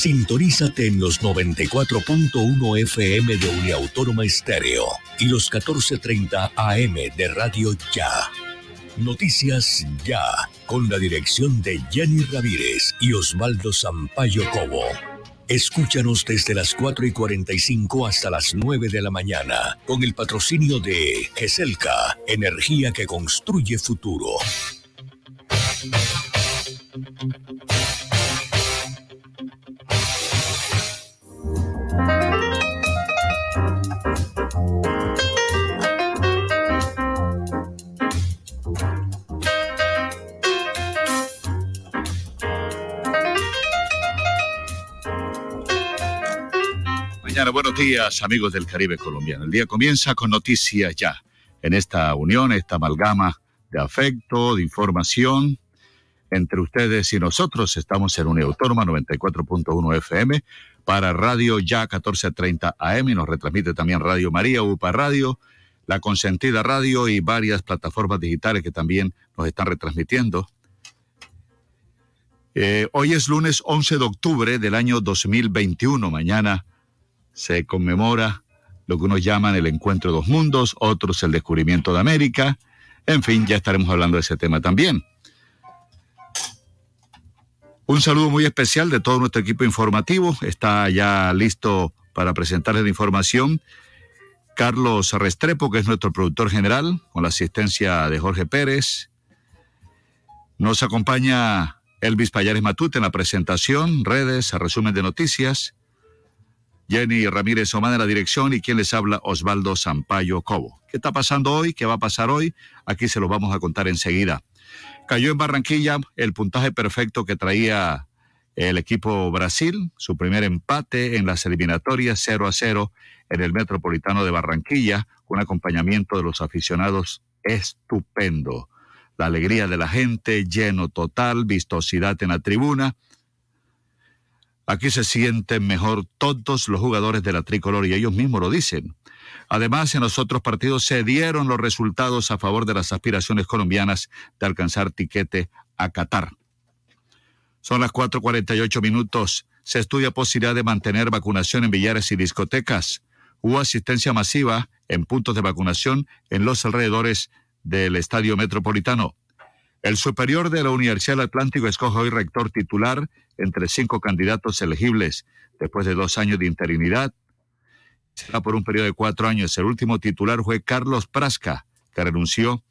Sintonízate en los 94.1 FM de Uniautónoma Estéreo y los 14.30 AM de Radio Ya. Noticias Ya, con la dirección de Jenny Ramírez y Osvaldo Sampaio Cobo. Escúchanos desde las 4 y 45 hasta las 9 de la mañana, con el patrocinio de GESELCA, energía que construye futuro. Días amigos del Caribe colombiano. El día comienza con noticias ya. En esta unión, esta amalgama de afecto, de información entre ustedes y nosotros, estamos en Unión Autónoma 94.1 FM para Radio Ya 1430 AM y nos retransmite también Radio María, UPA Radio, La Consentida Radio y varias plataformas digitales que también nos están retransmitiendo. Eh, hoy es lunes 11 de octubre del año 2021. Mañana se conmemora lo que unos llaman el encuentro de dos mundos, otros el descubrimiento de América. En fin, ya estaremos hablando de ese tema también. Un saludo muy especial de todo nuestro equipo informativo. Está ya listo para presentarles la información. Carlos Restrepo, que es nuestro productor general, con la asistencia de Jorge Pérez. Nos acompaña Elvis Payares Matute en la presentación, redes, resumen de noticias. Jenny Ramírez Omán en la dirección y quien les habla Osvaldo Sampaio Cobo. ¿Qué está pasando hoy? ¿Qué va a pasar hoy? Aquí se lo vamos a contar enseguida. Cayó en Barranquilla el puntaje perfecto que traía el equipo Brasil, su primer empate en las eliminatorias 0 a 0 en el Metropolitano de Barranquilla, con acompañamiento de los aficionados estupendo. La alegría de la gente, lleno total, vistosidad en la tribuna Aquí se sienten mejor todos los jugadores de la tricolor y ellos mismos lo dicen. Además, en los otros partidos se dieron los resultados a favor de las aspiraciones colombianas de alcanzar tiquete a Qatar. Son las 4.48 minutos. Se estudia posibilidad de mantener vacunación en billares y discotecas. Hubo asistencia masiva en puntos de vacunación en los alrededores del Estadio Metropolitano. El superior de la Universidad del Atlántico escoge hoy rector titular entre cinco candidatos elegibles después de dos años de interinidad. Será por un periodo de cuatro años. El último titular fue Carlos Prasca, que renunció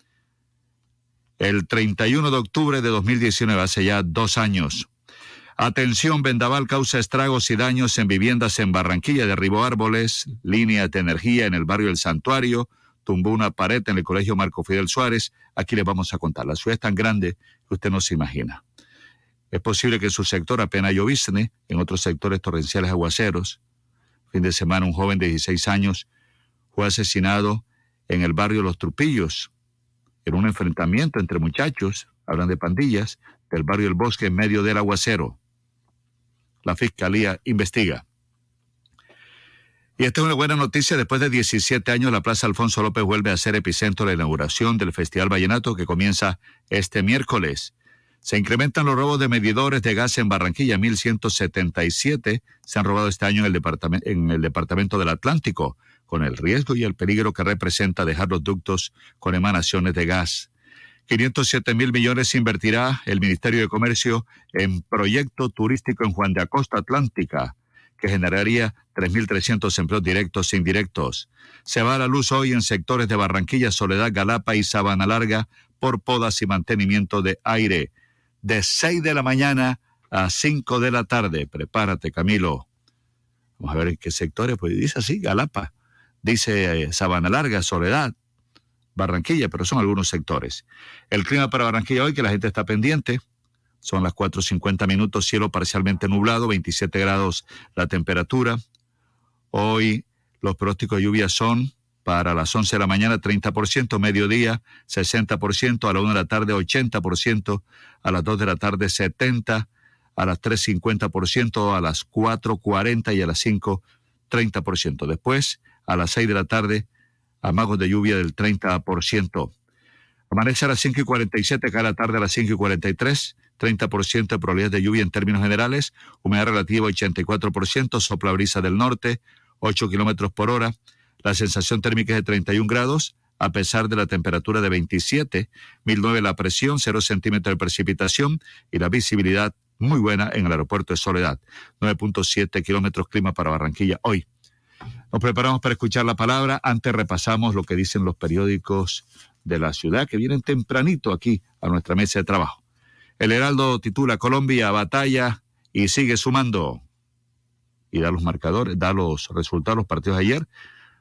el 31 de octubre de 2019, hace ya dos años. Atención, vendaval causa estragos y daños en viviendas en Barranquilla, derribó árboles, líneas de energía en el barrio El Santuario, tumbó una pared en el colegio Marco Fidel Suárez. Aquí les vamos a contar. La ciudad es tan grande que usted no se imagina. Es posible que en su sector apenas llovizne, en otros sectores torrenciales aguaceros. Fin de semana un joven de 16 años fue asesinado en el barrio Los Trupillos, en un enfrentamiento entre muchachos, hablan de pandillas, del barrio El Bosque en medio del aguacero. La fiscalía investiga. Y esta es una buena noticia. Después de 17 años, la Plaza Alfonso López vuelve a ser epicentro de la inauguración del Festival Vallenato que comienza este miércoles. Se incrementan los robos de medidores de gas en Barranquilla, 1.177 se han robado este año en el, en el departamento del Atlántico, con el riesgo y el peligro que representa dejar los ductos con emanaciones de gas. 507 mil millones invertirá el Ministerio de Comercio en proyecto turístico en Juan de Acosta Atlántica que generaría 3.300 empleos directos e indirectos. Se va a la luz hoy en sectores de Barranquilla, Soledad, Galapa y Sabana Larga por podas y mantenimiento de aire. De 6 de la mañana a 5 de la tarde. Prepárate, Camilo. Vamos a ver en qué sectores. Pues dice así, Galapa. Dice eh, Sabana Larga, Soledad, Barranquilla, pero son algunos sectores. El clima para Barranquilla hoy, que la gente está pendiente. Son las 4.50 minutos, cielo parcialmente nublado, 27 grados la temperatura. Hoy los pronósticos de lluvia son para las 11 de la mañana 30%, mediodía 60%, a la 1 de la tarde 80%, a las 2 de la tarde 70%, a las 3.50%, a las 4.40 y a las 5 30%. Después, a las 6 de la tarde, amagos de lluvia del 30%. Amanece a las 5 y 47, cada tarde a las 5 y 43, 30% de probabilidad de lluvia en términos generales, humedad relativa 84%, sopla brisa del norte, 8 kilómetros por hora, la sensación térmica es de 31 grados, a pesar de la temperatura de 27, 1009 la presión, 0 centímetros de precipitación y la visibilidad muy buena en el aeropuerto de Soledad. 9.7 kilómetros clima para Barranquilla hoy. Nos preparamos para escuchar la palabra. Antes repasamos lo que dicen los periódicos de la ciudad que vienen tempranito aquí a nuestra mesa de trabajo. El Heraldo titula Colombia batalla y sigue sumando. Y da los marcadores, da los resultados los partidos de ayer.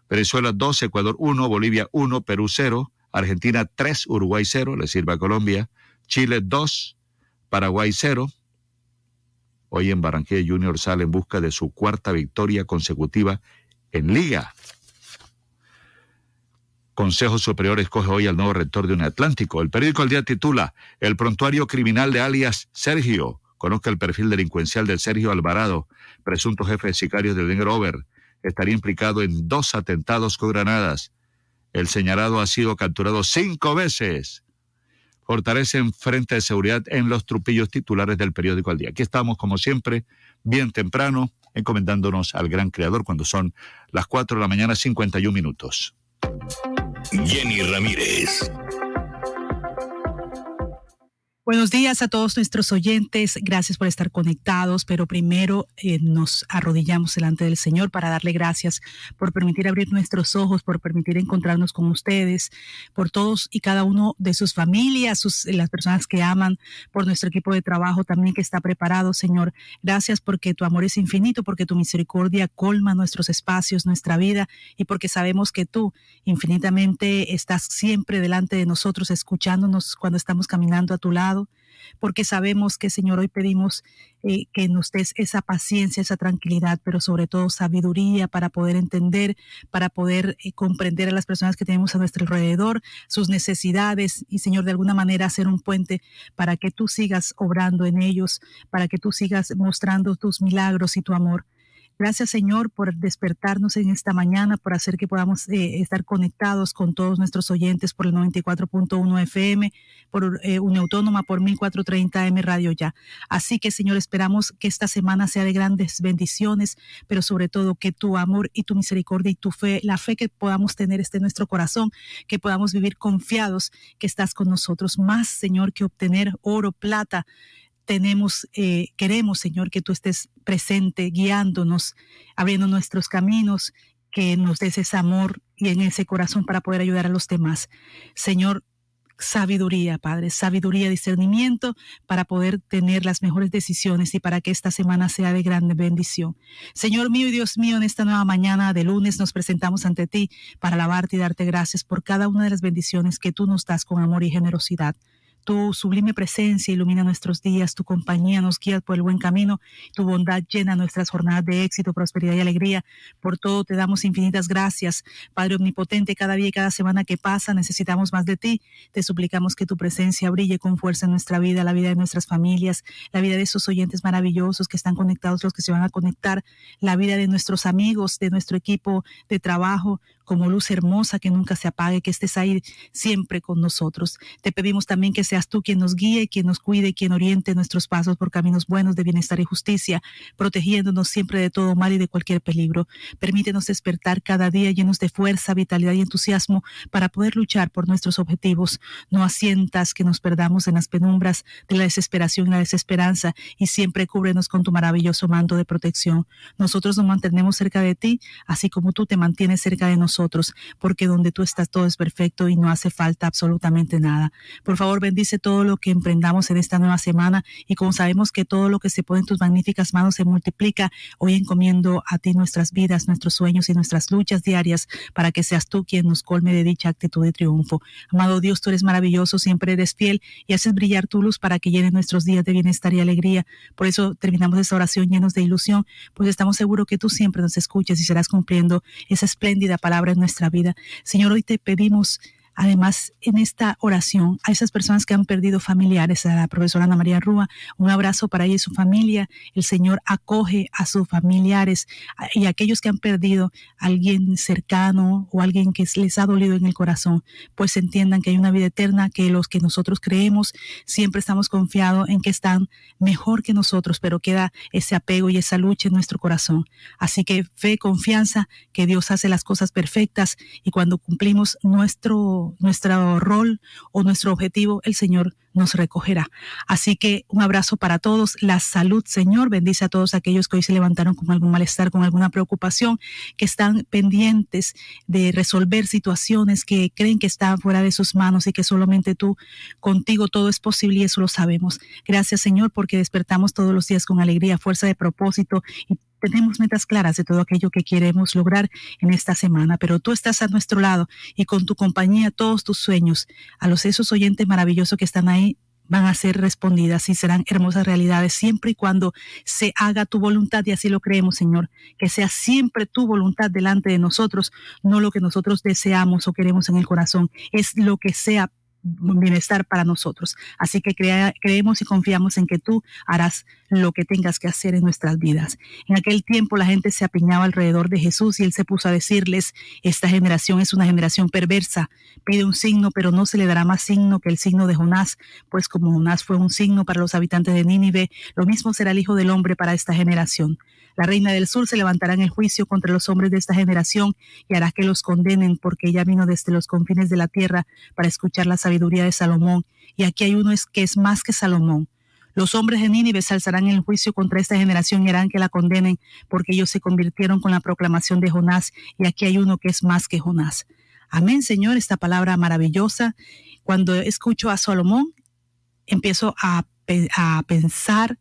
Venezuela 2, Ecuador 1, Bolivia 1, Perú 0, Argentina 3, Uruguay 0, le sirve a Colombia, Chile 2, Paraguay 0. Hoy en Barranquilla Junior sale en busca de su cuarta victoria consecutiva en liga. Consejo Superior escoge hoy al nuevo rector de un Atlántico. El periódico El Día titula El prontuario criminal de alias Sergio. Conozca el perfil delincuencial de Sergio Alvarado, presunto jefe de sicarios del Dinero Over estaría implicado en dos atentados con granadas. El señalado ha sido capturado cinco veces. Fortalecen frente de seguridad en los trupillos titulares del periódico al día. Aquí estamos, como siempre, bien temprano, encomendándonos al gran creador cuando son las 4 de la mañana, 51 minutos. Jenny Ramírez. Buenos días a todos nuestros oyentes. Gracias por estar conectados, pero primero eh, nos arrodillamos delante del Señor para darle gracias por permitir abrir nuestros ojos, por permitir encontrarnos con ustedes, por todos y cada uno de sus familias, sus, las personas que aman, por nuestro equipo de trabajo también que está preparado, Señor. Gracias porque tu amor es infinito, porque tu misericordia colma nuestros espacios, nuestra vida y porque sabemos que tú infinitamente estás siempre delante de nosotros, escuchándonos cuando estamos caminando a tu lado porque sabemos que, Señor, hoy pedimos eh, que nos des esa paciencia, esa tranquilidad, pero sobre todo sabiduría para poder entender, para poder eh, comprender a las personas que tenemos a nuestro alrededor, sus necesidades y, Señor, de alguna manera hacer un puente para que tú sigas obrando en ellos, para que tú sigas mostrando tus milagros y tu amor. Gracias, Señor, por despertarnos en esta mañana, por hacer que podamos eh, estar conectados con todos nuestros oyentes por el 94.1 FM, por eh, Autónoma, por 1430 M Radio Ya. Así que, Señor, esperamos que esta semana sea de grandes bendiciones, pero sobre todo que tu amor y tu misericordia y tu fe, la fe que podamos tener esté en nuestro corazón, que podamos vivir confiados que estás con nosotros. Más, Señor, que obtener oro, plata, tenemos, eh, queremos, Señor, que tú estés presente, guiándonos, abriendo nuestros caminos, que nos des ese amor y en ese corazón para poder ayudar a los demás. Señor, sabiduría, Padre, sabiduría, discernimiento para poder tener las mejores decisiones y para que esta semana sea de grande bendición. Señor mío y Dios mío, en esta nueva mañana de lunes nos presentamos ante ti para alabarte y darte gracias por cada una de las bendiciones que tú nos das con amor y generosidad. Tu sublime presencia ilumina nuestros días, tu compañía nos guía por el buen camino, tu bondad llena nuestras jornadas de éxito, prosperidad y alegría. Por todo te damos infinitas gracias. Padre Omnipotente, cada día y cada semana que pasa necesitamos más de ti. Te suplicamos que tu presencia brille con fuerza en nuestra vida, la vida de nuestras familias, la vida de esos oyentes maravillosos que están conectados, los que se van a conectar, la vida de nuestros amigos, de nuestro equipo de trabajo, como luz hermosa que nunca se apague, que estés ahí siempre con nosotros. Te pedimos también que seas tú quien nos guíe, quien nos cuide, quien oriente nuestros pasos por caminos buenos de bienestar y justicia, protegiéndonos siempre de todo mal y de cualquier peligro. Permítenos despertar cada día llenos de fuerza, vitalidad y entusiasmo para poder luchar por nuestros objetivos. No asientas que nos perdamos en las penumbras de la desesperación y la desesperanza y siempre cúbrenos con tu maravilloso manto de protección. Nosotros nos mantenemos cerca de ti, así como tú te mantienes cerca de nosotros porque donde tú estás todo es perfecto y no hace falta absolutamente nada. Por favor, bendice todo lo que emprendamos en esta nueva semana y como sabemos que todo lo que se pone en tus magníficas manos se multiplica, hoy encomiendo a ti nuestras vidas, nuestros sueños y nuestras luchas diarias para que seas tú quien nos colme de dicha actitud de triunfo. Amado Dios, tú eres maravilloso, siempre eres fiel y haces brillar tu luz para que llene nuestros días de bienestar y alegría. Por eso terminamos esta oración llenos de ilusión, pues estamos seguros que tú siempre nos escuchas y serás cumpliendo esa espléndida palabra en nuestra vida. Señor, hoy te pedimos además en esta oración a esas personas que han perdido familiares, a la profesora Ana María Rúa, un abrazo para ella y su familia. El Señor acoge a sus familiares y a aquellos que han perdido a alguien cercano o alguien que les ha dolido en el corazón, pues entiendan que hay una vida eterna, que los que nosotros creemos siempre estamos confiados en que están mejor que nosotros, pero queda ese apego y esa lucha en nuestro corazón. Así que fe, confianza, que Dios hace las cosas perfectas y cuando cumplimos nuestro, nuestro rol o nuestro objetivo, el Señor nos recogerá. Así que un abrazo para todos. La salud, Señor, bendice a todos aquellos que hoy se levantaron con algún malestar, con alguna preocupación, que están pendientes de resolver situaciones que creen que están fuera de sus manos y que solamente tú, contigo todo es posible y eso lo sabemos. Gracias, Señor, porque despertamos todos los días con alegría, fuerza de propósito y tenemos metas claras de todo aquello que queremos lograr en esta semana, pero tú estás a nuestro lado y con tu compañía todos tus sueños, a los esos oyentes maravillosos que están ahí, van a ser respondidas y serán hermosas realidades siempre y cuando se haga tu voluntad y así lo creemos, Señor, que sea siempre tu voluntad delante de nosotros, no lo que nosotros deseamos o queremos en el corazón, es lo que sea bienestar para nosotros. Así que creemos y confiamos en que tú harás lo que tengas que hacer en nuestras vidas. En aquel tiempo la gente se apiñaba alrededor de Jesús y él se puso a decirles, esta generación es una generación perversa, pide un signo, pero no se le dará más signo que el signo de Jonás, pues como Jonás fue un signo para los habitantes de Nínive, lo mismo será el Hijo del Hombre para esta generación. La reina del sur se levantará en el juicio contra los hombres de esta generación y hará que los condenen porque ella vino desde los confines de la tierra para escuchar la sabiduría de Salomón. Y aquí hay uno que es más que Salomón. Los hombres de Nínive se alzarán juicio contra esta generación y harán que la condenen porque ellos se convirtieron con la proclamación de Jonás y aquí hay uno que es más que Jonás. Amén, Señor, esta palabra maravillosa. Cuando escucho a Salomón, empiezo a, a pensar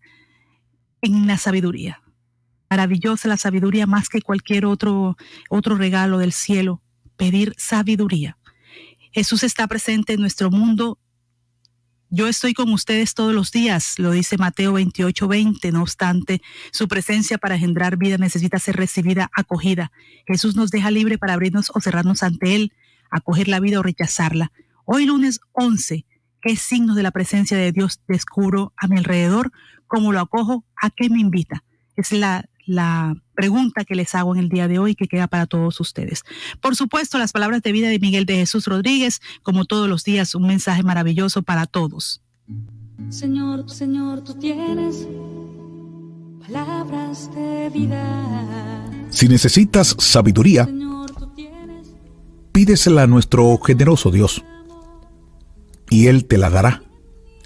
en la sabiduría maravillosa la sabiduría más que cualquier otro, otro regalo del cielo, pedir sabiduría. Jesús está presente en nuestro mundo. Yo estoy con ustedes todos los días, lo dice Mateo 28, 20. No obstante, su presencia para engendrar vida necesita ser recibida, acogida. Jesús nos deja libre para abrirnos o cerrarnos ante Él, acoger la vida o rechazarla. Hoy lunes 11, ¿qué signos de la presencia de Dios descubro a mi alrededor? ¿Cómo lo acojo? ¿A qué me invita? Es la, la pregunta que les hago en el día de hoy que queda para todos ustedes. Por supuesto, las palabras de vida de Miguel de Jesús Rodríguez, como todos los días, un mensaje maravilloso para todos. Señor, Señor, tú tienes palabras de vida. Si necesitas sabiduría, pídesela a nuestro generoso Dios, y Él te la dará.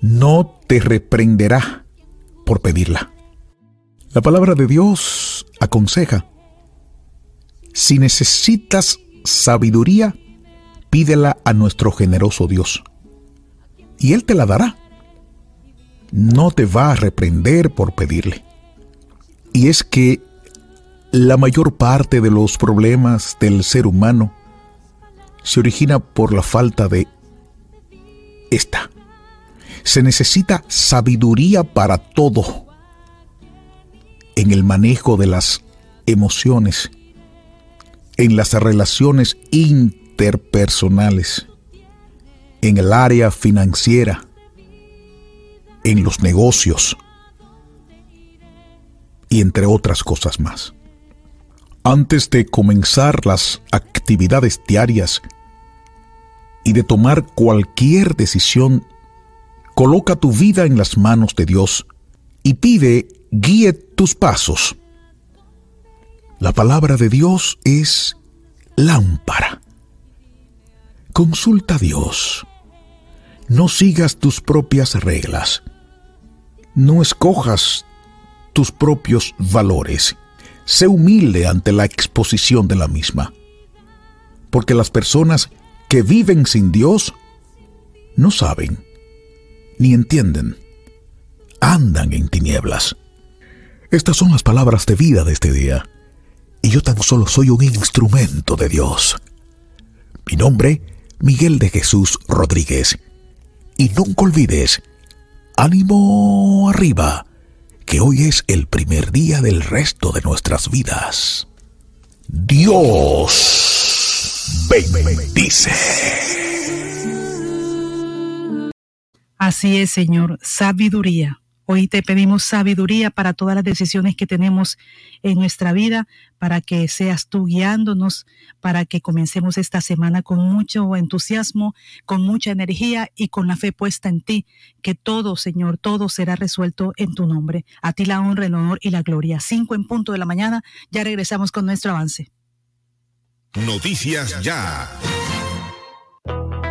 No te reprenderá por pedirla. La palabra de Dios aconseja, si necesitas sabiduría, pídela a nuestro generoso Dios, y Él te la dará. No te va a reprender por pedirle. Y es que la mayor parte de los problemas del ser humano se origina por la falta de esta. Se necesita sabiduría para todo en el manejo de las emociones, en las relaciones interpersonales, en el área financiera, en los negocios y entre otras cosas más. Antes de comenzar las actividades diarias y de tomar cualquier decisión, coloca tu vida en las manos de Dios y pide guíe tus pasos. La palabra de Dios es lámpara. Consulta a Dios. No sigas tus propias reglas. No escojas tus propios valores. Sé humilde ante la exposición de la misma. Porque las personas que viven sin Dios no saben ni entienden. Andan en tinieblas. Estas son las palabras de vida de este día. Y yo tan solo soy un instrumento de Dios. Mi nombre, Miguel de Jesús Rodríguez. Y nunca olvides, ánimo arriba, que hoy es el primer día del resto de nuestras vidas. Dios bendice. Así es, Señor, sabiduría. Hoy te pedimos sabiduría para todas las decisiones que tenemos en nuestra vida, para que seas tú guiándonos, para que comencemos esta semana con mucho entusiasmo, con mucha energía y con la fe puesta en ti, que todo, Señor, todo será resuelto en tu nombre. A ti la honra, el honor y la gloria. Cinco en punto de la mañana, ya regresamos con nuestro avance. Noticias ya.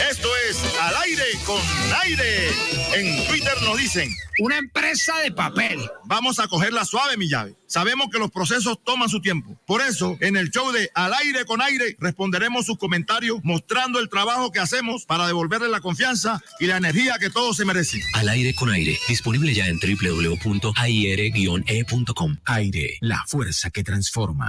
Esto es Al aire con aire. En Twitter nos dicen. Una empresa de papel. Vamos a cogerla suave, mi llave. Sabemos que los procesos toman su tiempo. Por eso, en el show de Al aire con aire, responderemos sus comentarios mostrando el trabajo que hacemos para devolverle la confianza y la energía que todos se merecen. Al aire con aire. Disponible ya en www.aire-e.com. Aire, la fuerza que transforma.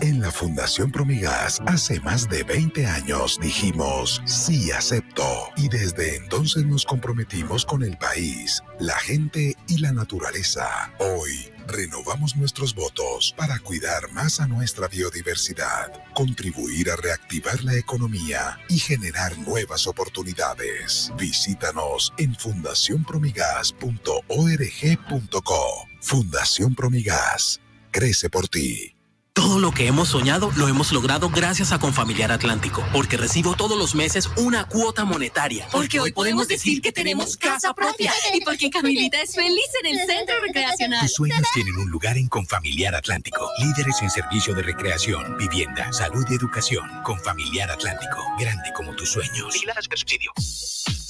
En la Fundación Promigas, hace más de 20 años dijimos, sí acepto. Y desde entonces nos comprometimos con el país, la gente y la naturaleza. Hoy, renovamos nuestros votos para cuidar más a nuestra biodiversidad, contribuir a reactivar la economía y generar nuevas oportunidades. Visítanos en fundacionpromigas.org.co. Fundación Promigas, crece por ti. Todo lo que hemos soñado lo hemos logrado gracias a Confamiliar Atlántico, porque recibo todos los meses una cuota monetaria. Porque hoy podemos decir que tenemos casa propia y porque Camilita es feliz en el centro recreacional. Tus sueños tienen un lugar en Confamiliar Atlántico. Líderes en servicio de recreación, vivienda, salud y educación. Confamiliar Atlántico, grande como tus sueños. subsidio.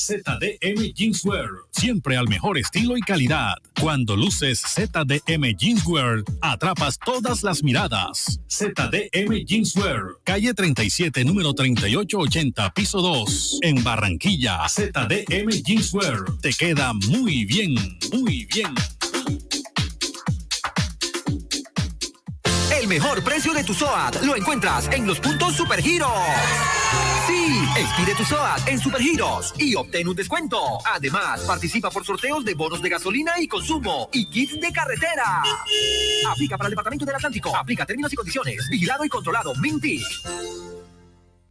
ZDM Jeanswear, siempre al mejor estilo y calidad. Cuando luces ZDM Jeanswear, atrapas todas las miradas. ZDM Jeanswear, calle 37, número 3880, piso 2, en Barranquilla. ZDM Jeanswear, te queda muy bien, muy bien. El mejor precio de tu SOAT lo encuentras en los puntos Supergiros. Sí, expide tu SOAT en Supergiros y obtén un descuento. Además, participa por sorteos de bonos de gasolina y consumo y kits de carretera. Aplica para el Departamento del Atlántico. Aplica términos y condiciones. Vigilado y controlado. Minty.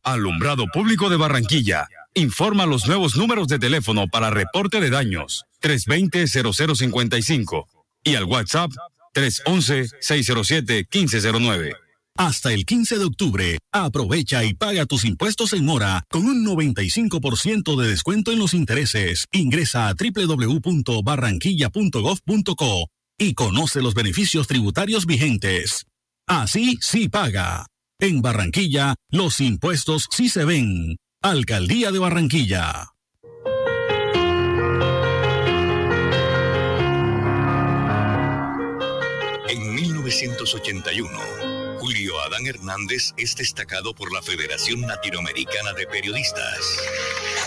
Alumbrado Público de Barranquilla. Informa los nuevos números de teléfono para reporte de daños 320-0055 y al WhatsApp 311-607-1509. Hasta el 15 de octubre, aprovecha y paga tus impuestos en mora con un 95% de descuento en los intereses. Ingresa a www.barranquilla.gov.co y conoce los beneficios tributarios vigentes. Así sí paga. En Barranquilla, los impuestos sí se ven. Alcaldía de Barranquilla. En 1981, Julio Adán Hernández es destacado por la Federación Latinoamericana de Periodistas.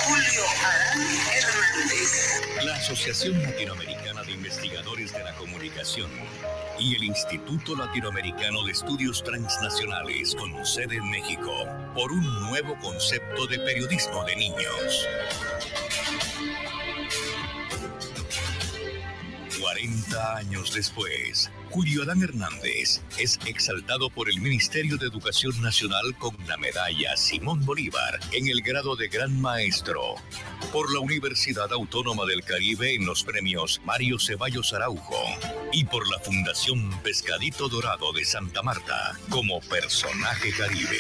Julio Adán Hernández. La Asociación Latinoamericana de Investigadores de la Comunicación y el Instituto Latinoamericano de Estudios Transnacionales con sede en México por un nuevo concepto de periodismo de niños. 40 años después, Julio Adán Hernández es exaltado por el Ministerio de Educación Nacional con la medalla Simón Bolívar en el grado de Gran Maestro, por la Universidad Autónoma del Caribe en los premios Mario Ceballos Araujo y por la Fundación Pescadito Dorado de Santa Marta como personaje caribe.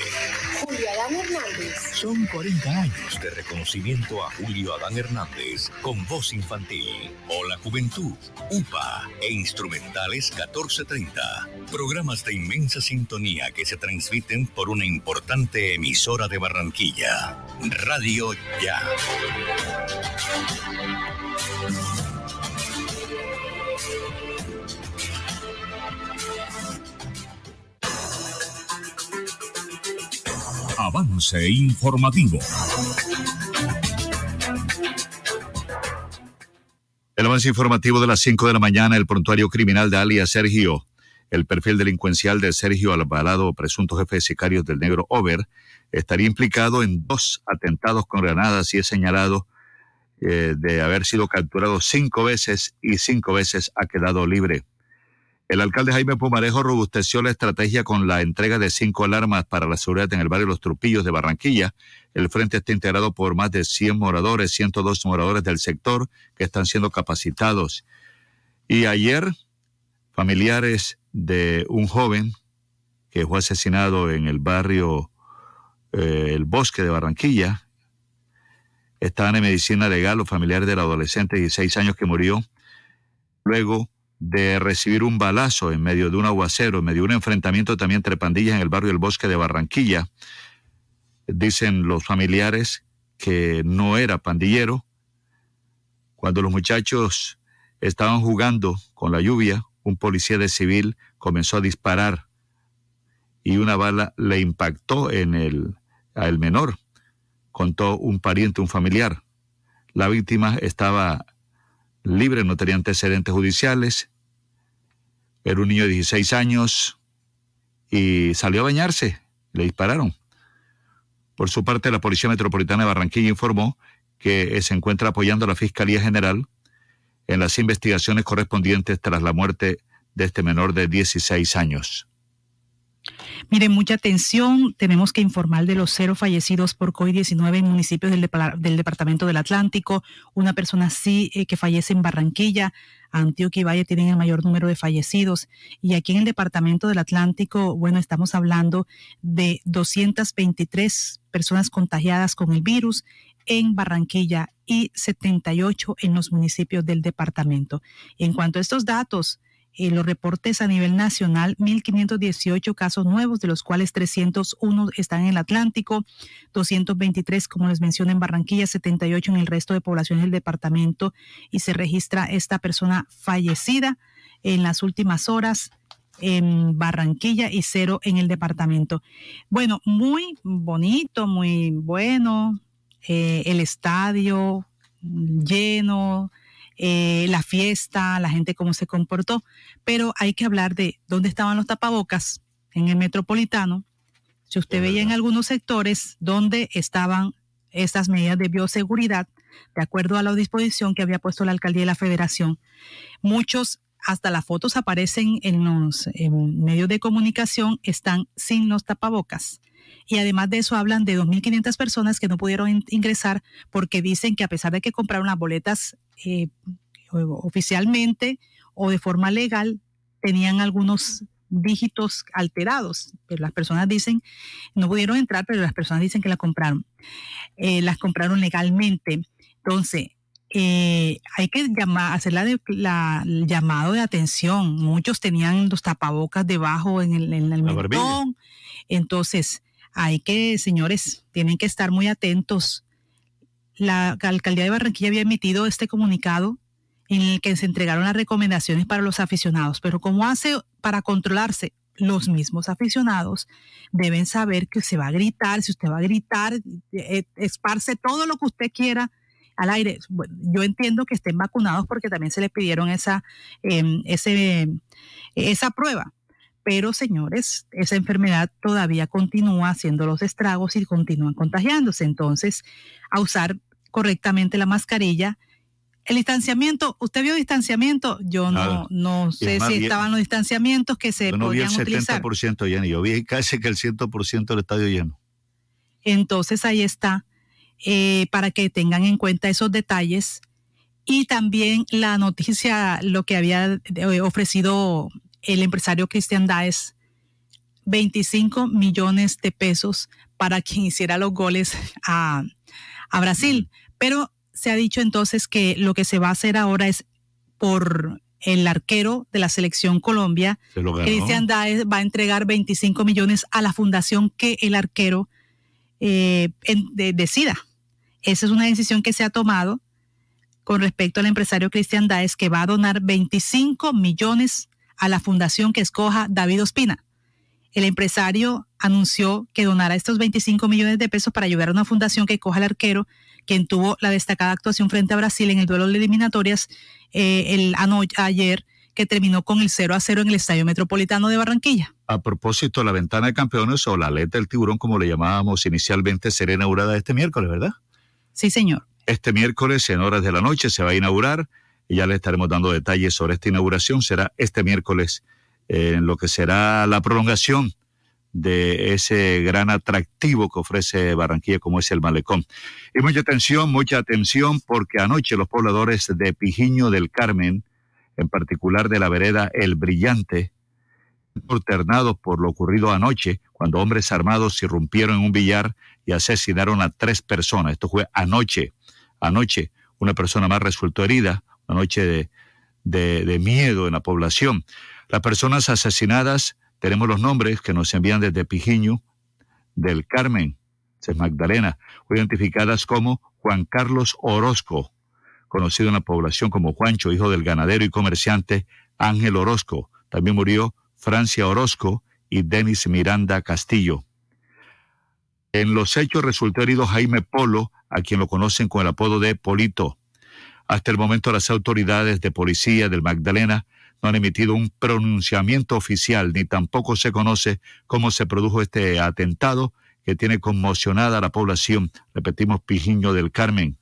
Julio Adán Hernández. Son 40 años de reconocimiento a Julio Adán Hernández con voz infantil o la juventud, UPA e instrumentales 1430. Programas de inmensa sintonía que se transmiten por una importante emisora de Barranquilla. Radio Ya. Avance informativo. El avance informativo de las 5 de la mañana, el prontuario criminal de alias Sergio, el perfil delincuencial de Sergio Alvarado, presunto jefe de sicarios del negro Over, estaría implicado en dos atentados con granadas y es señalado eh, de haber sido capturado cinco veces y cinco veces ha quedado libre. El alcalde Jaime Pumarejo robusteció la estrategia con la entrega de cinco alarmas para la seguridad en el barrio Los Trupillos de Barranquilla. El frente está integrado por más de 100 moradores, 102 moradores del sector que están siendo capacitados. Y ayer, familiares de un joven que fue asesinado en el barrio eh, El Bosque de Barranquilla, estaban en medicina legal los familiares del adolescente de 16 años que murió luego de recibir un balazo en medio de un aguacero, en medio de un enfrentamiento también entre pandillas en el barrio El Bosque de Barranquilla. Dicen los familiares que no era pandillero. Cuando los muchachos estaban jugando con la lluvia, un policía de civil comenzó a disparar y una bala le impactó en el, a el menor, contó un pariente, un familiar. La víctima estaba libre, no tenía antecedentes judiciales, era un niño de 16 años y salió a bañarse. Le dispararon. Por su parte, la Policía Metropolitana de Barranquilla informó que se encuentra apoyando a la Fiscalía General en las investigaciones correspondientes tras la muerte de este menor de 16 años. Miren, mucha atención. Tenemos que informar de los cero fallecidos por COVID-19 en municipios del, Departamento del Atlántico. Una persona sí eh, que fallece en Barranquilla. Antioquia y Valle tienen el mayor número de fallecidos. Y aquí en el Departamento del Atlántico, bueno, estamos hablando de 223 personas contagiadas con el virus en Barranquilla y 78 en los municipios del departamento. En cuanto a estos datos, eh, los reportes a nivel nacional, 1.518 casos nuevos, de los cuales 301 están en el Atlántico, 223, como les mencioné, en Barranquilla, 78 en el resto de poblaciones del departamento y se registra esta persona fallecida en las últimas horas en Barranquilla y cero en el departamento. Bueno, muy bonito, muy bueno, eh, el estadio lleno, eh, la fiesta, la gente cómo se comportó, pero hay que hablar de dónde estaban los tapabocas en el metropolitano. Si usted veía en algunos sectores donde estaban estas medidas de bioseguridad, de acuerdo a la disposición que había puesto la alcaldía y la federación, muchos, hasta las fotos aparecen en los medios de comunicación, están sin los tapabocas. Y además de eso hablan de 2.500 personas que no pudieron ingresar porque dicen que a pesar de que compraron las boletas eh, oficialmente o de forma legal, tenían algunos dígitos alterados, pero las personas dicen, no pudieron entrar, pero las personas dicen que la compraron. Eh, las compraron legalmente. Entonces, eh, hay que llamar, hacer la, el llamado de atención. Muchos tenían los tapabocas debajo en el, en el mentón. Entonces, hay que, señores, tienen que estar muy atentos. La alcaldía de Barranquilla había emitido este comunicado en el que se entregaron las recomendaciones para los aficionados, pero ¿cómo hace para controlarse? Los mismos aficionados deben saber que se va a gritar, si usted va a gritar, eh, esparce todo lo que usted quiera al aire. yo entiendo que estén vacunados porque también se les pidieron esa, em, ese, esa prueba, pero señores, esa enfermedad todavía continúa haciendo los estragos y continúan contagiándose. Entonces, a usar correctamente la mascarilla. El distanciamiento, ¿usted vio distanciamiento? Yo no, no sé si estaban los distanciamientos que se yo no vi el 70% lleno, yo vi casi que el 100% del estadio lleno. Entonces ahí está, eh, para que tengan en cuenta esos detalles. Y también la noticia, lo que había eh, ofrecido el empresario Cristian Daes 25 millones de pesos para quien hiciera los goles a, Brasil. Pero se ha dicho entonces que lo que se va a hacer ahora es por el arquero de la selección Colombia, Cristian Daes va a entregar 25 millones a la fundación que el arquero eh, decida. Esa es una decisión que se ha tomado con respecto al empresario Cristian Daes, que va a donar 25 millones a la fundación que escoja David Ospina. el empresario anunció que donará estos 25 millones de pesos para ayudar a una fundación que coja al arquero, quien tuvo la destacada actuación frente a Brasil en el duelo de eliminatorias eh, el ayer que terminó con el 0 a 0 en el Estadio Metropolitano de Barranquilla. A propósito, la ventana de campeones o la aleta del tiburón, como le llamábamos inicialmente, será inaugurada este miércoles, ¿verdad? Sí, señor. Este miércoles, en horas de la noche, se va a inaugurar y ya le estaremos dando detalles sobre esta inauguración. Será este miércoles en lo que será la prolongación de ese gran atractivo que ofrece Barranquilla como es el malecón. Y mucha atención, mucha atención porque anoche los pobladores de Pijiño del Carmen, en particular de la vereda El Brillante, alternados por lo ocurrido anoche, cuando hombres armados irrumpieron en un billar y asesinaron a tres personas. Esto fue anoche. Anoche una persona más resultó herida, noche de, de, miedo en la población. Las personas asesinadas, tenemos los nombres que nos envían desde Pijiño, del Carmen, Magdalena, identificadas como Juan Carlos Orozco, conocido en la población como Juancho, hijo del ganadero y comerciante Ángel Orozco. También murió Francia Orozco y Denis Miranda Castillo. En los hechos resultó herido Jaime Polo, a quien lo conocen con el apodo de Polito. Hasta el momento las autoridades de policía del Magdalena no han emitido un pronunciamiento oficial, ni tampoco se conoce cómo se produjo este atentado que tiene conmocionada a la población, repetimos, Pijiño del Carmen,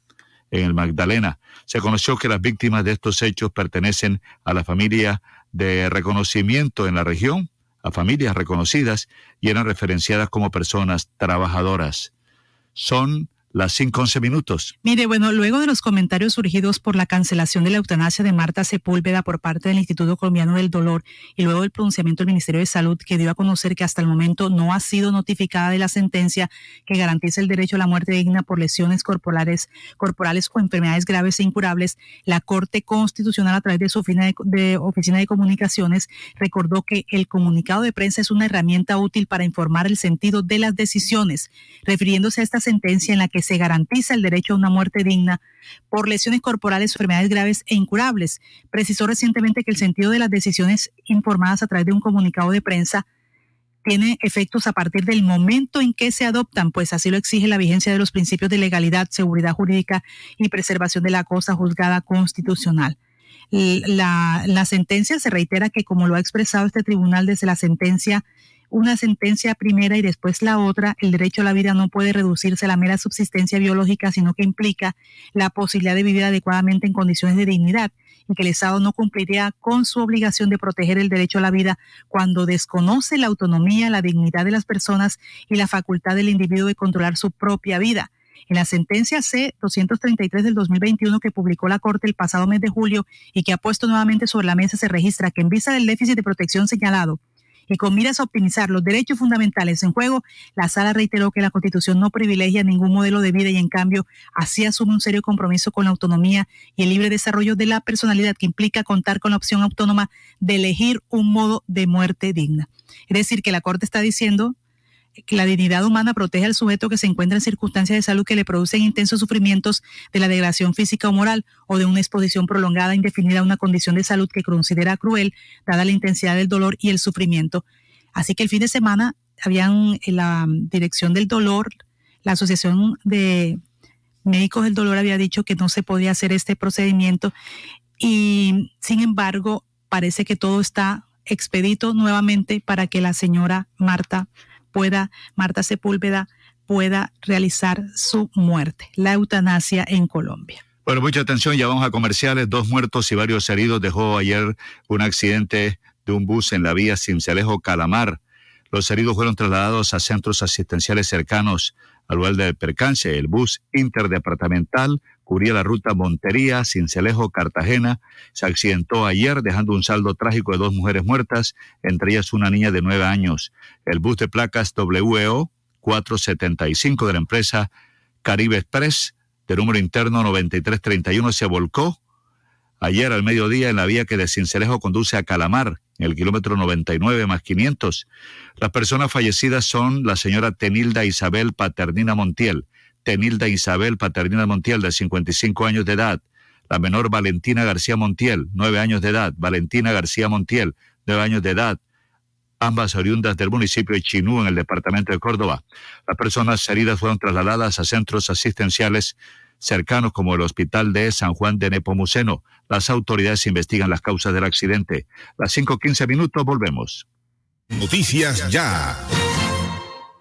en el Magdalena. Se conoció que las víctimas de estos hechos pertenecen a la familia de reconocimiento en la región, a familias reconocidas y eran referenciadas como personas trabajadoras. Son las 5-11 minutos. Mire, bueno, luego de los comentarios surgidos por la cancelación de la eutanasia de Marta Sepúlveda por parte del Instituto Colombiano del Dolor y luego del pronunciamiento del Ministerio de Salud que dio a conocer que hasta el momento no ha sido notificada de la sentencia que garantiza el derecho a la muerte digna por lesiones corporales, corporales o enfermedades graves e incurables, la Corte Constitucional a través de su oficina de, oficina de comunicaciones recordó que el comunicado de prensa es una herramienta útil para informar el sentido de las decisiones, refiriéndose a esta sentencia en la que se garantiza el derecho a una muerte digna por lesiones corporales, enfermedades graves e incurables. Precisó recientemente que el sentido de las decisiones informadas a través de un comunicado de prensa tiene efectos a partir del momento en que se adoptan, pues así lo exige la vigencia de los principios de legalidad, seguridad jurídica y preservación de la cosa juzgada constitucional. La, la sentencia se reitera que, como lo ha expresado este tribunal desde la sentencia una sentencia primera y después la otra, el derecho a la vida no puede reducirse a la mera subsistencia biológica, sino que implica la posibilidad de vivir adecuadamente en condiciones de dignidad y que el Estado no cumpliría con su obligación de proteger el derecho a la vida cuando desconoce la autonomía, la dignidad de las personas y la facultad del individuo de controlar su propia vida. En la sentencia C-233 del 2021 que publicó la Corte el pasado mes de julio y que ha puesto nuevamente sobre la mesa se registra que en vista del déficit de protección señalado y con miras a optimizar los derechos fundamentales en juego, la sala reiteró que la Constitución no privilegia ningún modelo de vida y en cambio así asume un serio compromiso con la autonomía y el libre desarrollo de la personalidad que implica contar con la opción autónoma de elegir un modo de muerte digna. Es decir, que la Corte está diciendo que la dignidad humana protege al sujeto que se encuentra en circunstancias de salud que le producen intensos sufrimientos de la degradación física o moral o de una exposición prolongada indefinida a una condición de salud que considera cruel, dada la intensidad del dolor y el sufrimiento. Así que el fin de semana habían en la dirección del dolor, la Asociación de Médicos del Dolor había dicho que no se podía hacer este procedimiento y sin embargo parece que todo está expedito nuevamente para que la señora Marta pueda, Marta Sepúlveda, pueda realizar su muerte, la eutanasia en Colombia. Bueno, mucha atención, ya vamos a comerciales. Dos muertos y varios heridos dejó ayer un accidente de un bus en la vía Cincelejo Calamar. Los heridos fueron trasladados a centros asistenciales cercanos al lugar del percance. El bus interdepartamental cubría la ruta Montería, Cincelejo, Cartagena. Se accidentó ayer dejando un saldo trágico de dos mujeres muertas, entre ellas una niña de nueve años. El bus de placas WEO 475 de la empresa Caribe Express de número interno 9331 se volcó ayer al mediodía en la vía que de Cincelejo conduce a Calamar, en el kilómetro 99 más 500. Las personas fallecidas son la señora Tenilda Isabel Paternina Montiel, Tenilda Isabel Paternina Montiel, de 55 años de edad. La menor Valentina García Montiel, 9 años de edad. Valentina García Montiel, 9 años de edad. ambas oriundas del municipio de Chinú en el departamento de Córdoba. Las personas heridas fueron trasladadas a centros asistenciales cercanos como el Hospital de San Juan de Nepomuceno. Las autoridades investigan las causas del accidente. Las 5.15 minutos volvemos. Noticias ya.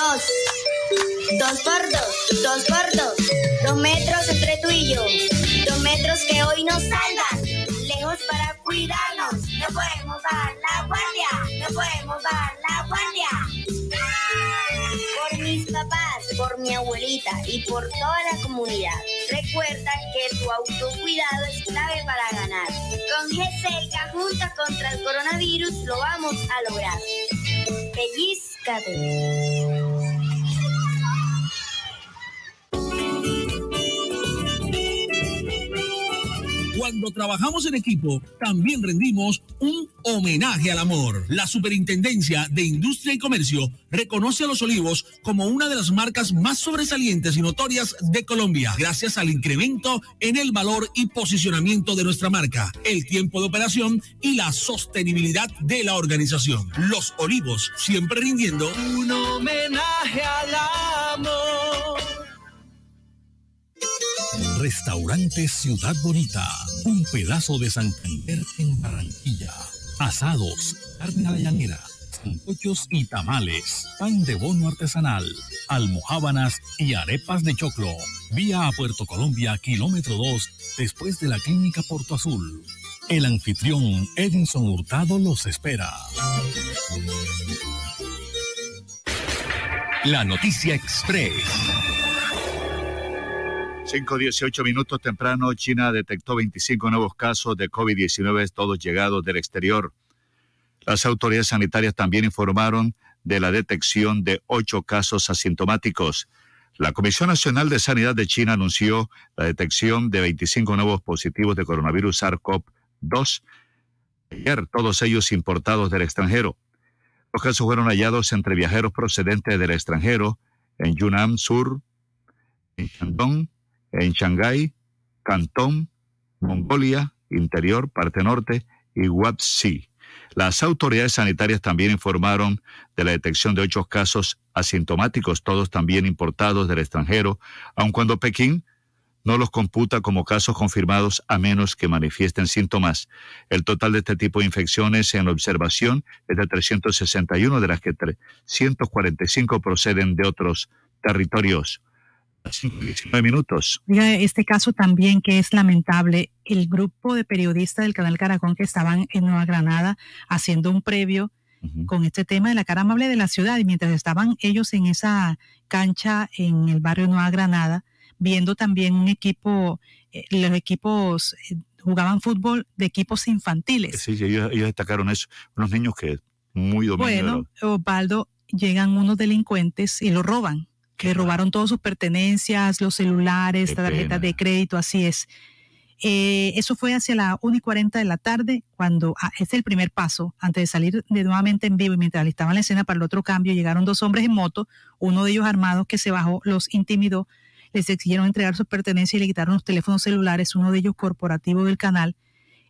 Dos. Dos por dos. Dos por dos. Dos metros entre tú y yo. Dos metros que hoy nos salvan. Lejos para cuidarnos. No podemos bajar la guardia. No podemos bajar la guardia. Por mis papás, por mi abuelita y por toda la comunidad. Recuerda que tu autocuidado es clave para ganar. Con GESELCA, junta contra el coronavirus, lo vamos a lograr. Pellizcate. Cuando trabajamos en equipo, también rendimos un homenaje al amor. La Superintendencia de Industria y Comercio reconoce a Los Olivos como una de las marcas más sobresalientes y notorias de Colombia, gracias al incremento en el valor y posicionamiento de nuestra marca, el tiempo de operación y la sostenibilidad de la organización. Los Olivos, siempre rindiendo un homenaje al amor. Restaurante Ciudad Bonita, un pedazo de Santander en Barranquilla. Asados, carne a la llanera, sancochos y tamales, pan de bono artesanal, almohábanas y arepas de choclo. Vía a Puerto Colombia, kilómetro 2, después de la clínica Porto Azul. El anfitrión Edinson Hurtado los espera. La noticia express. 5.18 minutos temprano, China detectó 25 nuevos casos de COVID-19, todos llegados del exterior. Las autoridades sanitarias también informaron de la detección de ocho casos asintomáticos. La Comisión Nacional de Sanidad de China anunció la detección de 25 nuevos positivos de coronavirus SARS-CoV-2, ayer todos ellos importados del extranjero. Los casos fueron hallados entre viajeros procedentes del extranjero en Yunnan Sur, en Shandong, en Shanghái, Cantón, Mongolia, Interior, parte norte y Guangxi. Las autoridades sanitarias también informaron de la detección de ocho casos asintomáticos, todos también importados del extranjero, aun cuando Pekín no los computa como casos confirmados a menos que manifiesten síntomas. El total de este tipo de infecciones en observación es de 361, de las que 345 proceden de otros territorios. 19 minutos. este caso también que es lamentable, el grupo de periodistas del canal Caracol que estaban en Nueva Granada haciendo un previo con este tema de la cara amable de la ciudad y mientras estaban ellos en esa cancha en el barrio Nueva Granada, viendo también un equipo, eh, los equipos eh, jugaban fútbol de equipos infantiles. Sí, ellos, destacaron eso, unos niños que muy Bueno, Osvaldo, llegan unos delincuentes y lo roban que robaron todas sus pertenencias, los celulares, tarjetas de crédito, así es. Eh, eso fue hacia las 1 y 40 de la tarde, cuando ah, es el primer paso. Antes de salir de nuevamente en vivo y mientras en la escena para el otro cambio, llegaron dos hombres en moto, uno de ellos armado que se bajó, los intimidó, les exigieron entregar sus pertenencias y le quitaron los teléfonos celulares, uno de ellos corporativo del canal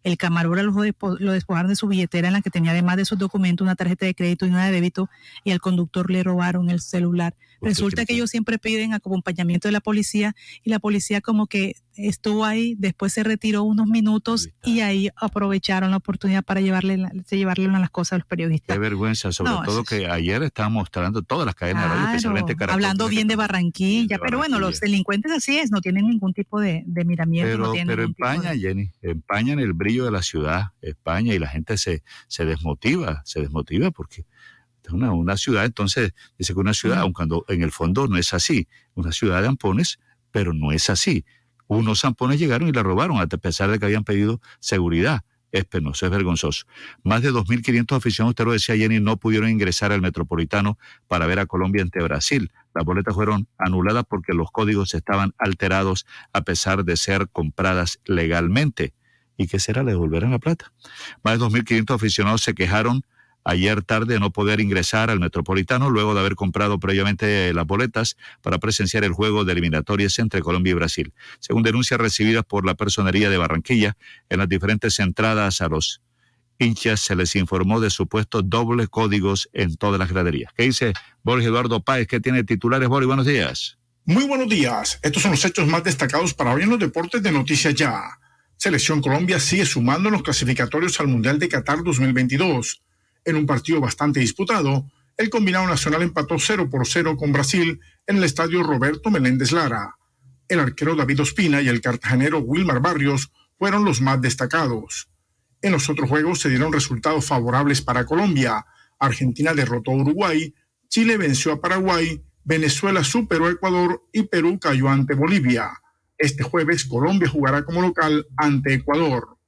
el camarógrafo lo despojaron de su billetera en la que tenía además de sus documentos una tarjeta de crédito y una de débito y al conductor le robaron el celular. Resulta que ellos siempre piden acompañamiento de la policía y la policía como que estuvo ahí, después se retiró unos minutos y ahí aprovecharon la oportunidad para llevarle, llevarle una de las cosas a los periodistas. Qué vergüenza, sobre todo que ayer estaban mostrando todas las cadenas de radio, especialmente Caracol. Hablando bien de Barranquilla, pero bueno, los delincuentes así es, no tienen ningún tipo de, miramiento. Pero, no pero España, Jenny, empañan el brillo de la ciudad, España, y la gente se, se desmotiva, se desmotiva porque es una, una ciudad, entonces dice que una ciudad, aunque cuando en el fondo no es así, una ciudad de ampones, pero no es así unos zampones llegaron y la robaron, a pesar de que habían pedido seguridad. Es penoso, es vergonzoso. Más de 2.500 aficionados, usted lo decía Jenny, no pudieron ingresar al Metropolitano para ver a Colombia ante Brasil. Las boletas fueron anuladas porque los códigos estaban alterados a pesar de ser compradas legalmente. ¿Y qué será? ¿Le devolverán la plata? Más de 2.500 aficionados se quejaron ayer tarde no poder ingresar al Metropolitano luego de haber comprado previamente las boletas para presenciar el juego de eliminatorias entre Colombia y Brasil. Según denuncias recibidas por la personería de Barranquilla, en las diferentes entradas a los hinchas se les informó de supuestos dobles códigos en todas las graderías. ¿Qué dice Boris Eduardo Páez? ¿Qué tiene titulares? Boris, buenos días. Muy buenos días. Estos son los hechos más destacados para hoy en los deportes de Noticias Ya. Selección Colombia sigue sumando en los clasificatorios al Mundial de Qatar 2022 en un partido bastante disputado, el combinado nacional empató 0 por 0 con Brasil en el estadio Roberto Meléndez Lara. El arquero David Ospina y el cartagenero Wilmar Barrios fueron los más destacados. En los otros juegos se dieron resultados favorables para Colombia. Argentina derrotó a Uruguay, Chile venció a Paraguay, Venezuela superó a Ecuador y Perú cayó ante Bolivia. Este jueves Colombia jugará como local ante Ecuador.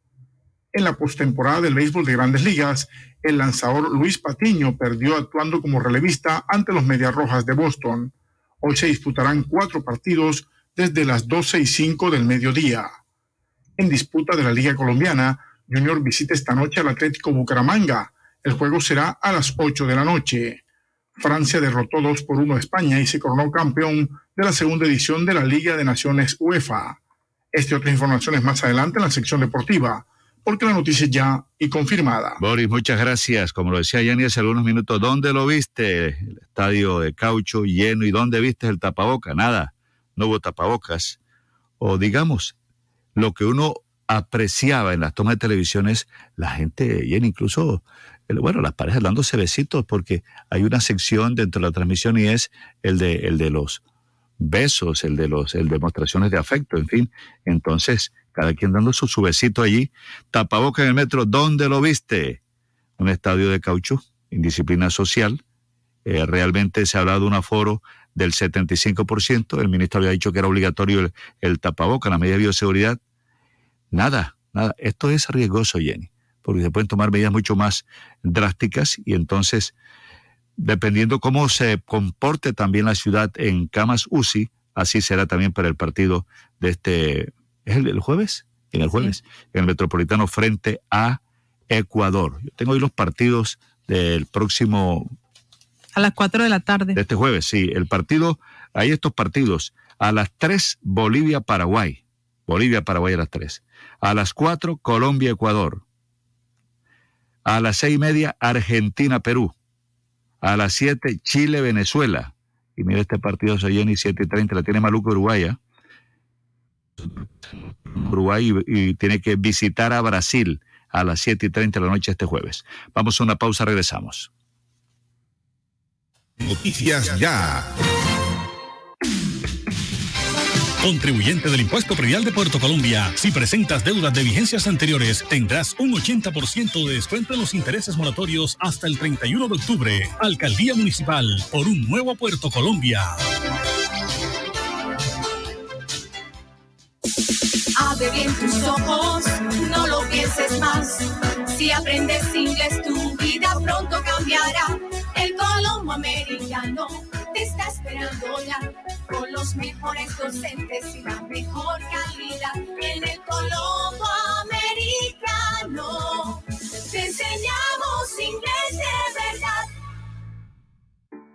En la postemporada del béisbol de grandes ligas, el lanzador Luis Patiño perdió actuando como relevista ante los Medias Rojas de Boston. Hoy se disputarán cuatro partidos desde las 12 y 5 del mediodía. En disputa de la Liga Colombiana, Junior visita esta noche al Atlético Bucaramanga. El juego será a las 8 de la noche. Francia derrotó 2 por 1 a España y se coronó campeón de la segunda edición de la Liga de Naciones UEFA. Este y otras informaciones más adelante en la sección deportiva porque la noticia ya y confirmada. Boris, muchas gracias. Como lo decía Yanni hace algunos minutos, ¿dónde lo viste? El estadio de caucho lleno. ¿Y dónde viste el tapaboca? Nada, no hubo tapabocas. O digamos, lo que uno apreciaba en las tomas de televisiones, la gente, y incluso, bueno, las parejas dándose besitos, porque hay una sección dentro de la transmisión y es el de, el de los besos, el de los el demostraciones de afecto, en fin. Entonces, cada quien dando su, su besito allí. Tapaboca en el metro, ¿dónde lo viste? Un estadio de caucho, indisciplina social. Eh, realmente se ha hablado de un aforo del 75%. El ministro había dicho que era obligatorio el, el tapaboca, la medida de bioseguridad. Nada, nada. Esto es riesgoso, Jenny, porque se pueden tomar medidas mucho más drásticas y entonces, dependiendo cómo se comporte también la ciudad en camas UCI, así será también para el partido de este ¿Es el, jueves? En el jueves, en el Metropolitano frente a Ecuador. Yo tengo hoy los partidos del próximo... A las 4 de la tarde. De este jueves, sí. El partido, hay estos partidos. A las 3, Bolivia-Paraguay. Bolivia-Paraguay a las 3. A las 4, Colombia-Ecuador. A las seis y media, Argentina-Perú. A las 7, Chile-Venezuela. Y mira este partido, se y 7 y 30, la tiene Maluco Uruguaya. Uruguay y, tiene que visitar a Brasil a las 7 y 30 de la noche este jueves. Vamos a una pausa, regresamos. Noticias ya. Contribuyente del Impuesto Predial de Puerto Colombia, si presentas deudas de vigencias anteriores, tendrás un 80% de descuento en los intereses moratorios hasta el 31 de octubre. Alcaldía Municipal, por un nuevo Puerto Colombia. Abre bien tus ojos, no lo pienses más. Si aprendes inglés, tu vida pronto cambiará. El Colombo Americano te está esperando ya con los mejores docentes y la mejor calidad en el Colombo Americano. Te enseñamos inglés de verdad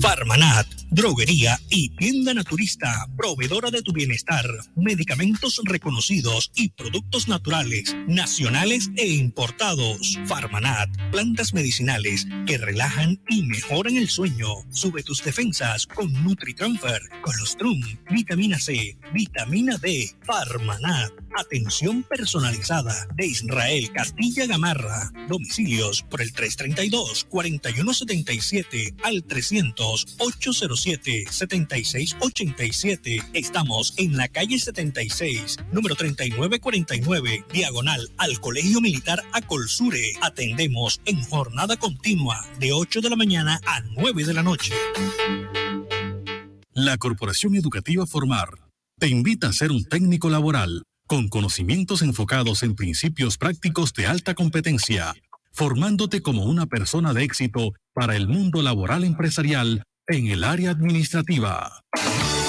Farmanat, droguería y tienda naturista, proveedora de tu bienestar, medicamentos reconocidos y productos naturales, nacionales e importados. Farmanat, plantas medicinales que relajan y mejoran el sueño. Sube tus defensas con NutriTransfer, Colostrum, vitamina C, vitamina D. Farmanat, atención personalizada de Israel Castilla Gamarra. Domicilios por el 332 4177 al 300 807-7687. Estamos en la calle 76, número 3949, diagonal al Colegio Militar Acolsure. Atendemos en jornada continua de 8 de la mañana a 9 de la noche. La Corporación Educativa Formar te invita a ser un técnico laboral con conocimientos enfocados en principios prácticos de alta competencia formándote como una persona de éxito para el mundo laboral empresarial en el área administrativa.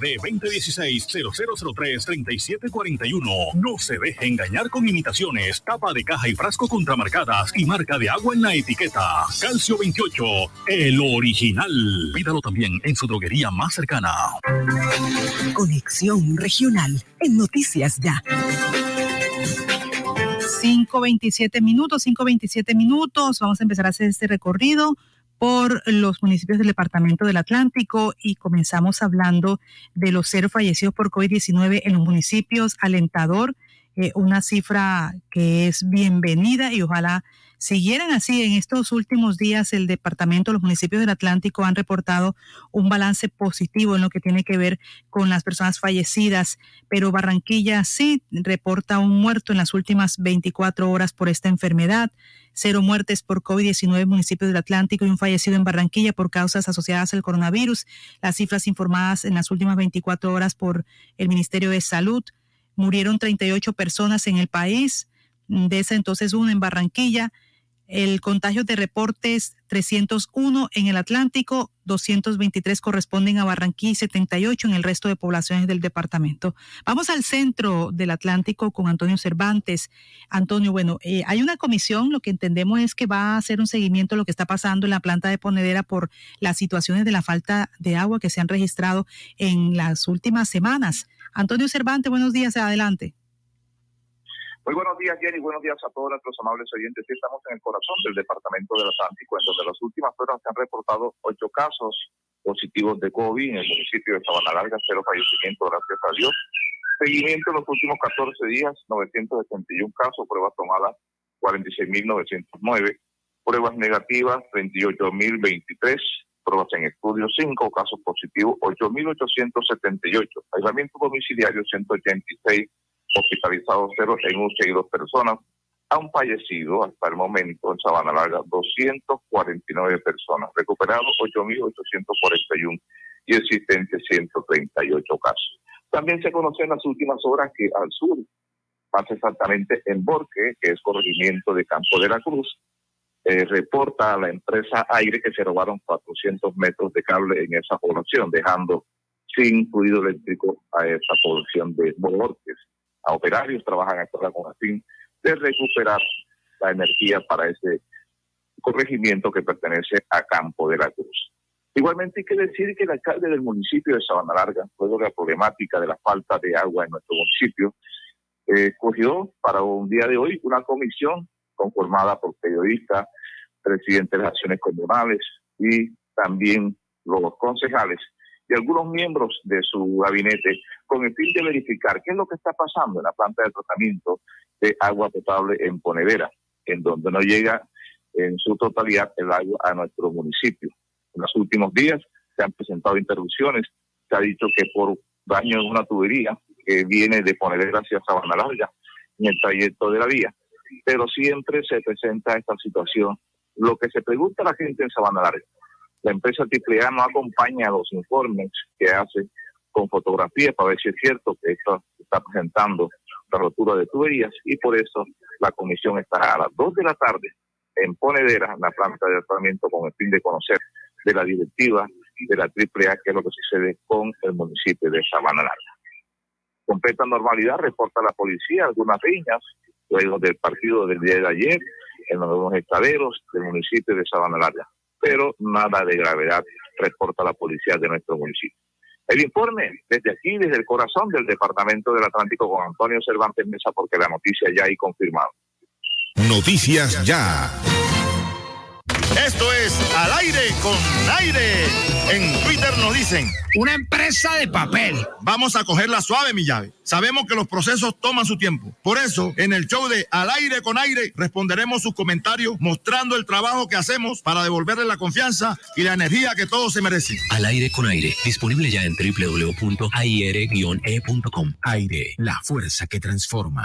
SD 2016-0003-3741. No se deje engañar con imitaciones, tapa de caja y frasco contramarcadas y marca de agua en la etiqueta. Calcio 28, el original. Pídalo también en su droguería más cercana. Conexión Regional en Noticias Ya. 5.27 minutos, 5.27 minutos. Vamos a empezar a hacer este recorrido por los municipios del Departamento del Atlántico y comenzamos hablando de los cero fallecidos por COVID-19 en los municipios. Alentador, eh, una cifra que es bienvenida y ojalá siguieran así. En estos últimos días, el departamento, los municipios del Atlántico han reportado un balance positivo en lo que tiene que ver con las personas fallecidas, pero Barranquilla sí reporta un muerto en las últimas 24 horas por esta enfermedad cero muertes por COVID-19 en municipios del Atlántico y un fallecido en Barranquilla por causas asociadas al coronavirus. Las cifras informadas en las últimas 24 horas por el Ministerio de Salud. Murieron 38 personas en el país, de esa entonces uno en Barranquilla el contagio de reportes 301 en el Atlántico, 223 corresponden a Barranquilla y 78 en el resto de poblaciones del departamento. Vamos al centro del Atlántico con Antonio Cervantes. Antonio, bueno, eh, hay una comisión, lo que entendemos es que va a hacer un seguimiento de lo que está pasando en la planta de Ponedera por las situaciones de la falta de agua que se han registrado en las últimas semanas. Antonio Cervantes, buenos días, adelante. Muy buenos días, Jenny. Buenos días a todos nuestros amables oyentes. Sí, estamos en el corazón del Departamento del Atlántico, en donde las últimas horas se han reportado ocho casos positivos de COVID en el municipio de Sabana Larga, cero fallecimientos, gracias a Dios. Seguimiento en los últimos 14 días, 971 casos, pruebas tomadas 46.909, pruebas negativas 38.023, pruebas en estudio 5, casos positivos 8.878, aislamiento domiciliario 186 hospitalizados cero en UCI dos personas. Han fallecido hasta el momento en Sabana Larga 249 personas, recuperados 8.841 y existentes 138 casos. También se conoce en las últimas horas que al sur, más exactamente en Borque, que es corregimiento de Campo de la Cruz, eh, reporta a la empresa Aire que se robaron 400 metros de cable en esa población, dejando sin fluido eléctrico a esa población de Borques a operarios, trabajan ahora con fin de recuperar la energía para ese corregimiento que pertenece a Campo de la Cruz. Igualmente hay que decir que el alcalde del municipio de Sabana Larga, luego de la problemática de la falta de agua en nuestro municipio, eh, cogió para un día de hoy una comisión conformada por periodistas, presidentes de acciones comunales y también los concejales y algunos miembros de su gabinete con el fin de verificar qué es lo que está pasando en la planta de tratamiento de agua potable en Ponedera, en donde no llega en su totalidad el agua a nuestro municipio. En los últimos días se han presentado interrupciones, se ha dicho que por daño en una tubería que viene de Ponedera hacia Sabana Larga en el trayecto de la vía, pero siempre se presenta esta situación. Lo que se pregunta la gente en Sabana Larga, la empresa AAA no acompaña los informes que hace con fotografías para ver si es cierto que esto está presentando la rotura de tuberías y por eso la comisión estará a las 2 de la tarde en Ponedera, en la planta de tratamiento, con el fin de conocer de la directiva de la AAA qué es lo que sucede con el municipio de Sabana Larga. Completa normalidad, reporta la policía, algunas riñas, luego del partido del día de ayer, en los estaderos del municipio de Sabana Larga. Pero nada de gravedad, reporta la policía de nuestro municipio. El informe desde aquí, desde el corazón del Departamento del Atlántico con Antonio Cervantes Mesa, porque la noticia ya hay confirmado. Noticias ya. Esto es Al aire con aire. En Twitter nos dicen. Una empresa de papel. Vamos a cogerla suave, mi llave. Sabemos que los procesos toman su tiempo. Por eso, en el show de Al aire con aire, responderemos sus comentarios mostrando el trabajo que hacemos para devolverle la confianza y la energía que todos se merecen. Al aire con aire. Disponible ya en www.aire-e.com. Aire, la fuerza que transforma.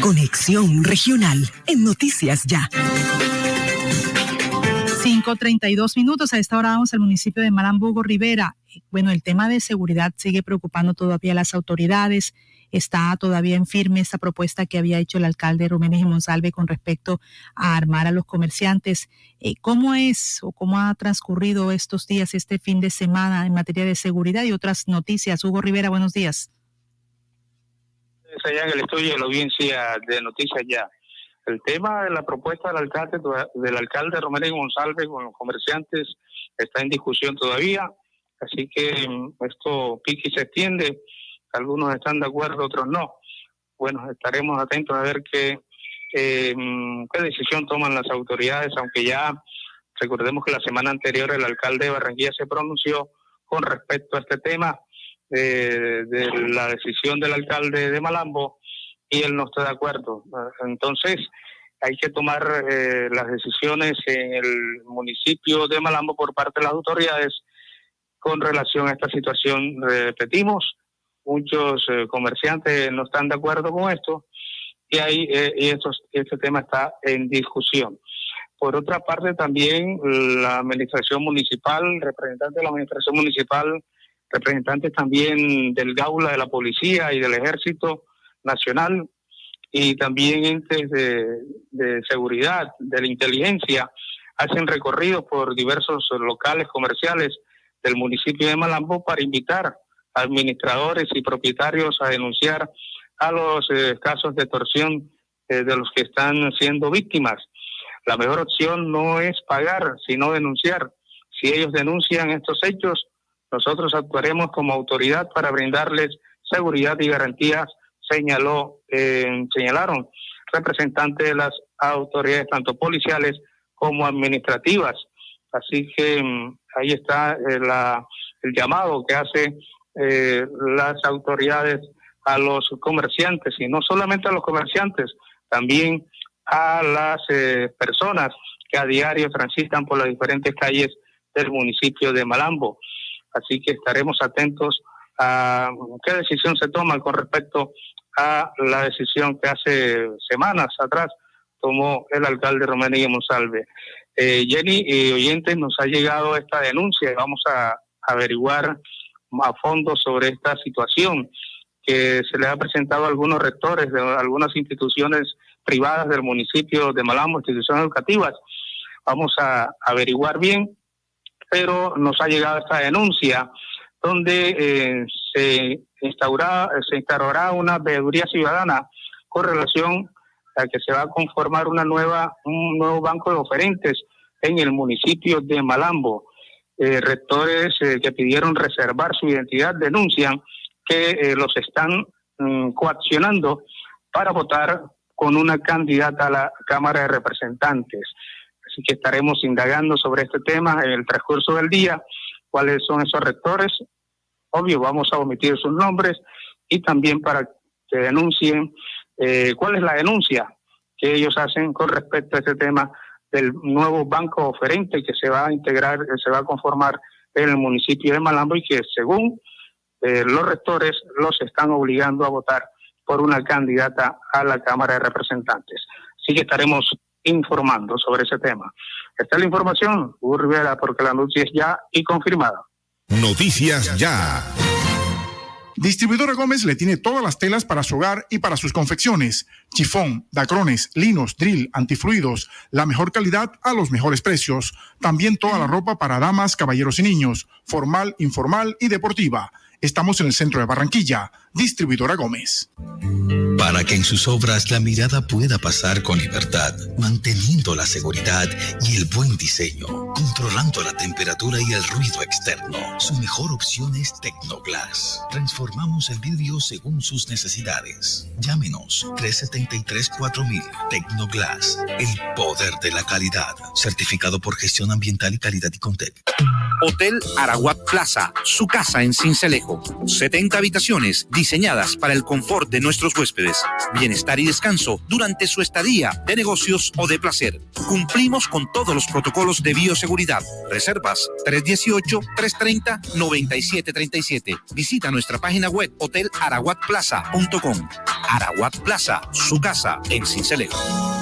Conexión Regional en Noticias Ya. 5.32 minutos. A esta hora vamos al municipio de Malambugo, Rivera. Bueno, el tema de seguridad sigue preocupando todavía a las autoridades. Está todavía en firme esta propuesta que había hecho el alcalde Ruménez Monsalve con respecto a armar a los comerciantes. Eh, ¿Cómo es o cómo ha transcurrido estos días, este fin de semana en materia de seguridad y otras noticias? Hugo Rivera, buenos días allá en el estudio de la audiencia de Noticias Ya. El tema de la propuesta del alcalde, del alcalde Romero González con los comerciantes está en discusión todavía, así que mm, esto pique y se extiende. Algunos están de acuerdo, otros no. Bueno, estaremos atentos a ver qué, eh, mm, qué decisión toman las autoridades, aunque ya recordemos que la semana anterior el alcalde de Barranquilla se pronunció con respecto a este tema de, la decisión del alcalde de Malambo y él no está de acuerdo. Entonces, hay que tomar eh, las decisiones en el municipio de Malambo por parte de las autoridades con relación a esta situación. Repetimos, muchos eh, comerciantes no están de acuerdo con esto y ahí eh, y este tema está en discusión. Por otra parte, también la administración municipal, representante de la administración municipal, representantes también del Gaula, de la Policía y del Ejército Nacional y también entes de, seguridad, de la inteligencia, hacen recorridos por diversos locales comerciales del municipio de Malambo para invitar a administradores y propietarios a denunciar a los eh, casos de extorsión eh, de los que están siendo víctimas. La mejor opción no es pagar, sino denunciar. Si ellos denuncian estos hechos, nosotros actuaremos como autoridad para brindarles seguridad y garantías, señaló, eh, señalaron representantes de las autoridades, tanto policiales como administrativas. Así que mm, ahí está eh, el llamado que hace eh, las autoridades a los comerciantes, y no solamente a los comerciantes, también a las personas que a diario transitan por las diferentes calles del municipio de Malambo. Así que estaremos atentos a qué decisión se toma con respecto a la decisión que hace semanas atrás tomó el alcalde Romelio Monsalve. Eh, Jenny y oyentes, nos ha llegado esta denuncia vamos a averiguar a fondo sobre esta situación que se le ha presentado a algunos rectores de algunas instituciones privadas del municipio de Malambo, instituciones educativas. Vamos a averiguar bien, pero nos ha llegado esta denuncia donde eh, se, instaurará, se instaurará una veeduría ciudadana con relación a que se va a conformar una nueva, un nuevo banco de oferentes en el municipio de Malambo. Eh, rectores eh, que pidieron reservar su identidad denuncian que eh, los están mm, coaccionando para votar con una candidata a la Cámara de Representantes. Así que estaremos indagando sobre este tema en el transcurso del día, cuáles son esos rectores. Obvio, vamos a omitir sus nombres y también para que denuncien eh, cuál es la denuncia que ellos hacen con respecto a este tema del nuevo banco oferente que se va a integrar, que se va a conformar en el municipio de Malambo y que según eh, los rectores los están obligando a votar por una candidata a la Cámara de Representantes. Así que estaremos informando sobre ese tema. Esta es la información, Hugo Rivera, porque la noticia es ya y confirmada. Noticias ya. Distribuidora Gómez le tiene todas las telas para su hogar y para sus confecciones. Chifón, dacrones, linos, drill, antifluidos, la mejor calidad a los mejores precios. También toda la ropa para damas, caballeros y niños, formal, informal y deportiva. Estamos en el centro de Barranquilla. Distribuidora Gómez. Para que en sus obras la mirada pueda pasar con libertad, manteniendo la seguridad y el buen diseño, controlando la temperatura y el ruido externo, su mejor opción es Tecnoglass. Transformamos el vidrio según sus necesidades. Llámenos 373-4000 Tecnoglass, el poder de la calidad. Certificado por gestión ambiental y calidad y Contec. Hotel Araguat Plaza, su casa en Cincelejo. 70 habitaciones diseñadas para el confort de nuestros huéspedes, bienestar y descanso durante su estadía de negocios o de placer. Cumplimos con todos los protocolos de bioseguridad. Reservas 318-330-9737. Visita nuestra página web hotelaraguatplaza.com. Araguat Plaza, su casa en Cincelejo.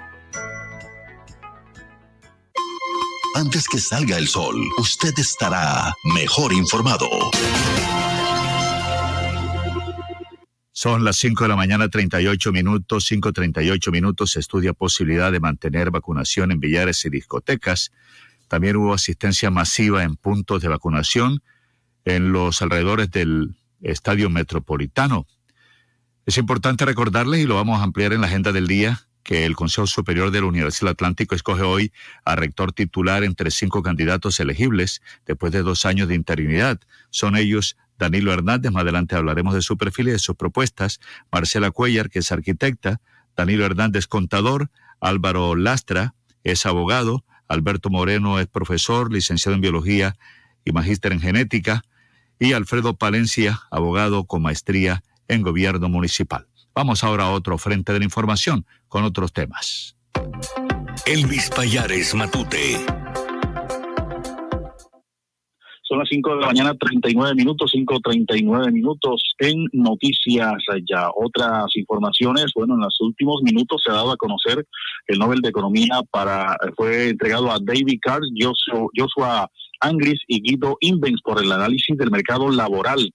Antes que salga el sol, usted estará mejor informado. Son las 5 de la mañana, 38 minutos, 5.38 minutos. Se estudia posibilidad de mantener vacunación en billares y discotecas. También hubo asistencia masiva en puntos de vacunación en los alrededores del Estadio Metropolitano. Es importante recordarles, y lo vamos a ampliar en la agenda del día, que el Consejo Superior de la Universidad del Atlántico escoge hoy a rector titular entre cinco candidatos elegibles después de dos años de interinidad. Son ellos Danilo Hernández, más adelante hablaremos de su perfil y de sus propuestas, Marcela Cuellar, que es arquitecta, Danilo Hernández, contador, Álvaro Lastra, es abogado, Alberto Moreno es profesor, licenciado en biología y magíster en genética, y Alfredo Palencia, abogado con maestría en gobierno municipal. Vamos ahora a otro frente de la información con otros temas. Elvis Payares Matute. Son las 5 de la mañana, 39 minutos, 5.39 minutos en Noticias Ya. Otras informaciones, bueno, en los últimos minutos se ha dado a conocer el Nobel de Economía para fue entregado a David Carr, Joshua, Joshua Angris y Guido Invens por el análisis del mercado laboral.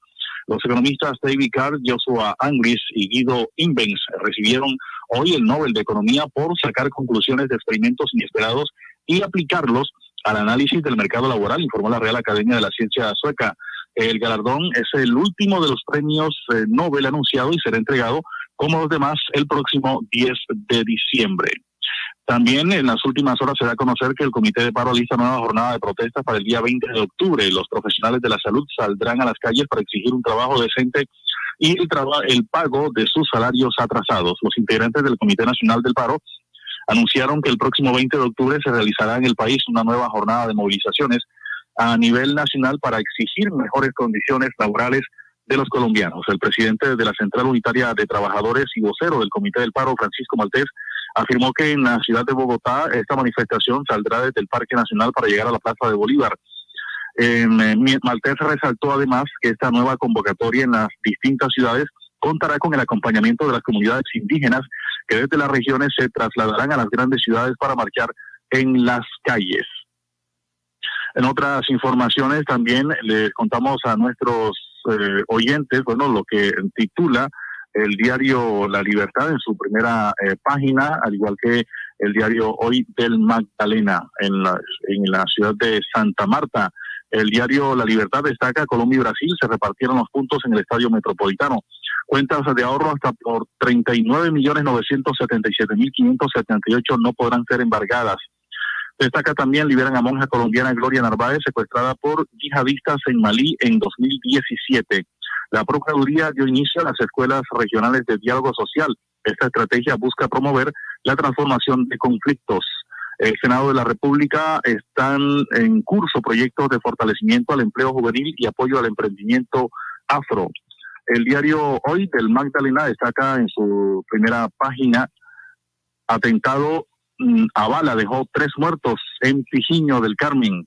Los economistas David Carr, Joshua Angris y Guido Invens recibieron hoy el Nobel de Economía por sacar conclusiones de experimentos inesperados y aplicarlos al análisis del mercado laboral, informó la Real Academia de la Ciencia Sueca. El galardón es el último de los premios eh, Nobel anunciado y será entregado, como los demás, el próximo 10 de diciembre. También en las últimas horas se da a conocer que el Comité de Paro alista nueva jornada de protestas para el día 20 de octubre. Los profesionales de la salud saldrán a las calles para exigir un trabajo decente y el, el pago de sus salarios atrasados. Los integrantes del Comité Nacional del Paro anunciaron que el próximo 20 de octubre se realizará en el país una nueva jornada de movilizaciones a nivel nacional para exigir mejores condiciones laborales de los colombianos. El presidente de la Central Unitaria de Trabajadores y vocero del Comité del Paro, Francisco Maltés, afirmó que en la ciudad de Bogotá esta manifestación saldrá desde el Parque Nacional para llegar a la Plaza de Bolívar. Eh, Maltés resaltó además que esta nueva convocatoria en las distintas ciudades contará con el acompañamiento de las comunidades indígenas que desde las regiones se trasladarán a las grandes ciudades para marchar en las calles. En otras informaciones también les contamos a nuestros eh, oyentes, bueno, lo que titula el diario La Libertad en su primera eh, página, al igual que el diario Hoy del Magdalena en la, en la ciudad de Santa Marta. El diario La Libertad destaca Colombia y Brasil se repartieron los puntos en el estadio metropolitano. Cuentas de ahorro hasta por 39.977.578 no podrán ser embargadas. Destaca también liberan a monja colombiana Gloria Narváez, secuestrada por yihadistas en Malí en 2017. La Procuraduría dio inicio a las escuelas regionales de diálogo social. Esta estrategia busca promover la transformación de conflictos. El Senado de la República están en curso proyectos de fortalecimiento al empleo juvenil y apoyo al emprendimiento afro. El diario Hoy del Magdalena destaca en su primera página atentado Mm, a bala dejó tres muertos en Pijiño del Carmen.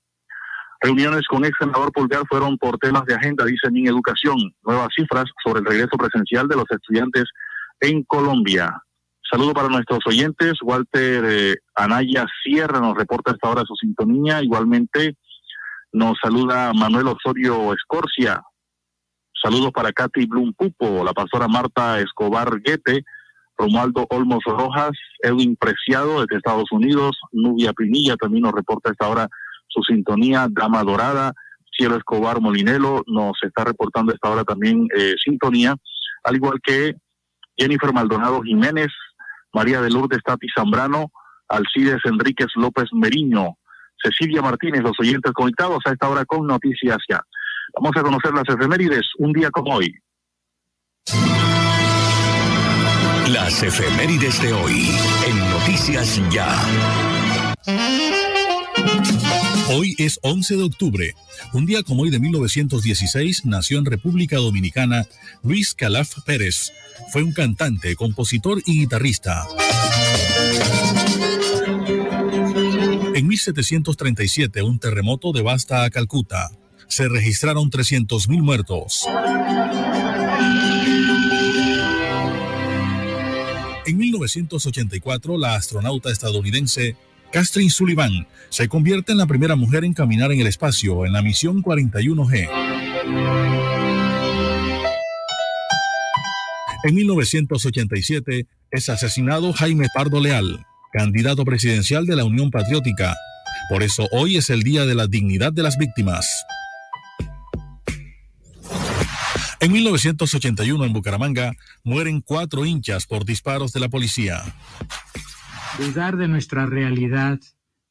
Reuniones con ex senador Pulgar fueron por temas de agenda, dice Mi Educación. Nuevas cifras sobre el regreso presencial de los estudiantes en Colombia. Saludo para nuestros oyentes. Walter eh, Anaya Sierra nos reporta esta hora su sintonía. Igualmente nos saluda Manuel Osorio Escorcia. Saludos para Katy Blum Pupo, la pastora Marta Escobar Guete, Romualdo Olmos Rojas, Edwin Preciado desde Estados Unidos, Nubia Pinilla también nos reporta esta hora su sintonía, Dama Dorada, Cielo Escobar Molinelo nos está reportando esta hora también eh, sintonía, al igual que Jennifer Maldonado Jiménez, María de Lourdes Tati Zambrano, Alcides Enríquez López Meriño, Cecilia Martínez, los oyentes conectados a esta hora con Noticias Ya. Vamos a conocer las efemérides un día como hoy. Las efemérides de hoy en Noticias Ya. Hoy es 11 de octubre. Un día como hoy de 1916 nació en República Dominicana Luis Calaf Pérez. Fue un cantante, compositor y guitarrista. En 1737 un terremoto devasta a Calcuta. Se registraron 300.000 muertos. En 1984, la astronauta estadounidense Catherine Sullivan se convierte en la primera mujer en caminar en el espacio en la misión 41G. En 1987 es asesinado Jaime Pardo Leal, candidato presidencial de la Unión Patriótica. Por eso hoy es el Día de la Dignidad de las Víctimas. En 1981 en Bucaramanga mueren cuatro hinchas por disparos de la policía. Dudar de nuestra realidad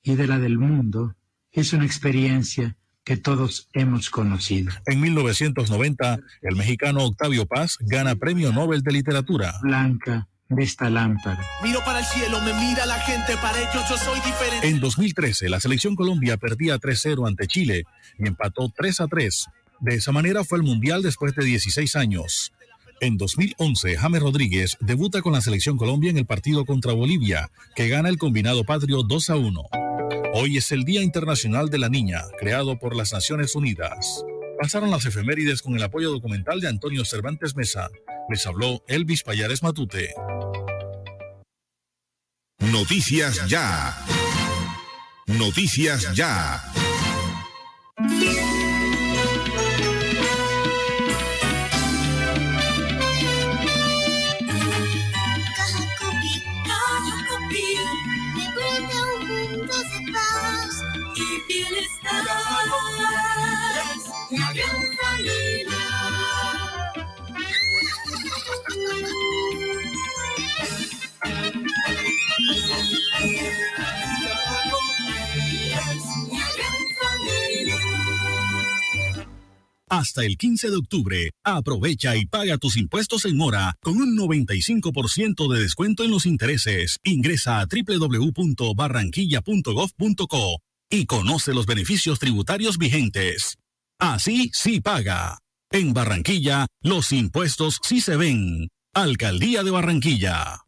y de la del mundo es una experiencia que todos hemos conocido. En 1990, el mexicano Octavio Paz gana Premio Nobel de Literatura. Blanca de esta lámpara. Miro para el cielo, me mira la gente, para ellos yo soy diferente. En 2013, la selección Colombia perdía 3-0 ante Chile y empató 3-3 de esa manera fue el Mundial después de 16 años. En 2011, James Rodríguez debuta con la selección Colombia en el partido contra Bolivia, que gana el combinado patrio 2 a 1. Hoy es el Día Internacional de la Niña, creado por las Naciones Unidas. Pasaron las efemérides con el apoyo documental de Antonio Cervantes Mesa. Les habló Elvis Payares Matute. Noticias ya. Noticias ya. Hasta el 15 de octubre, aprovecha y paga tus impuestos en hora con un 95% de descuento en los intereses. Ingresa a www.barranquilla.gov.co y conoce los beneficios tributarios vigentes. Así sí paga. En Barranquilla, los impuestos sí se ven. Alcaldía de Barranquilla.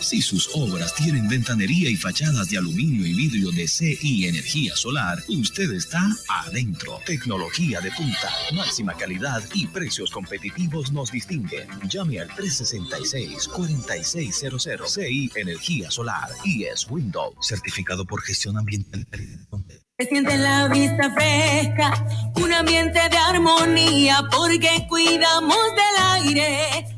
Si sus obras tienen ventanería y fachadas de aluminio y vidrio de CI Energía Solar, usted está adentro. Tecnología de punta, máxima calidad y precios competitivos nos distinguen. Llame al 366-4600 CI Energía Solar y es Windows, certificado por gestión ambiental. Se siente la vista fresca, un ambiente de armonía, porque cuidamos del aire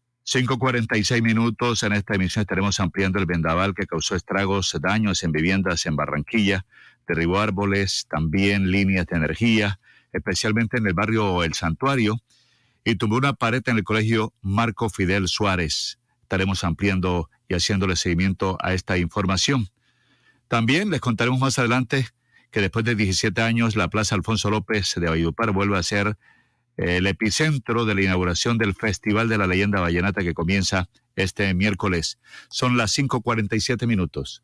5.46 minutos en esta emisión estaremos ampliando el vendaval que causó estragos, daños en viviendas en Barranquilla, derribó árboles, también líneas de energía, especialmente en el barrio El Santuario, y tumbó una pared en el colegio Marco Fidel Suárez. Estaremos ampliando y haciéndole seguimiento a esta información. También les contaremos más adelante que después de 17 años la Plaza Alfonso López de Valledupar vuelve a ser el epicentro de la inauguración del Festival de la Leyenda Vallenata que comienza este miércoles. Son las 5.47 minutos.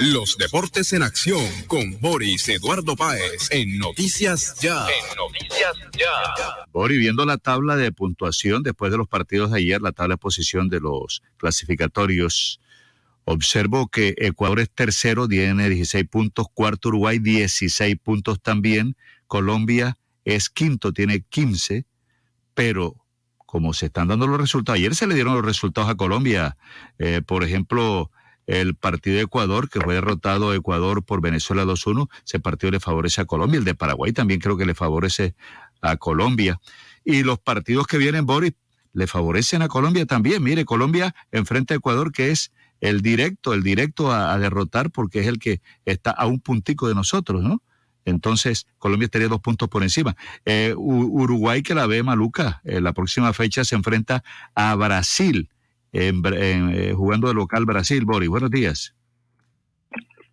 Los deportes en acción con Boris Eduardo Páez en Noticias Ya. En Noticias Ya. Boris, viendo la tabla de puntuación después de los partidos de ayer, la tabla de posición de los clasificatorios, observo que Ecuador es tercero, tiene 16 puntos, cuarto Uruguay 16 puntos también, Colombia es quinto, tiene 15, pero como se están dando los resultados, ayer se le dieron los resultados a Colombia, eh, por ejemplo, el partido de Ecuador, que fue derrotado Ecuador por Venezuela 2-1, ese partido le favorece a Colombia, el de Paraguay también creo que le favorece a Colombia. Y los partidos que vienen, Boris, le favorecen a Colombia también. Mire, Colombia enfrente a Ecuador, que es el directo, el directo a, derrotar, porque es el que está a un puntico de nosotros, ¿no? Entonces, Colombia estaría dos puntos por encima. Eh, Uruguay, que la ve maluca, la próxima fecha se enfrenta a Brasil en, eh, jugando de local Brasil. Boris, buenos días.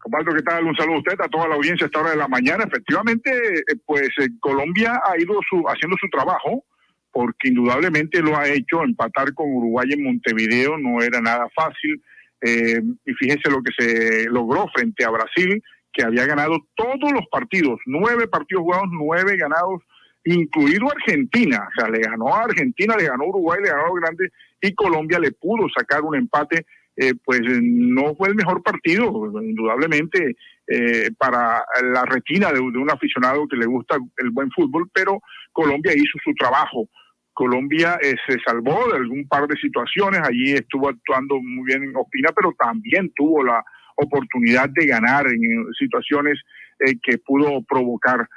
Osvaldo, ¿qué tal? Un saludo a usted, a toda la audiencia a esta hora de la mañana. Efectivamente, eh, pues eh, Colombia ha ido su, haciendo su trabajo, porque indudablemente lo ha hecho. Empatar con Uruguay en Montevideo no era nada fácil. y fíjese lo que se logró frente a Brasil, que había ganado todos los partidos, nueve partidos jugados, nueve ganados incluido Argentina. O sea, le ganó a Argentina, le ganó a Uruguay, le ganó a los grandes y Colombia le pudo sacar un empate. Eh, pues no fue el mejor partido, indudablemente, eh, para la retina de, un aficionado que le gusta el buen fútbol, pero Colombia hizo su trabajo. Colombia eh, se salvó de algún par de situaciones, allí estuvo actuando muy bien Opina, pero también tuvo la oportunidad de ganar en situaciones que pudo provocar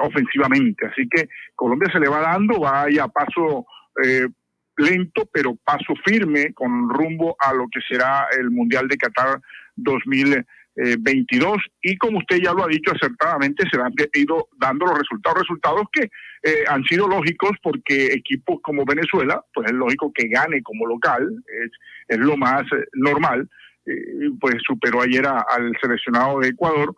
ofensivamente. Así que Colombia se le va dando, vaya a paso lento, pero paso firme con rumbo a lo que será el Mundial de Qatar 2022 y como usted ya lo ha dicho acertadamente, se han ido dando los resultados, resultados que eh, han sido lógicos porque equipos como Venezuela, pues es lógico que gane como local, es, es lo más eh, normal, eh, pues superó ayer al seleccionado de Ecuador,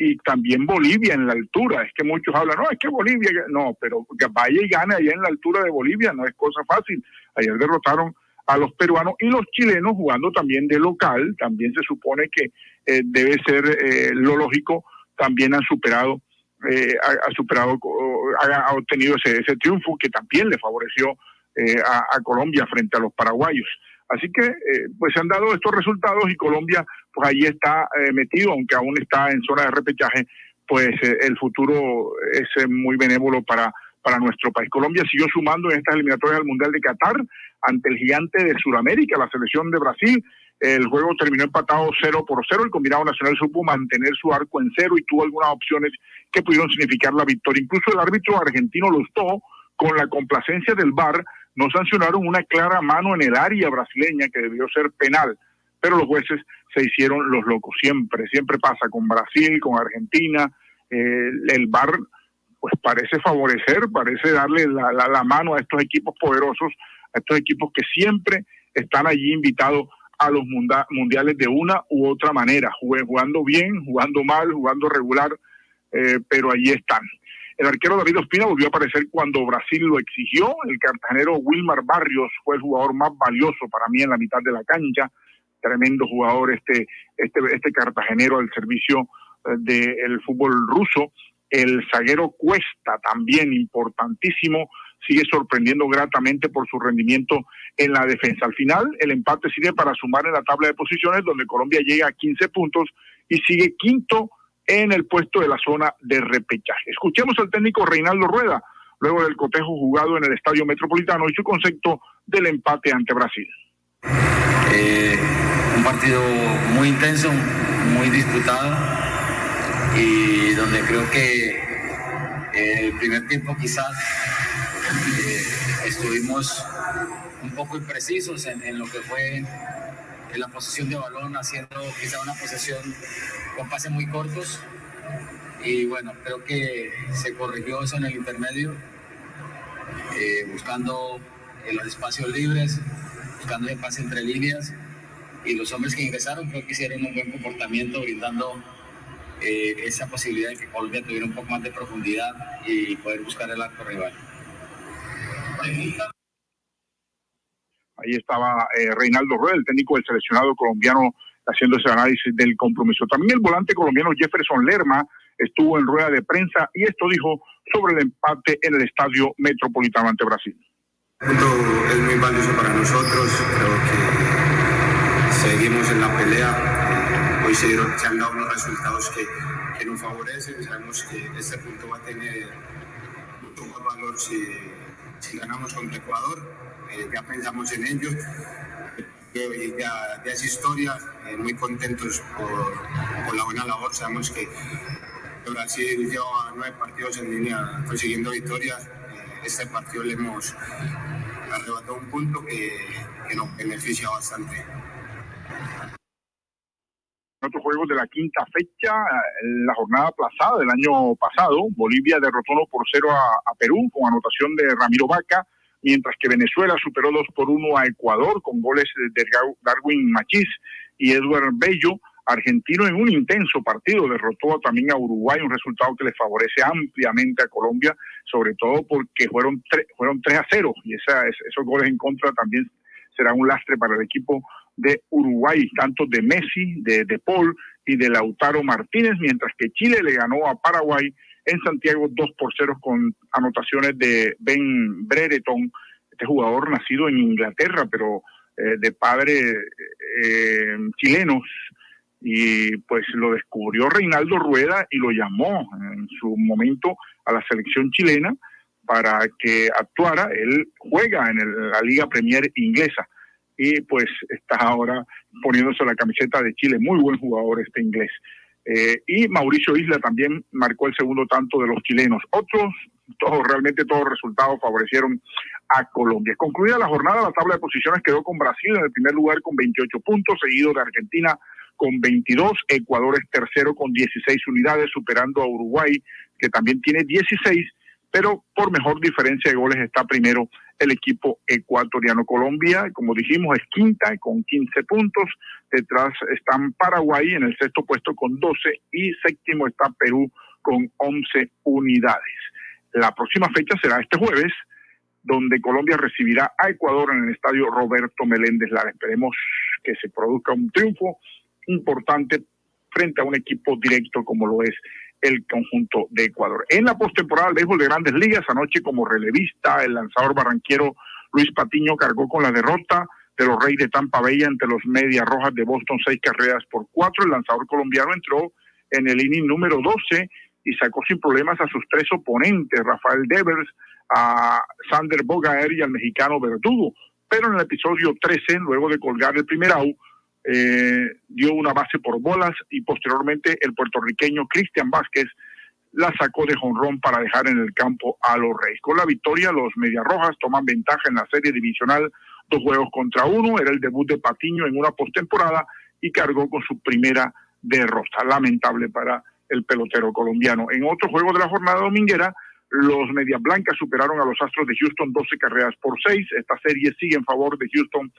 y también Bolivia en la altura. Es que muchos hablan, no, es que Bolivia, no, pero que vaya y gane allá en la altura de Bolivia no es cosa fácil. Ayer derrotaron a los peruanos y los chilenos jugando también de local, también se supone que eh, debe ser eh, lo lógico, también han superado, eh, ha, superado, ha, obtenido ese, ese, triunfo que también le favoreció a, a Colombia frente a los paraguayos. Así que eh, pues se han dado estos resultados y Colombia pues ahí está eh, metido, aunque aún está en zona de repechaje, pues eh, el futuro es muy benévolo para, para nuestro país. Colombia siguió sumando en estas eliminatorias al Mundial de Qatar ante el gigante de Sudamérica, la selección de Brasil. El juego terminó empatado 0 por 0. El combinado nacional supo mantener su arco en cero y tuvo algunas opciones que pudieron significar la victoria. Incluso el árbitro argentino estuvo con la complacencia del VAR no sancionaron una clara mano en el área brasileña que debió ser penal, pero los jueces se hicieron los locos. Siempre, siempre pasa con Brasil, con Argentina. Eh, el VAR pues parece favorecer, parece darle la, la, mano a estos equipos poderosos, a estos equipos que siempre están allí invitados a los mundiales de una u otra manera, jugando bien, jugando mal, jugando regular, eh, pero allí están. El arquero David Ospina volvió a aparecer cuando Brasil lo exigió. El cartagenero Wilmar Barrios fue el jugador más valioso para mí en la mitad de la cancha. Tremendo jugador este, este, este cartagenero al servicio eh, del fútbol ruso. El zaguero Cuesta, también importantísimo, sigue sorprendiendo gratamente por su rendimiento en la defensa. Al final, el empate sirve para sumar en la tabla de posiciones, donde Colombia llega a 15 puntos y sigue quinto en el puesto de la zona de repechaje. Escuchemos al técnico Reinaldo Rueda, luego del cotejo jugado en el Estadio Metropolitano y su concepto del empate ante Brasil. Eh, un partido muy intenso, muy disputado y donde creo que el primer tiempo quizás eh, estuvimos un poco imprecisos en, en lo que fue en la posesión de balón, haciendo quizá una posesión con pases muy cortos. Y bueno, creo que se corrigió eso en el intermedio, eh, buscando los espacios libres, buscando el pase entre líneas. Y los hombres que ingresaron creo que hicieron un buen comportamiento, brindando eh, esa posibilidad de que Colombia tuviera un poco más de profundidad y poder buscar el arco rival. Ahí estaba eh, Reinaldo Rueda, el técnico del seleccionado colombiano, haciendo ese análisis del compromiso. También el volante colombiano Jefferson Lerma estuvo en rueda de prensa y esto dijo sobre el empate en el estadio metropolitano ante Brasil. es muy valioso para nosotros, creo que seguimos en la pelea, hoy se, han dado unos resultados que, nos favorecen, sabemos que este punto va a tener mucho más valor si, ganamos contra Ecuador eh, ya pensamos en ello. Eh, ya, es historia, eh, muy contentos por, la buena labor. Sabemos que Brasil lleva nueve partidos en línea consiguiendo victorias. este partido le hemos arrebatado un punto que nos beneficia bastante. En otros juegos de la quinta fecha, la jornada aplazada del año pasado, Bolivia derrotó 1 por 0 a, Perú con anotación de Ramiro Vaca mientras que Venezuela superó 2 por 1 a Ecuador con goles de Darwin Machís y Edward Bello. Argentino en un intenso partido derrotó también a Uruguay, un resultado que le favorece ampliamente a Colombia, sobre todo porque fueron, fueron 3 a 0 y esa, esos goles en contra también será un lastre para el equipo de Uruguay, tanto de Messi, de, de Paul y de Lautaro Martínez, mientras que Chile le ganó a Paraguay en Santiago 2 por 0 con anotaciones de Ben Brereton, este jugador nacido en Inglaterra, pero eh, de padres eh, chilenos, y pues lo descubrió Reinaldo Rueda y lo llamó en su momento a la selección chilena para que actuara. Él juega en la Liga Premier inglesa y pues está ahora poniéndose la camiseta de Chile. Muy buen jugador este inglés. Eh, y Mauricio Isla también marcó el segundo tanto de los chilenos. Otros, todos, realmente todos los resultados favorecieron a Colombia. Concluida la jornada, la tabla de posiciones quedó con Brasil en el primer lugar con 28 puntos, seguido de Argentina con 22, Ecuador es tercero con 16 unidades, superando a Uruguay, que también tiene 16, pero por mejor diferencia de goles está primero el equipo ecuatoriano. Colombia, como dijimos, es quinta con 15 puntos, detrás están Paraguay en el sexto puesto con 12 y séptimo está Perú con 11 unidades. La próxima fecha será este jueves, donde Colombia recibirá a Ecuador en el estadio Roberto Meléndez Lara. Esperemos que se produzca un triunfo importante frente a un equipo directo como lo es el conjunto de Ecuador. En la postemporada del de grandes ligas, anoche como relevista, el lanzador barranquero Luis Patiño cargó con la derrota de los Reyes de Tampa Bay ante los Medias Rojas de Boston, seis carreras por cuatro. El lanzador colombiano entró en el inning número 12 y sacó sin problemas a sus tres oponentes, Rafael Devers, a Sander Bogaer y al mexicano Verdugo. Pero en el episodio 13, luego de colgar el primer out, eh, dio una base por bolas y posteriormente el puertorriqueño Cristian Vázquez la sacó de jonrón para dejar en el campo a los Reyes. Con la victoria, los Medias Rojas toman ventaja en la serie divisional dos juegos contra uno. Era el debut de Patiño en una postemporada y cargó con su primera derrota. Lamentable para el pelotero colombiano. En otro juego de la jornada dominguera, los Medias Blancas superaron a los Astros de Houston 12 carreras por 6. Esta serie sigue en favor de Houston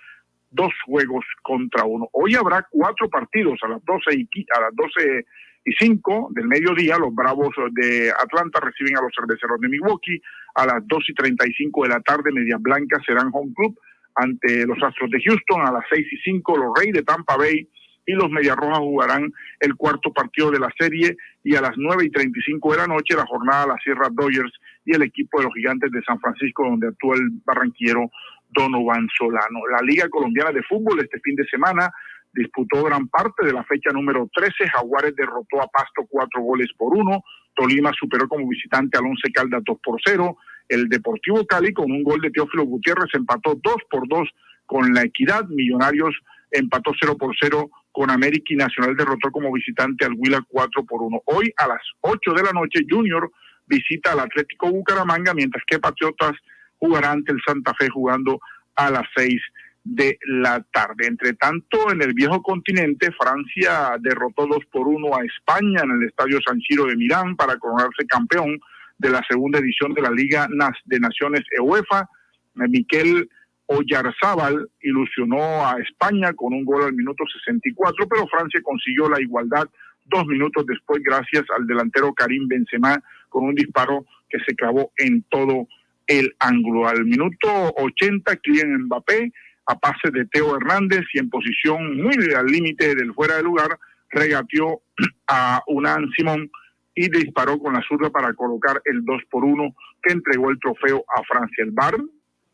dos juegos contra uno. Hoy habrá cuatro partidos a las 12 y, a las 12 y 5 del mediodía. Los Bravos de Atlanta reciben a los Cerveceros de Milwaukee. A las 2 y 35 de la tarde, Medias Blancas serán home club ante los Astros de Houston. A las 6 y 5, los Reyes de Tampa Bay y los Medias Rojas jugarán el cuarto partido de la serie. Y a las 9 y 35 de la noche, la jornada la Sierra Dodgers y el equipo de los Gigantes de San Francisco, donde actúa el barranquero Donovan Solano. La Liga Colombiana de Fútbol este fin de semana disputó gran parte de la fecha número 13. Jaguares derrotó a Pasto cuatro goles por uno. Tolima superó como visitante al Once Caldas dos por cero. El Deportivo Cali con un gol de Teófilo Gutiérrez empató dos por dos con la Equidad. Millonarios empató cero por cero con América y Nacional derrotó como visitante al Huila cuatro por uno. Hoy a las ocho de la noche Junior visita al Atlético Bucaramanga mientras que Patriotas jugará ante el Santa Fe jugando a las seis de la tarde. Entre tanto, en el viejo continente, Francia derrotó dos por uno a España en el Estadio San Siro de Milán para coronarse campeón de la segunda edición de la Liga de Naciones UEFA. Miquel Oyarzábal ilusionó a España con un gol al minuto 64, pero Francia consiguió la igualdad dos minutos después gracias al delantero Karim Benzema con un disparo que se clavó en todo el ángulo. Al minuto 80, Kylian Mbappé, a pase de Teo Hernández y en posición muy al límite del fuera de lugar, regateó a Unan Simón y disparó con la zurda para colocar el 2 por 1 que entregó el trofeo a Francia. El VAR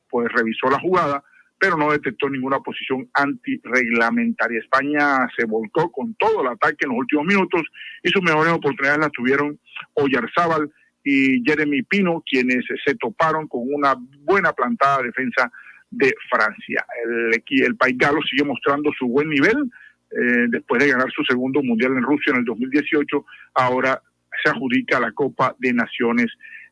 pues revisó la jugada, pero no detectó ninguna posición antirreglamentaria. España se volcó con todo el ataque en los últimos minutos y sus mejores oportunidades las tuvieron Oyarzábal y Jeremy Pino, quienes se toparon con una buena plantada defensa de Francia. El, el país galo sigue mostrando su buen nivel eh, después de ganar su segundo mundial en Rusia en el 2018. Ahora se adjudica la Copa de Naciones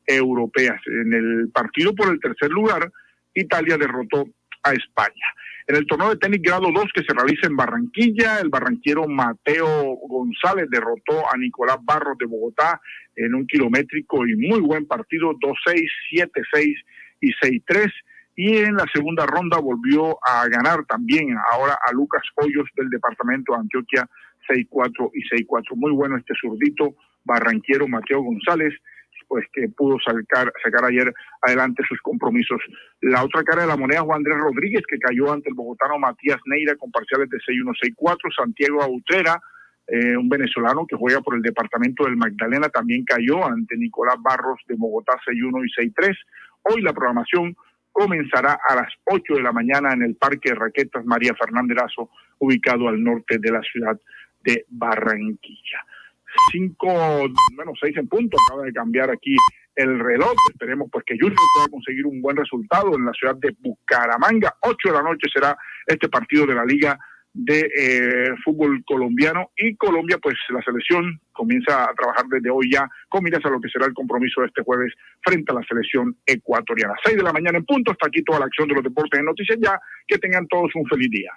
Europeas. En el partido por el tercer lugar, Italia derrotó a España. En el torneo de tenis grado 2 que se realiza en Barranquilla, el barranquero Mateo González derrotó a Nicolás Barros de Bogotá en un kilométrico y muy buen partido, 2-6, 7-6 y 6-3. Y en la segunda ronda volvió a ganar también ahora a Lucas Hoyos del departamento de Antioquia 6-4 y 6-4. Muy bueno este zurdito barranquero Mateo González pues que pudo sacar, sacar ayer adelante sus compromisos. La otra cara de la moneda, Juan Andrés Rodríguez, que cayó ante el bogotano Matías Neira con parciales de 6-1-6-4, Santiago Autrera eh, un venezolano que juega por el departamento del Magdalena, también cayó ante Nicolás Barros de Bogotá 6-1 y 6-3. Hoy la programación comenzará a las 8 de la mañana en el Parque de Raquetas María Fernández Lazo, ubicado al norte de la ciudad de Barranquilla. Cinco, bueno, seis en punto, acaba de cambiar aquí el reloj. Esperemos pues que Junior pueda conseguir un buen resultado en la ciudad de Bucaramanga. 8 de la noche será este partido de la Liga de eh, Fútbol Colombiano y Colombia, pues la selección comienza a trabajar desde hoy ya con miras a lo que será el compromiso de este jueves frente a la selección ecuatoriana. 6 de la mañana en punto, está aquí toda la acción de los deportes en Noticias Ya. Que tengan todos un feliz día.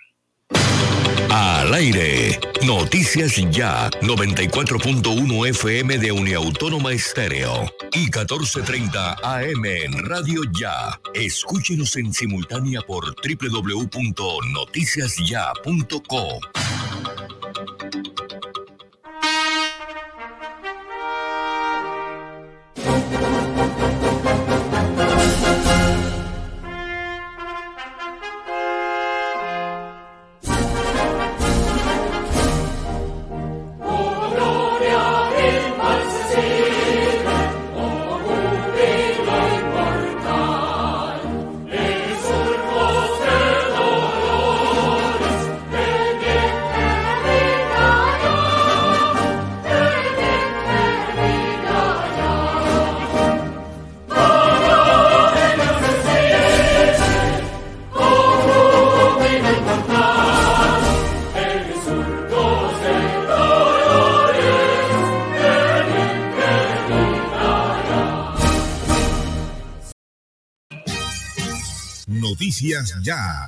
Al aire. Noticias Ya. 94.1 FM de Uniautónoma Estéreo. Y 14.30 AM en Radio Ya. Escúchenos en simultánea por www.noticiasya.com. Noticias Ya.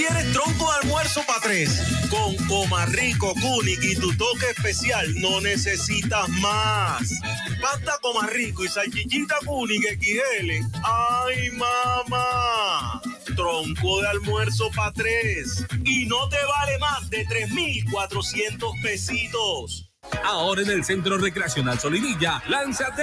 Quieres tronco de almuerzo para tres. Con Comarrico, Kunik y tu toque especial, no necesitas más. Pasta Comarrico y salchichita Kunik XL. ¡Ay, mamá! Tronco de almuerzo para tres. Y no te vale más de 3,400 pesitos. Ahora en el Centro Recreacional Solinilla, lánzate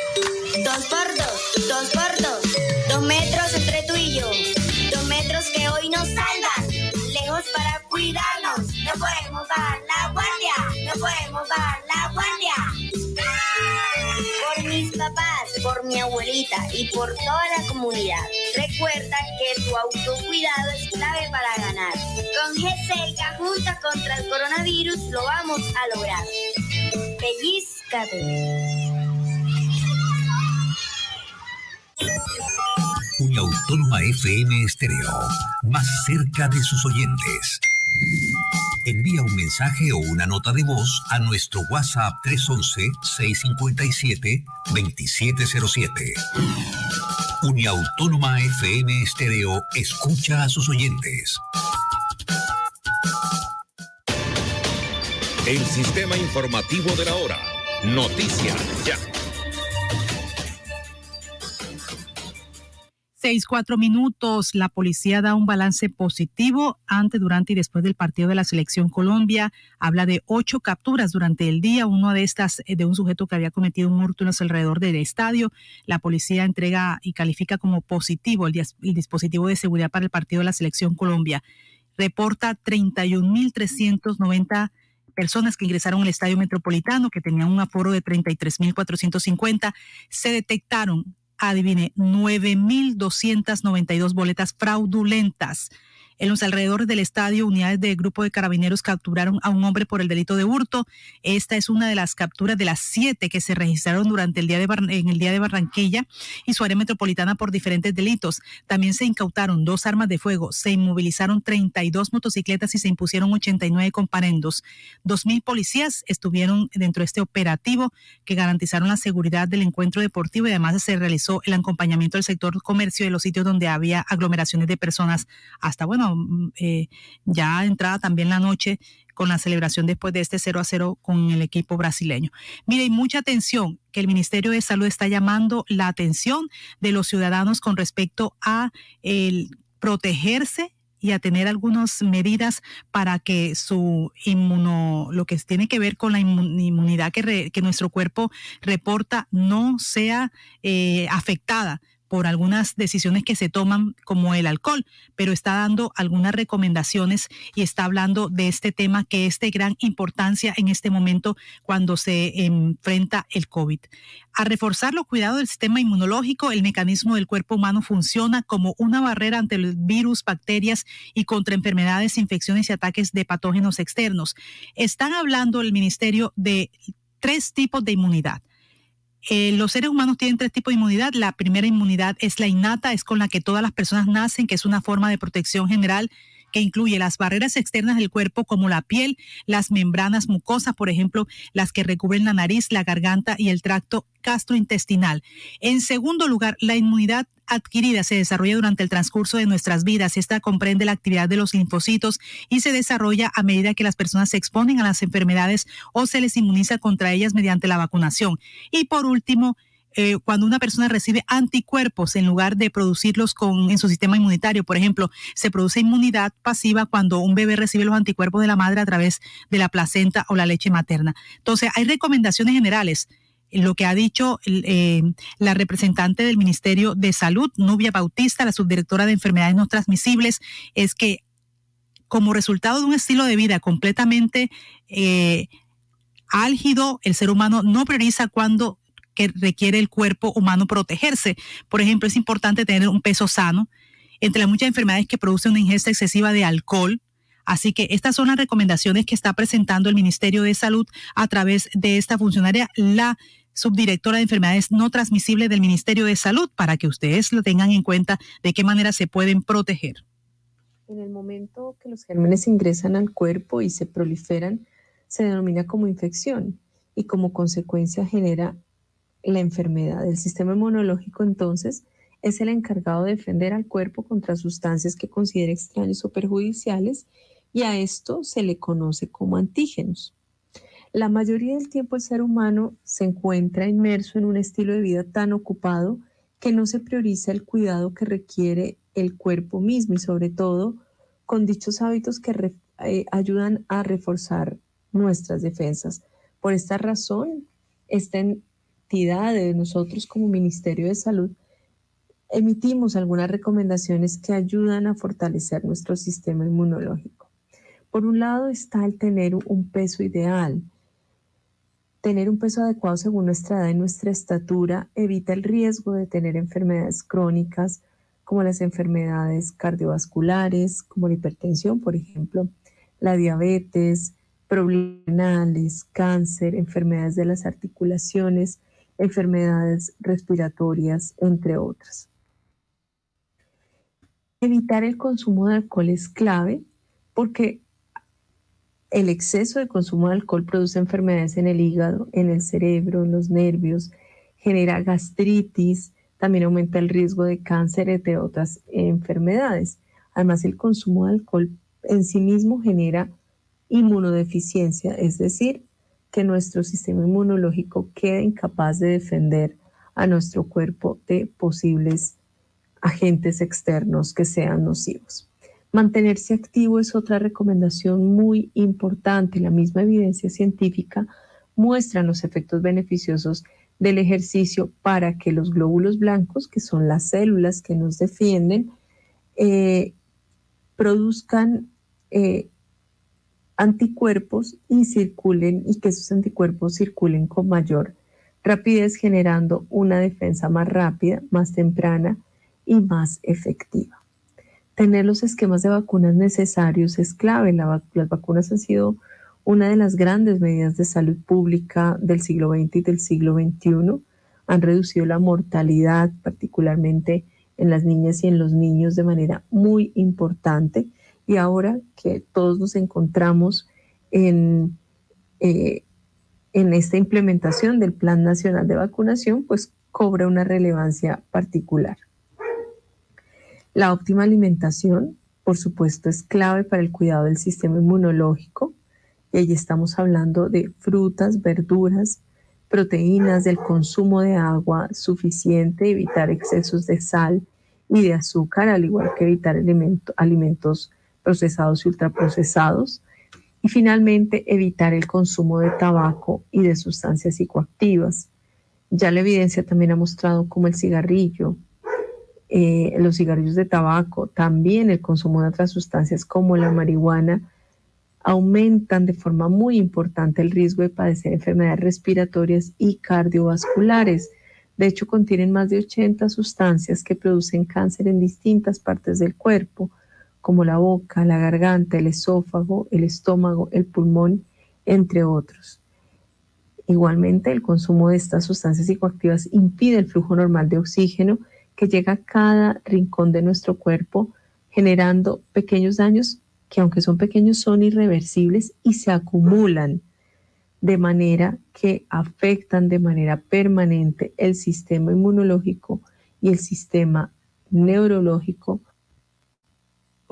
Dos por dos. Dos por dos. Dos metros entre tú y yo. Dos metros que hoy nos salvan. Lejos para cuidarnos. No podemos bajar la guardia. No podemos bajar la guardia. Por mis papás, por mi abuelita y por toda la comunidad. Recuerda que tu autocuidado es clave para ganar. Con GCELCA juntos contra el coronavirus lo vamos a lograr. Pellizcate. Uniautónoma FM Estéreo, más cerca de sus oyentes. Envía un mensaje o una nota de voz a nuestro WhatsApp 311-657-2707. Uniautónoma FM Estéreo escucha a sus oyentes. El sistema informativo de la hora. Noticias Ya. Seis, cuatro minutos. La policía da un balance positivo antes, durante y después del partido de la selección Colombia. Habla de ocho capturas durante el día. Uno de estas eh, de un sujeto que había cometido un hurto en los alrededor del estadio. La policía entrega y califica como positivo el, el dispositivo de seguridad para el partido de la selección Colombia. Reporta 31.390 personas que ingresaron al estadio metropolitano, que tenían un aforo de 33.450, se detectaron adivine, 9.292 boletas fraudulentas. En los alrededores del estadio, unidades del grupo de carabineros capturaron a un hombre por el delito de hurto. Esta es una de las capturas de las siete que se registraron durante el día de en el día de Barranquilla y su área metropolitana por diferentes delitos. También se incautaron dos armas de fuego, se inmovilizaron 32 motocicletas y se impusieron 89 comparendos. Dos mil policías estuvieron dentro de este operativo que garantizaron la seguridad del encuentro deportivo y además se realizó el acompañamiento del sector comercio de los sitios donde había aglomeraciones de personas hasta, bueno, Mm, eh, ya entrada también la noche con la celebración después de este 0 a 0 con el equipo brasileño. Mire, y mucha atención que el Ministerio de Salud está llamando la atención de los ciudadanos con respecto a el protegerse y a tener algunas medidas para que su inmuno, lo que tiene que ver con la inmunidad que, que nuestro cuerpo reporta no sea eh, afectada por algunas decisiones que se toman como el alcohol, pero está dando algunas recomendaciones y está hablando de este tema que es de gran importancia en este momento cuando se enfrenta el COVID. A reforzar los cuidados del sistema inmunológico, el mecanismo del cuerpo humano funciona como una barrera ante el virus, bacterias y contra enfermedades, infecciones y ataques de patógenos externos. Están hablando el ministerio de tres tipos de inmunidad eh, los seres humanos tienen tres tipos de inmunidad. La primera inmunidad es la innata, es con la que todas las personas nacen, que es una forma de protección general que incluye las barreras externas del cuerpo como la piel, las membranas mucosas, por ejemplo, las que recubren la nariz, la garganta y el tracto gastrointestinal. En segundo lugar, la inmunidad adquirida se desarrolla durante el transcurso de nuestras vidas. Esta comprende la actividad de los linfocitos y se desarrolla a medida que las personas se exponen a las enfermedades o se les inmuniza contra ellas mediante la vacunación. Y por último, eh, cuando una persona recibe anticuerpos en lugar de producirlos con, en su sistema inmunitario. Por ejemplo, se produce inmunidad pasiva cuando un bebé recibe los anticuerpos de la madre a través de la placenta o la leche materna. Entonces, hay recomendaciones generales lo que ha dicho eh, la representante del Ministerio de Salud, Nubia Bautista, la subdirectora de enfermedades no transmisibles, es que como resultado de un estilo de vida completamente eh, álgido, el ser humano no prioriza cuando que requiere el cuerpo humano protegerse. Por ejemplo, es importante tener un peso sano. Entre las muchas enfermedades que producen una ingesta excesiva de alcohol, Así que estas son las recomendaciones que está presentando el Ministerio de Salud a través de esta funcionaria, la subdirectora de enfermedades no transmisibles del Ministerio de Salud, para que ustedes lo tengan en cuenta de qué manera se pueden proteger. En el momento que los gérmenes ingresan al cuerpo y se proliferan, se denomina como infección y como consecuencia genera la enfermedad. El sistema inmunológico entonces es el encargado de defender al cuerpo contra sustancias que considera extrañas o perjudiciales y a esto se le conoce como antígenos. La mayoría del tiempo el ser humano se encuentra inmerso en un estilo de vida tan ocupado que no se prioriza el cuidado que requiere el cuerpo mismo y sobre todo con dichos hábitos que eh, ayudan a reforzar nuestras defensas. Por esta razón, esta de nosotros como Ministerio de Salud emitimos algunas recomendaciones que ayudan a fortalecer nuestro sistema inmunológico. Por un lado está el tener un peso ideal, Tener un peso adecuado según nuestra edad y nuestra estatura evita el riesgo de tener enfermedades crónicas como las enfermedades cardiovasculares, como la hipertensión, por ejemplo, la diabetes, problemas cáncer, enfermedades de las articulaciones, enfermedades respiratorias, entre otras. Evitar el consumo de alcohol es clave porque el exceso de consumo de alcohol produce enfermedades en el hígado, en el cerebro, en los nervios, genera gastritis, también aumenta el riesgo de cáncer, entre otras enfermedades. Además, el consumo de alcohol en sí mismo genera inmunodeficiencia, es decir, que nuestro sistema inmunológico queda incapaz de defender a nuestro cuerpo de posibles agentes externos que sean nocivos. Mantenerse activo es otra recomendación muy importante. La misma evidencia científica muestra los efectos beneficiosos del ejercicio para que los glóbulos blancos, que son las células que nos defienden, eh, produzcan eh, anticuerpos y circulen y que esos anticuerpos circulen con mayor rapidez, generando una defensa más rápida, más temprana y más efectiva. tener los esquemas de vacunas necesarios es clave. las vacunas han sido una de las grandes medidas de salud pública del siglo XX y del siglo XXI. Han reducido la mortalidad, particularmente en las niñas y en los niños, de manera muy importante. Y ahora que todos nos encontramos en, eh, en esta implementación del Plan Nacional de Vacunación, pues cobra una relevancia particular. La óptima alimentación, por supuesto, es clave para el cuidado del sistema inmunológico y allí estamos hablando de frutas, verduras, proteínas, del consumo de agua suficiente, evitar excesos de sal y de azúcar, al igual que evitar alimentos procesados y ultraprocesados. Y finalmente, evitar el consumo de tabaco y de sustancias psicoactivas. Ya la evidencia también ha mostrado cómo el cigarrillo, eh, los cigarrillos de tabaco, también el consumo de otras sustancias como la marihuana, aumentan de forma muy importante el riesgo de padecer enfermedades respiratorias y cardiovasculares. De hecho, contienen más de 80 sustancias que producen cáncer en distintas partes del cuerpo, como la boca, la garganta, el esófago, el estómago, el pulmón, entre otros. Igualmente, el consumo de estas sustancias psicoactivas impide el flujo normal de oxígeno que llega a cada rincón de nuestro cuerpo, generando pequeños daños que aunque son pequeños son irreversibles y se acumulan de manera que afectan de manera permanente el sistema inmunológico y el sistema neurológico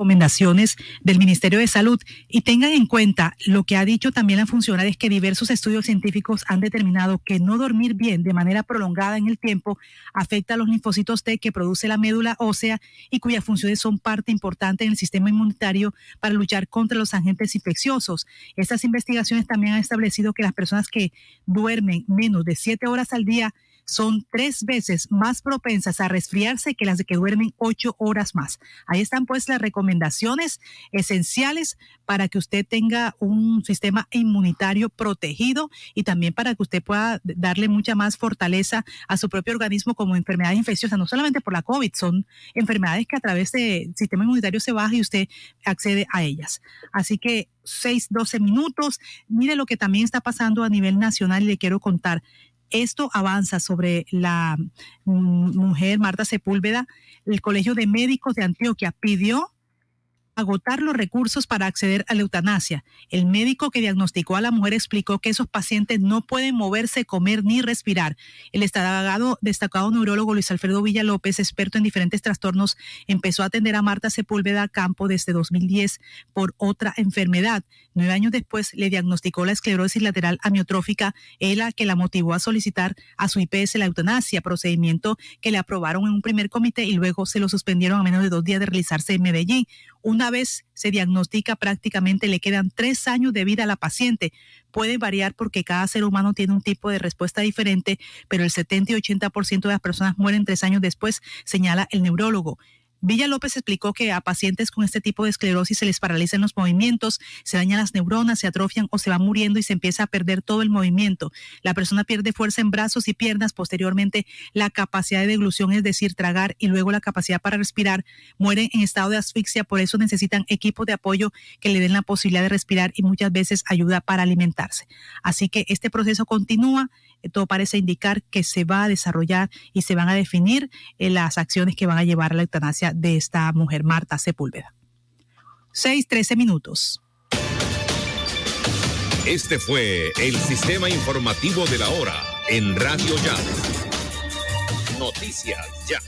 recomendaciones del Ministerio de Salud y tengan en cuenta lo que ha dicho también la funcionaria es que diversos estudios científicos han determinado que no dormir bien de manera prolongada en el tiempo afecta a los linfocitos T que produce la médula ósea y cuyas funciones son parte importante en el sistema inmunitario para luchar contra los agentes infecciosos. Estas investigaciones también han establecido que las personas que duermen menos de siete horas al día son tres veces más propensas a resfriarse que las de que duermen ocho horas más. Ahí están pues las recomendaciones esenciales para que usted tenga un sistema inmunitario protegido y también para que usted pueda darle mucha más fortaleza a su propio organismo como enfermedades infecciosas, no solamente por la COVID, son enfermedades que a través del sistema inmunitario se baja y usted accede a ellas. Así que 6, 12 minutos. Mire lo que también está pasando a nivel nacional y le quiero contar. Esto avanza sobre la mm, mujer Marta Sepúlveda. El Colegio de Médicos de Antioquia pidió agotar los recursos para acceder a la eutanasia. El médico que diagnosticó a la mujer explicó que esos pacientes no pueden moverse, comer ni respirar. El destacado, destacado neurólogo Luis Alfredo Villa López, experto en diferentes trastornos, empezó a atender a Marta Sepúlveda Campo desde 2010 por otra enfermedad. Nueve años después le diagnosticó la esclerosis lateral amiotrófica, la que la motivó a solicitar a su IPS la eutanasia, procedimiento que le aprobaron en un primer comité y luego se lo suspendieron a menos de dos días de realizarse en Medellín. Una vez se diagnostica, prácticamente le quedan tres años de vida a la paciente. Puede variar porque cada ser humano tiene un tipo de respuesta diferente, pero el 70 y 80% de las personas mueren tres años después, señala el neurólogo. Villa López explicó que a pacientes con este tipo de esclerosis se les paralizan los movimientos, se dañan las neuronas, se atrofian o se va muriendo y se empieza a perder todo el movimiento. La persona pierde fuerza en brazos y piernas, posteriormente la capacidad de deglución, es decir, tragar, y luego la capacidad para respirar. Mueren en estado de asfixia, por eso necesitan equipos de apoyo que le den la posibilidad de respirar y muchas veces ayuda para alimentarse. Así que este proceso continúa todo parece indicar que se va a desarrollar y se van a definir eh, las acciones que van a llevar a la eutanasia de esta mujer, Marta Sepúlveda. 6, 13 minutos. Este fue el sistema informativo de la hora en Radio Ya. Noticias Ya.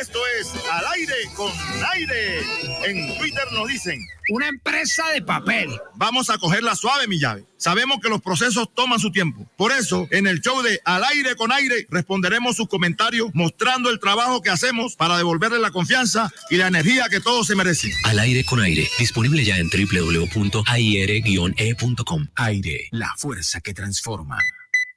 Esto es Al aire con aire. En Twitter nos dicen. Una empresa de papel. Vamos a cogerla suave, mi llave. Sabemos que los procesos toman su tiempo. Por eso, en el show de Al aire con aire, responderemos sus comentarios mostrando el trabajo que hacemos para devolverle la confianza y la energía que todos se merecen. Al aire con aire. Disponible ya en www.aire-e.com. Aire, la fuerza que transforma.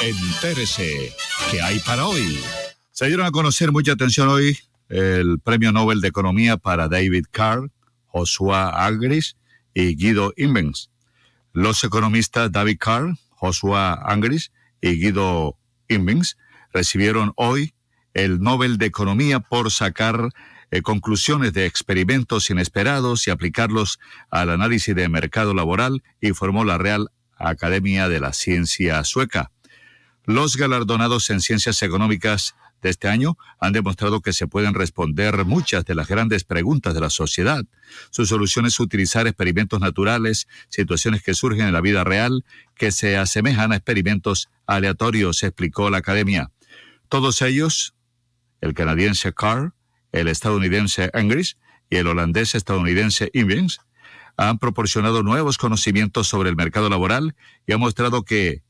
Entérese, ¿qué hay para hoy? Se dieron a conocer mucha atención hoy el Premio Nobel de Economía para David Carr, Joshua Angris y Guido Imbens. Los economistas David Carr, Joshua Angris y Guido Imbens recibieron hoy el Nobel de Economía por sacar eh, conclusiones de experimentos inesperados y aplicarlos al análisis de mercado laboral, informó la Real Academia de la Ciencia Sueca. Los galardonados en ciencias económicas de este año han demostrado que se pueden responder muchas de las grandes preguntas de la sociedad. Su solución es utilizar experimentos naturales, situaciones que surgen en la vida real, que se asemejan a experimentos aleatorios, explicó la academia. Todos ellos, el canadiense Carr, el estadounidense Engris y el holandés estadounidense Invens, han proporcionado nuevos conocimientos sobre el mercado laboral y han mostrado que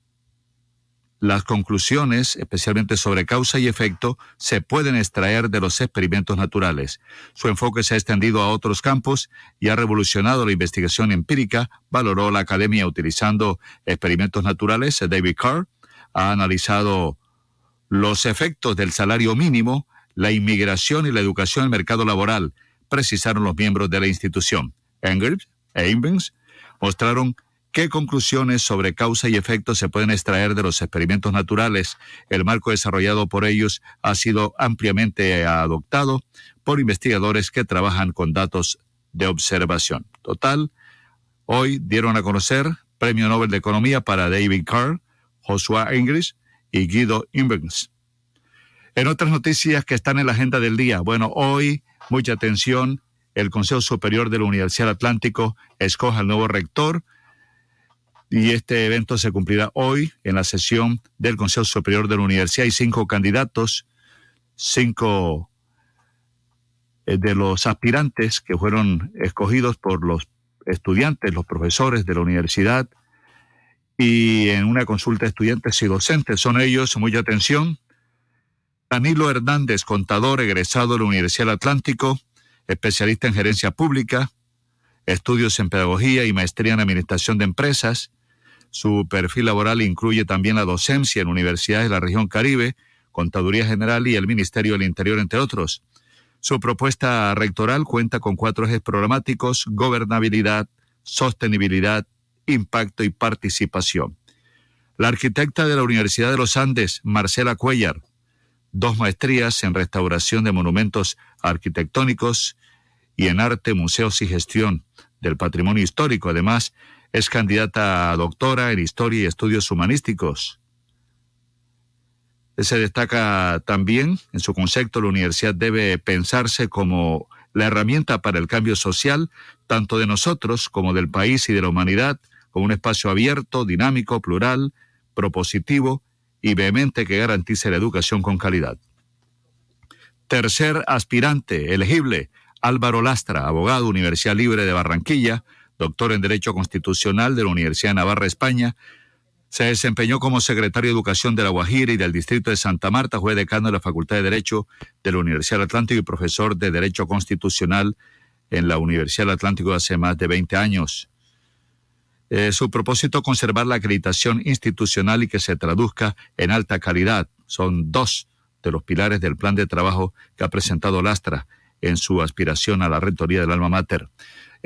las conclusiones, especialmente sobre causa y efecto, se pueden extraer de los experimentos naturales. Su enfoque se ha extendido a otros campos y ha revolucionado la investigación empírica, valoró la academia utilizando experimentos naturales. David Carr ha analizado los efectos del salario mínimo, la inmigración y la educación en el mercado laboral, precisaron los miembros de la institución. Engels e Invens mostraron ¿Qué conclusiones sobre causa y efecto se pueden extraer de los experimentos naturales? El marco desarrollado por ellos ha sido ampliamente adoptado por investigadores que trabajan con datos de observación. Total, hoy dieron a conocer Premio Nobel de Economía para David Carr, Joshua Ingris y Guido Imbens. En otras noticias que están en la agenda del día, bueno, hoy, mucha atención, el Consejo Superior de la Universidad Atlántico escoge al nuevo rector, y este evento se cumplirá hoy en la sesión del Consejo Superior de la Universidad. Hay cinco candidatos, cinco eh, de los aspirantes que fueron escogidos por los estudiantes, los profesores de la universidad y en una consulta de estudiantes y docentes. Son ellos, mucha atención, Danilo Hernández, contador egresado de la Universidad del Atlántico, especialista en gerencia pública, estudios en pedagogía y maestría en administración de empresas, su perfil laboral incluye también la docencia en universidades de la región Caribe, Contaduría General y el Ministerio del Interior, entre otros. Su propuesta rectoral cuenta con cuatro ejes programáticos, gobernabilidad, sostenibilidad, impacto y participación. La arquitecta de la Universidad de los Andes, Marcela Cuellar, dos maestrías en restauración de monumentos arquitectónicos y en arte, museos y gestión del patrimonio histórico. Además, es candidata a doctora en Historia y Estudios Humanísticos. Se destaca también en su concepto, la universidad debe pensarse como la herramienta para el cambio social, tanto de nosotros como del país y de la humanidad, como un espacio abierto, dinámico, plural, propositivo y vehemente que garantice la educación con calidad. Tercer aspirante elegible, Álvaro Lastra, abogado, Universidad Libre de Barranquilla, doctor en Derecho Constitucional de la Universidad de Navarra, España. Se desempeñó como secretario de Educación de La Guajira y del Distrito de Santa Marta, fue decano de la Facultad de Derecho de la Universidad del Atlántico y profesor de Derecho Constitucional en la Universidad del Atlántico hace más de 20 años. Eh, su propósito, conservar la acreditación institucional y que se traduzca en alta calidad. Son dos de los pilares del plan de trabajo que ha presentado Lastra en su aspiración a la rectoría del alma mater.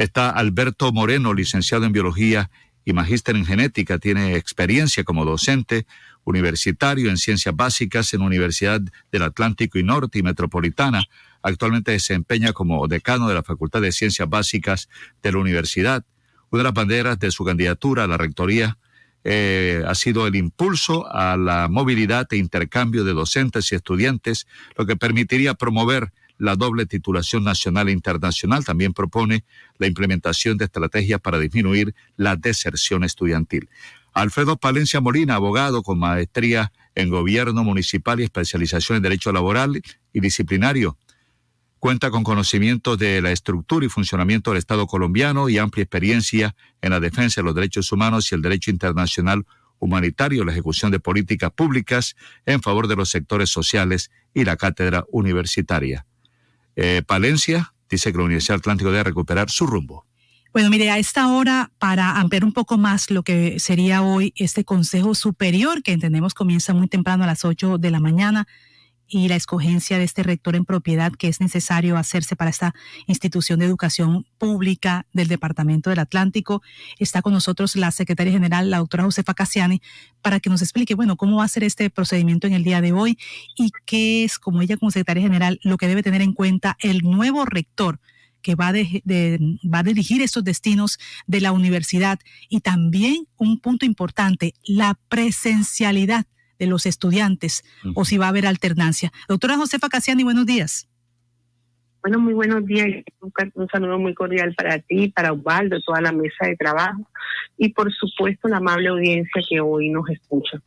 Está Alberto Moreno, licenciado en biología y magíster en genética. Tiene experiencia como docente universitario en ciencias básicas en Universidad del Atlántico y Norte y Metropolitana. Actualmente desempeña como decano de la Facultad de Ciencias Básicas de la universidad. Una de las banderas de su candidatura a la rectoría eh, ha sido el impulso a la movilidad e intercambio de docentes y estudiantes, lo que permitiría promover la doble titulación nacional e internacional. También propone la implementación de estrategias para disminuir la deserción estudiantil. Alfredo Palencia Molina, abogado con maestría en gobierno municipal y especialización en derecho laboral y disciplinario. Cuenta con conocimiento de la estructura y funcionamiento del Estado colombiano y amplia experiencia en la defensa de los derechos humanos y el derecho internacional humanitario, la ejecución de políticas públicas en favor de los sectores sociales y la cátedra universitaria. Eh, Palencia dice que la Universidad Atlántico debe recuperar su rumbo. Bueno, mire, a esta hora, para ampliar un poco más lo que sería hoy este Consejo Superior, que entendemos comienza muy temprano a las 8 de la mañana, y la escogencia de este rector en propiedad que es necesario hacerse para esta institución de educación pública del Departamento del Atlántico. Está con nosotros la secretaria general, la doctora Josefa Cassiani, para que nos explique, bueno, cómo va a ser este procedimiento en el día de hoy y qué es, como ella como secretaria general, lo que debe tener en cuenta el nuevo rector que va, va a dirigir estos destinos de la universidad y también un punto importante, la presencialidad de los estudiantes o si va a haber alternancia. Doctora Josefa Casiani, buenos días. Bueno, muy buenos días. Un saludo muy cordial para ti, para Osvaldo, toda la mesa de trabajo y por supuesto la amable audiencia que hoy nos escucha.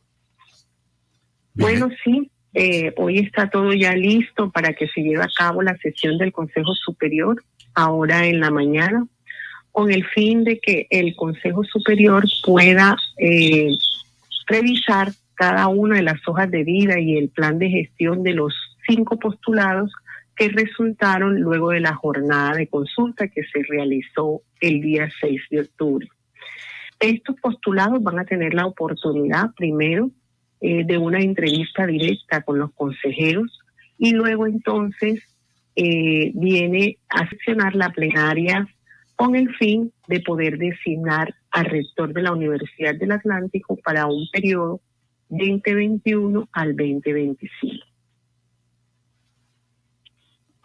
Bueno, sí, eh, hoy está todo ya listo para que se lleve a cabo la sesión del Consejo Superior, ahora en la mañana, con el fin de que el Consejo Superior pueda eh, revisar cada una de las hojas de vida y el plan de gestión de los cinco postulados que resultaron luego de la jornada de consulta que se realizó el día 6 de octubre. Estos postulados van a tener la oportunidad primero eh, de una entrevista directa con los consejeros y luego entonces eh, viene a sesionar la plenaria con el fin de poder designar al rector de la Universidad del Atlántico para un periodo 2021 al 2025.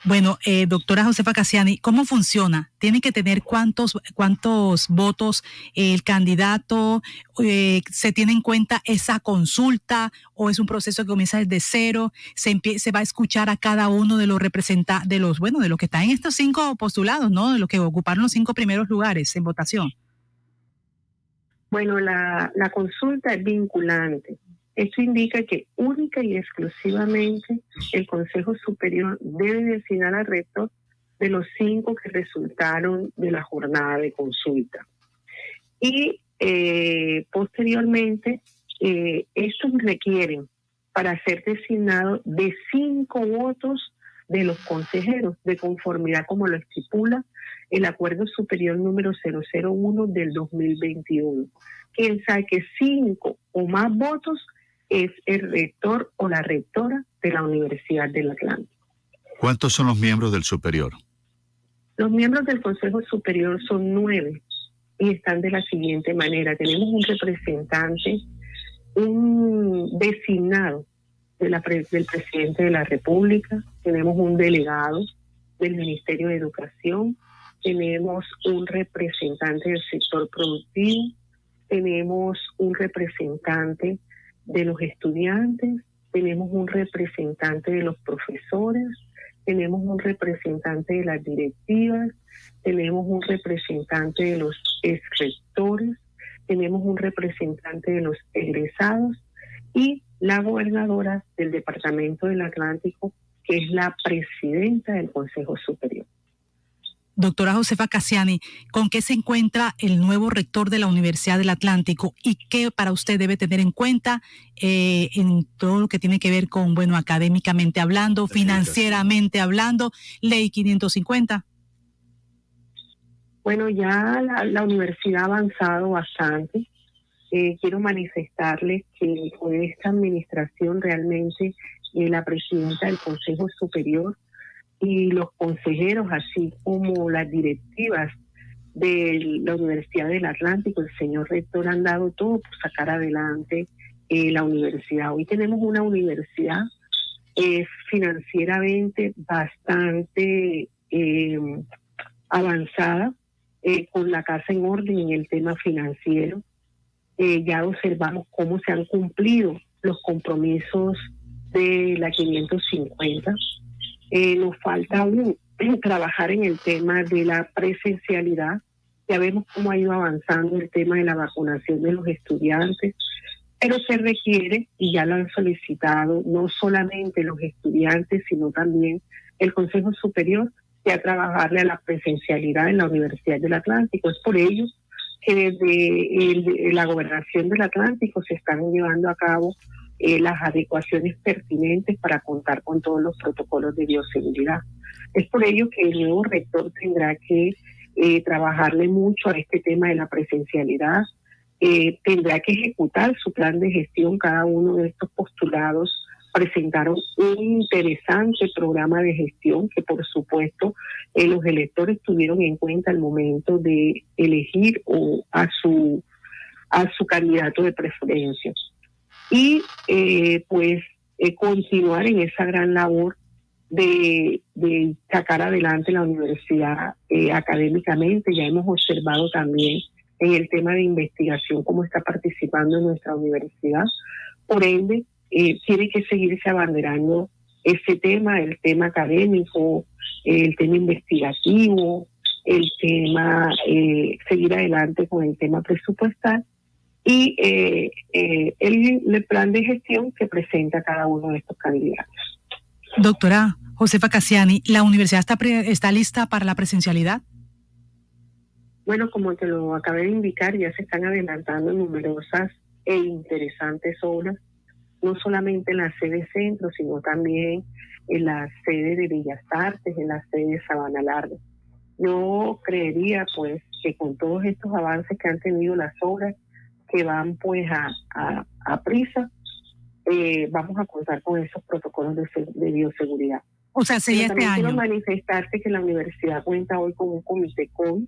Bueno, eh, doctora Josefa Cassiani, ¿cómo funciona? ¿Tiene que tener cuántos, cuántos votos el candidato? Eh, ¿Se tiene en cuenta esa consulta o es un proceso que comienza desde cero? ¿Se, se va a escuchar a cada uno de los representantes, de los, bueno, de los que están en estos cinco postulados, ¿no? De los que ocuparon los cinco primeros lugares en votación. Bueno, la, la consulta es vinculante. Esto indica que única y exclusivamente el Consejo Superior debe designar al rector de los cinco que resultaron de la jornada de consulta. Y eh, posteriormente, eh, estos requieren para ser designado de cinco votos de los consejeros, de conformidad como lo estipula el Acuerdo Superior número 001 del 2021. Quien sabe que cinco o más votos es el rector o la rectora de la Universidad del Atlántico. ¿Cuántos son los miembros del superior? Los miembros del Consejo Superior son nueve y están de la siguiente manera. Tenemos un representante, un designado de la, del presidente de la República, tenemos un delegado del Ministerio de Educación, tenemos un representante del sector productivo, tenemos un representante de los estudiantes, tenemos un representante de los profesores, tenemos un representante de las directivas, tenemos un representante de los rectores, tenemos un representante de los egresados y la gobernadora del Departamento del Atlántico, que es la presidenta del Consejo Superior. Doctora Josefa Cassiani, ¿con qué se encuentra el nuevo rector de la Universidad del Atlántico y qué para usted debe tener en cuenta eh, en todo lo que tiene que ver con, bueno, académicamente hablando, financieramente hablando, ley 550? Bueno, ya la, universidad ha avanzado bastante. Eh, quiero manifestarles que con esta administración realmente eh, la presidenta del Consejo Superior y los consejeros, así como las directivas de la Universidad del Atlántico, el señor rector han dado todo por sacar adelante eh, la universidad. Hoy tenemos una universidad eh, financieramente bastante eh, avanzada, con la casa en orden en el tema financiero. ya observamos cómo se han cumplido los compromisos de la 550 eh, nos falta aún trabajar en el tema de la presencialidad. Ya vemos cómo ha ido avanzando el tema de la vacunación de los estudiantes. Pero se requiere, y ya lo han solicitado, no solamente los estudiantes, sino también el Consejo Superior, que a trabajarle a la presencialidad en la Universidad del Atlántico. Es por ello que desde la gobernación del Atlántico se están llevando a cabo eh, las adecuaciones pertinentes para contar con todos los protocolos de bioseguridad. Es por ello que el nuevo rector tendrá que eh, trabajarle mucho a este tema de la presencialidad, eh, tendrá que ejecutar su plan de gestión. Cada uno de estos postulados presentaron un interesante programa de gestión que por supuesto eh, los electores tuvieron en cuenta al momento de elegir a su a su candidato de preferencia y pues continuar en esa gran labor de, sacar adelante la universidad eh, académicamente. Ya hemos observado también en el tema de investigación cómo está participando nuestra universidad. Por ende, eh, tiene que seguirse abanderando ese tema, el tema académico, el tema investigativo, el tema, eh, seguir adelante con el tema presupuestal y el, el plan de gestión que presenta cada uno de estos candidatos. Doctora Josefa Cassiani, ¿la universidad está, está lista para la presencialidad? Bueno, como te lo acabé de indicar, ya se están adelantando numerosas e interesantes obras, no solamente en la sede centro, sino también en la sede de Bellas Artes, en la sede de Sabana Larga. Yo creería, pues, que con todos estos avances que han tenido las obras, que van, pues, a, a prisa, eh, vamos a contar con esos protocolos de, bioseguridad. O sea, sería este año. Quiero manifestarte que la universidad cuenta hoy con un comité COVID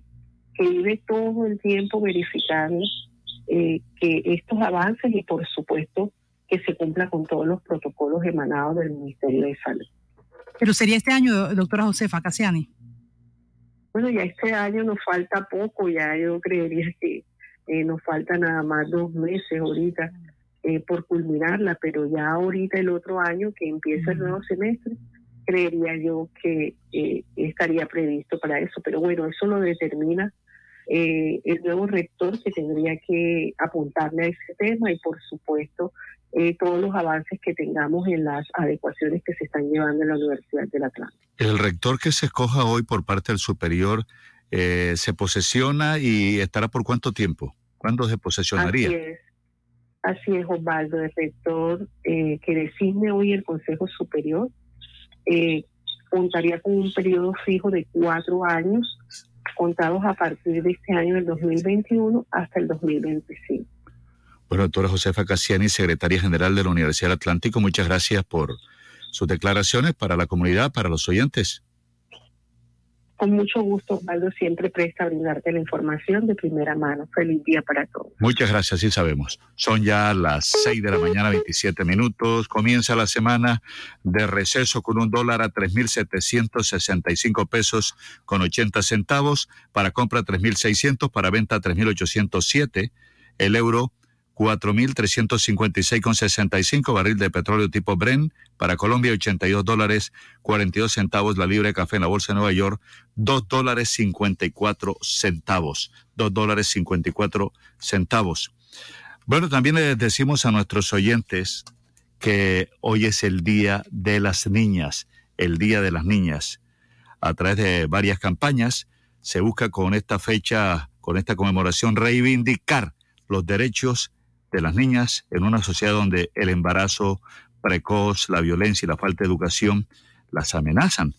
que vive todo el tiempo verificando eh, que estos avances y, por supuesto, que se cumpla con todos los protocolos emanados del Ministerio de Salud. Pero sería este año, doctora Josefa Casiani. Bueno, ya este año nos falta poco, ya yo creería que eh, nos falta nada más dos meses ahorita eh, por culminarla, pero ya ahorita el otro año que empieza el nuevo semestre, creería yo que eh, estaría previsto para eso. Pero bueno, eso lo determina eh, el nuevo rector que tendría que apuntarle a ese tema y por supuesto todos los avances que tengamos en las adecuaciones que se están llevando en la Universidad del Atlántico. El rector que se escoja hoy por parte del superior se posesiona y estará por cuánto tiempo? ¿Cuándo se posesionaría? Así es. Así es, Osvaldo, el rector eh, que designe hoy el Consejo Superior eh, contaría con un periodo fijo de cuatro años, contados a partir de este año del 2021 hasta el 2025. Bueno, doctora Josefa Cassiani, secretaria general de la Universidad del Atlántico, muchas gracias por sus declaraciones para la comunidad, para los oyentes. Con mucho gusto, Osvaldo, siempre presta a brindarte la información de primera mano. Feliz día para todos. Muchas gracias, sí sabemos. Son ya las 6 de la mañana, 27 minutos. Comienza la semana de receso con un dólar a 3.765 pesos con 80 centavos. Para compra 3.600, para venta 3.807. El euro 4.356,65 barril de petróleo tipo Bren. Para Colombia, 82 dólares 42 centavos la libra de café en la bolsa de Nueva York, 2 dólares 54 centavos. 2 dólares 54 centavos. Bueno, también les decimos a nuestros oyentes que hoy es el Día de las Niñas, el Día de las Niñas. A través de varias campañas se busca con esta fecha, con esta conmemoración, reivindicar los derechos de las niñas en una sociedad donde el embarazo precoz, la violencia y la falta de educación las amenazan.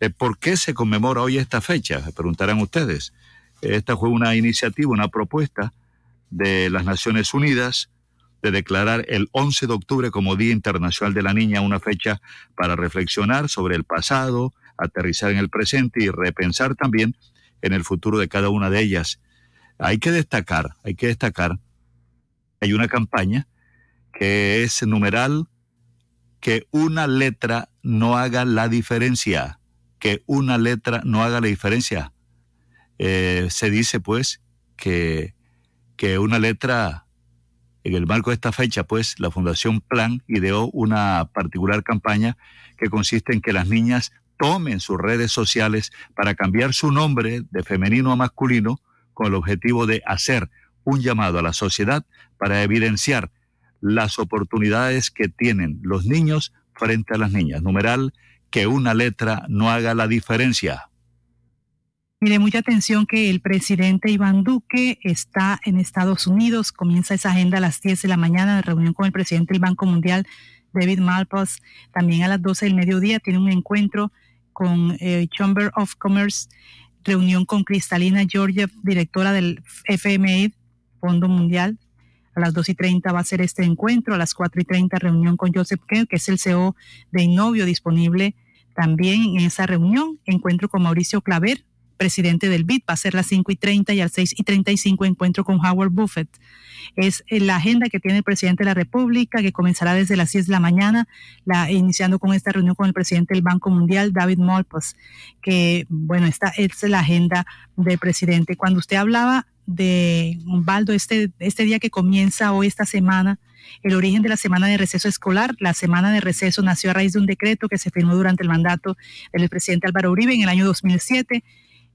Eh, ¿Por qué se conmemora hoy esta fecha? Preguntarán ustedes. Esta fue una iniciativa, una propuesta de las Naciones Unidas de declarar el 11 de octubre como Día Internacional de la Niña, una fecha para reflexionar sobre el pasado, aterrizar en el presente y repensar también en el futuro de cada una de ellas. Hay que destacar, hay que destacar hay una campaña que es numeral que una letra no haga la diferencia, que una letra no haga la diferencia. Eh, se dice pues que, que una letra, en el marco de esta fecha, pues la Fundación Plan ideó una particular campaña que consiste en que las niñas tomen sus redes sociales para cambiar su nombre de femenino a masculino con el objetivo de hacer un llamado a la sociedad para evidenciar las oportunidades que tienen los niños frente a las niñas. Numeral, que una letra no haga la diferencia. Mire, mucha atención que el presidente Iván Duque está en Estados Unidos. Comienza esa agenda a las 10 de la mañana de reunión con el presidente del Banco Mundial, David Malpass. También a las 12 del mediodía tiene un encuentro con eh, Chamber of Commerce, reunión con Cristalina Georgia, directora del FMI, Fondo Mundial. A las 2 y 30 va a ser este encuentro. A las 4 y 30 reunión con Joseph Kerr, que es el CEO de Innovio, disponible también en esa reunión. Encuentro con Mauricio Claver, presidente del BID, va a ser las 5 y 30 y a las 6 y 35 encuentro con Howard Buffett. Es eh, la agenda que tiene el presidente de la República, que comenzará desde las 10 de la mañana, la, iniciando con esta reunión con el presidente del Banco Mundial, David Malpass, que, bueno, esta es la agenda del presidente. Cuando usted hablaba de Baldo, este, este día que comienza hoy, esta semana, el origen de la semana de receso escolar. La semana de receso nació a raíz de un decreto que se firmó durante el mandato del presidente Álvaro Uribe en el año 2007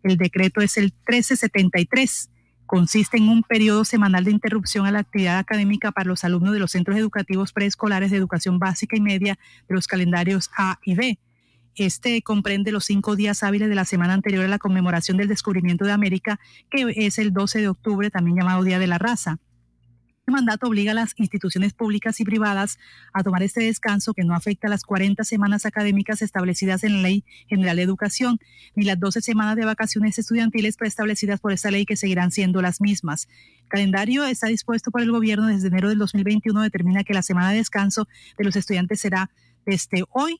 el decreto es el 1373. Consiste en un periodo semanal de interrupción a la actividad académica para los alumnos de los centros educativos preescolares de educación básica y media de los calendarios A y B. Este comprende los cinco días hábiles de la semana anterior a la conmemoración del descubrimiento de América, que es el 12 de octubre, también llamado Día de la Raza. Este mandato obliga a las instituciones públicas y privadas a tomar este descanso que no afecta a las 40 semanas académicas establecidas en la Ley General de Educación, ni las 12 semanas de vacaciones estudiantiles preestablecidas por esta ley que seguirán siendo las mismas. El calendario está dispuesto por el gobierno desde enero del 2021, determina que la semana de descanso de los estudiantes será desde hoy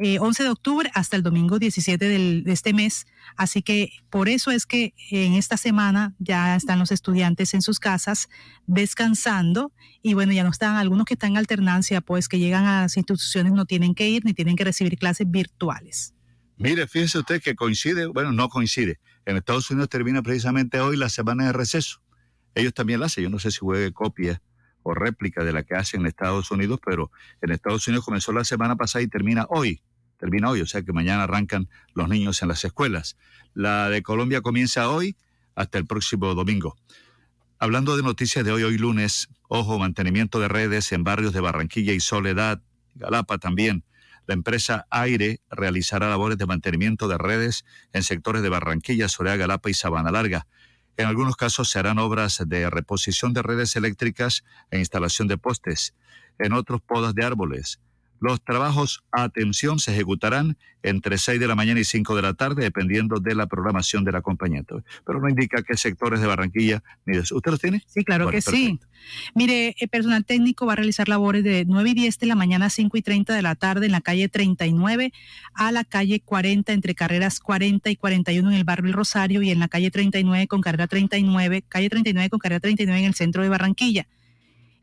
11 eh, de octubre hasta el domingo 17 de este mes. Así que por eso es que en esta semana ya están los estudiantes en sus casas descansando y bueno, ya no están, algunos que están en alternancia, pues que llegan a las instituciones no tienen que ir ni tienen que recibir clases virtuales. Mire, fíjese usted que coincide, bueno, no coincide. En Estados Unidos termina precisamente hoy la semana de receso. Ellos también la hacen, yo no sé si juegue copia o réplica de la que hacen en Estados Unidos, pero en Estados Unidos comenzó la semana pasada y termina hoy termina hoy, o sea que mañana arrancan los niños en las escuelas. La de Colombia comienza hoy hasta el próximo domingo. Hablando de noticias de hoy, hoy lunes, ojo, mantenimiento de redes en barrios de Barranquilla y Soledad, Galapa también. La empresa Aire realizará labores de mantenimiento de redes en sectores de Barranquilla, Soledad, Galapa y Sabana Larga. En algunos casos se harán obras de reposición de redes eléctricas e instalación de postes. En otros, podas de árboles. Los trabajos, atención, se ejecutarán entre 6 de la mañana y 5 de la tarde, dependiendo de la programación del acompañante. Pero no indica qué sectores de Barranquilla ni de ¿Usted los tiene? Sí, claro que sí. Mire, el personal técnico va a realizar labores de 9 y 10 de la mañana a 5 y 30 de la tarde en la calle 39 a la calle 40, entre carreras 40 y 41 en el barrio El Rosario y en la calle 39 con carrera 39, calle 39 con carrera 39 en el centro de Barranquilla.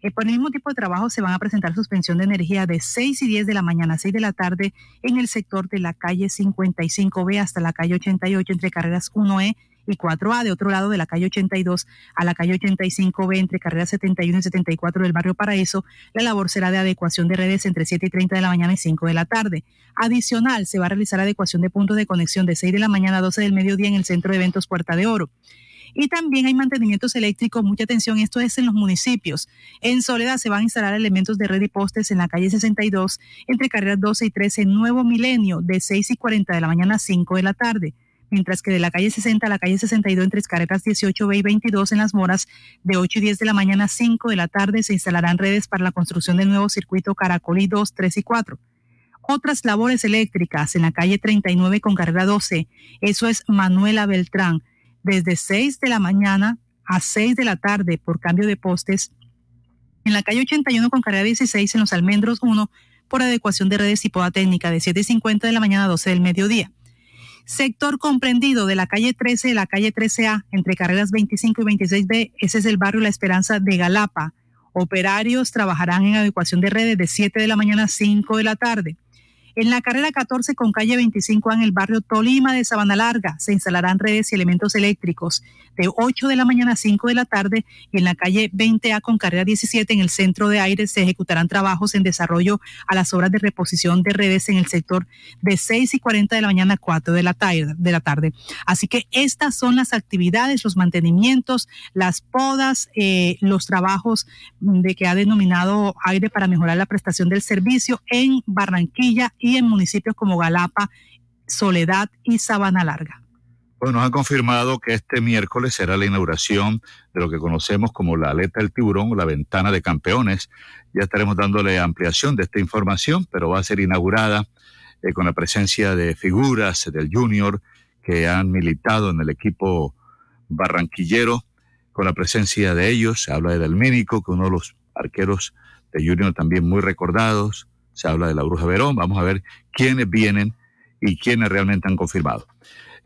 Eh, por el mismo tipo de trabajo se van a presentar suspensión de energía de 6 y 10 de la mañana a 6 de la tarde en el sector de la calle 55B hasta la calle 88 entre carreras 1E y 4A, de otro lado de la calle 82 a la calle 85B entre carreras 71 y 74 del barrio Paraíso, la labor será de adecuación de redes entre 7 y 30 de la mañana y 5 de la tarde. Adicional, se va a realizar adecuación de puntos de conexión de 6 de la mañana a 12 del mediodía en el centro de eventos Puerta de Oro. Y también hay mantenimientos eléctricos, mucha atención, esto es en los municipios. En Soledad se van a instalar elementos de red y postes en la calle 62, entre carreras 12 y 13, en Nuevo Milenio, de 6 y 40 de la mañana a 5 de la tarde mientras que de la calle 60 a la calle 62 entre carreras 18B y 22 en Las Moras, de 8 y 10 de la mañana a 5 de la tarde se instalarán redes para la construcción del nuevo circuito Caracolí 2, 3 y 4. Otras labores eléctricas en la calle 39 con carrera 12, eso es Manuela Beltrán, desde 6 de la mañana a 6 de la tarde por cambio de postes en la calle 81 con carrera 16 en los Almendros 1 por adecuación de redes y poda técnica de 7.50 de la mañana a 12 del mediodía. Sector comprendido de la calle 13 de la calle 13A entre carreras 25 y 26B, ese es el barrio La Esperanza de Galapa. Operarios trabajarán en adecuación de redes de 7 de la mañana a 5 de la tarde. En la carrera 14 con calle 25 en el barrio Tolima de Sabana Larga se instalarán redes y elementos eléctricos de 8 de la mañana a 5 de la tarde y en la calle 20A con carrera 17 en el centro de aire se ejecutarán trabajos en desarrollo a las obras de reposición de redes en el sector de 6 y 40 de la mañana a 4 de la tarde. De la tarde. Así que estas son las actividades, los mantenimientos, las podas, eh, los trabajos de que ha denominado aire para mejorar la prestación del servicio en Barranquilla y en municipios como Galapa, Soledad y Sabana Larga. Bueno, nos han confirmado que este miércoles será la inauguración de lo que conocemos como la aleta del tiburón la ventana de campeones. Ya estaremos dándole ampliación de esta información, pero va a ser inaugurada eh, con la presencia de figuras del Junior que han militado en el equipo barranquillero, con la presencia de ellos. Se habla de Delmínico, que uno de los arqueros de Junior también muy recordados, se habla de la Bruja Verón, vamos a ver quiénes vienen y quiénes realmente han confirmado.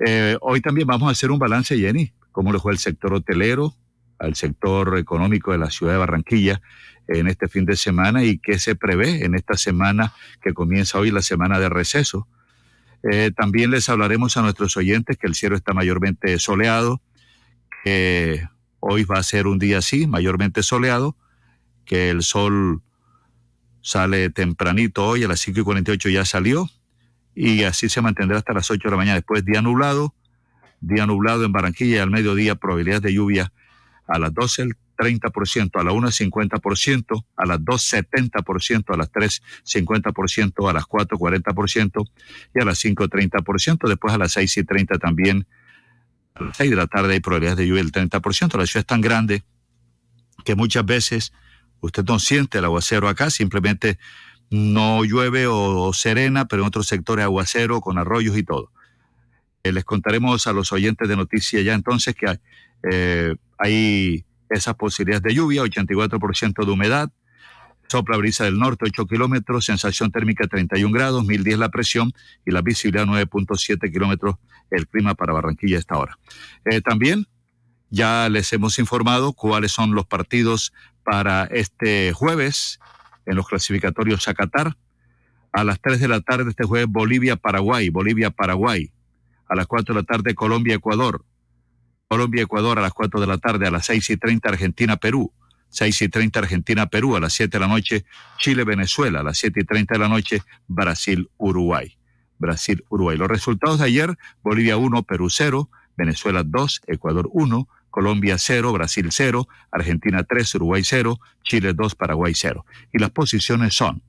Eh, hoy también vamos a hacer un balance, Jenny, cómo le fue el sector hotelero, al sector económico de la ciudad de Barranquilla en este fin de semana y qué se prevé en esta semana que comienza hoy, la semana de receso. Eh, también les hablaremos a nuestros oyentes que el cielo está mayormente soleado, que hoy va a ser un día así, mayormente soleado, que el sol sale tempranito hoy, a las 5 y 48 ya salió, y así se mantendrá hasta las 8 de la mañana. Después día nublado, día nublado en Barranquilla y al mediodía probabilidad de lluvia a las 12 el 30%, a las 1 50%, a las 2 70%, a las 3 50%, a las 4 40% y a las 5 30%. Después a las 6 y 30 también, a las 6 de la tarde hay probabilidad de lluvia del 30%. La ciudad es tan grande que muchas veces Usted no siente el aguacero acá, simplemente no llueve o, serena, pero en otros sectores aguacero con arroyos y todo. Eh, les contaremos a los oyentes de noticias ya entonces que eh, hay esas posibilidades de lluvia, 84% de humedad, sopla brisa del norte 8 kilómetros, sensación térmica 31 grados, 1010 la presión y la visibilidad 9.7 kilómetros el clima para Barranquilla a esta hora. Eh, también ya les hemos informado cuáles son los partidos para este jueves en los clasificatorios a Qatar. A las 3 de la tarde este jueves Bolivia-Paraguay, Bolivia-Paraguay. A las 4 de la tarde Colombia-Ecuador. Colombia-Ecuador a las 4 de la tarde. A las 6 y 30 Argentina-Perú. 6 y 30 Argentina-Perú. A las 7 de la noche Chile-Venezuela. A las 7 y 30 de la noche Brasil-Uruguay. Brasil-Uruguay. Los resultados de ayer, Bolivia 1, Perú 0, Venezuela 2, Ecuador 1, Colombia 0, Brasil 0, Argentina 3, Uruguay 0, Chile 2, Paraguay 0. Y las posiciones son,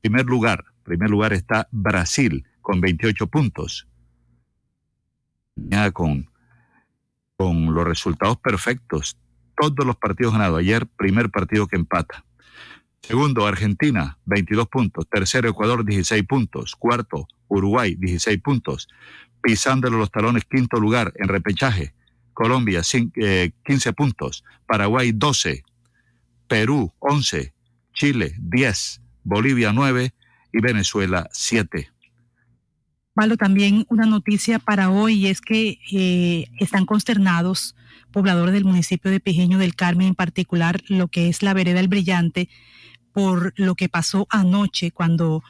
primer lugar, primer lugar está Brasil con 28 puntos. Con, con los resultados perfectos, todos los partidos ganados. Ayer, primer partido que empata. Segundo, Argentina, 22 puntos. Tercero, Ecuador, 16 puntos. Cuarto, Uruguay, 16 puntos. Pisándole los talones, quinto lugar en repechaje. Colombia 15 eh, puntos, Paraguay 12, Perú 11, Chile 10, Bolivia 9 y Venezuela 7. Malo, también una noticia para hoy es que eh, están consternados pobladores del municipio de Pejeño del Carmen, en particular lo que es la vereda El Brillante, por lo que pasó anoche cuando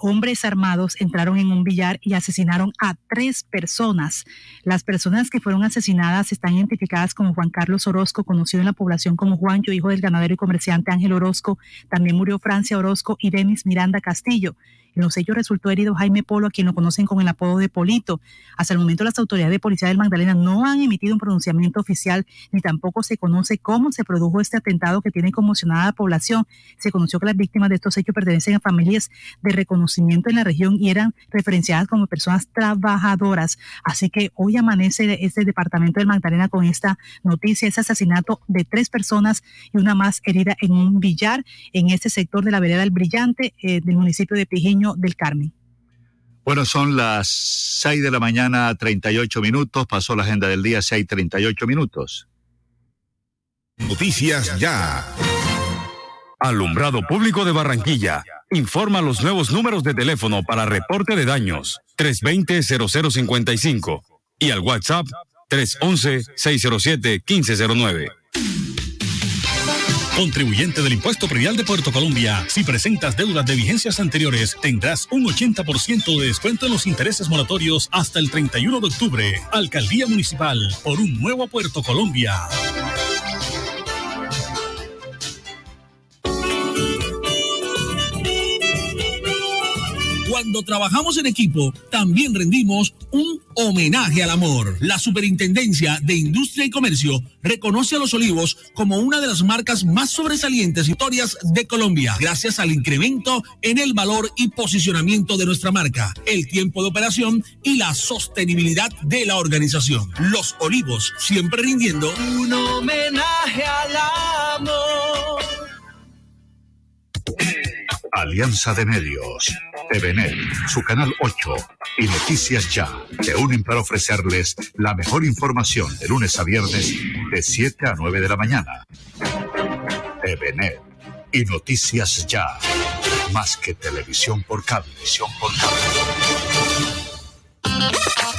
hombres armados entraron en un billar y asesinaron a tres personas. Las personas que fueron asesinadas están identificadas como Juan Carlos Orozco, conocido en la población como Juancho, hijo del ganadero y comerciante Ángel Orozco. También murió Francia Orozco y Denis Miranda Castillo. En los hechos resultó herido Jaime Polo, a quien lo conocen con el apodo de Polito. Hasta el momento las autoridades de policía del Magdalena no han emitido un pronunciamiento oficial ni tampoco se conoce cómo se produjo este atentado que tiene conmocionada a la población. Se conoció que las víctimas de estos hechos pertenecen a familias de reconocimiento en la región y eran referenciadas como personas trabajadoras. Así que hoy amanece este departamento del Magdalena con esta noticia, ese asesinato de tres personas y una más herida en un billar en este sector de la vereda El Brillante eh, del municipio de Pijeño del Carmen. Bueno, son las 6 de la mañana, 38 minutos. Pasó la agenda del día, 6, 38 minutos. Noticias ya. Alumbrado Público de Barranquilla. Informa los nuevos números de teléfono para reporte de daños. 320-0055. Y al WhatsApp 311-607-1509. Contribuyente del impuesto predial de Puerto Colombia. Si presentas deudas de vigencias anteriores, tendrás un 80% de descuento en los intereses moratorios hasta el 31 de octubre. Alcaldía Municipal por un nuevo Puerto Colombia. Cuando trabajamos en equipo, también rendimos un homenaje al amor. La Superintendencia de Industria y Comercio reconoce a Los Olivos como una de las marcas más sobresalientes historias de Colombia, gracias al incremento en el valor y posicionamiento de nuestra marca, el tiempo de operación y la sostenibilidad de la organización. Los Olivos, siempre rindiendo un homenaje al amor. Alianza de Medios, TVNet, su canal 8 y Noticias Ya se unen para ofrecerles la mejor información de lunes a viernes de 7 a 9 de la mañana. TVNet y Noticias Ya, más que televisión por cable. Televisión por cable.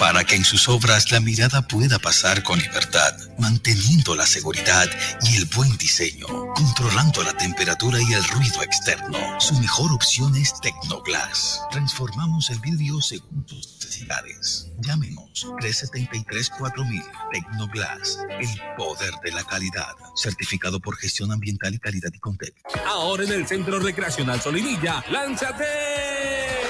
para que en sus obras la mirada pueda pasar con libertad, manteniendo la seguridad y el buen diseño, controlando la temperatura y el ruido externo. Su mejor opción es Tecnoglass. Transformamos el vidrio según tus necesidades. Llámenos 373-4000 Tecnoglass, el poder de la calidad. Certificado por gestión ambiental y calidad y Contec. Ahora en el Centro Recreacional Solinilla, lánzate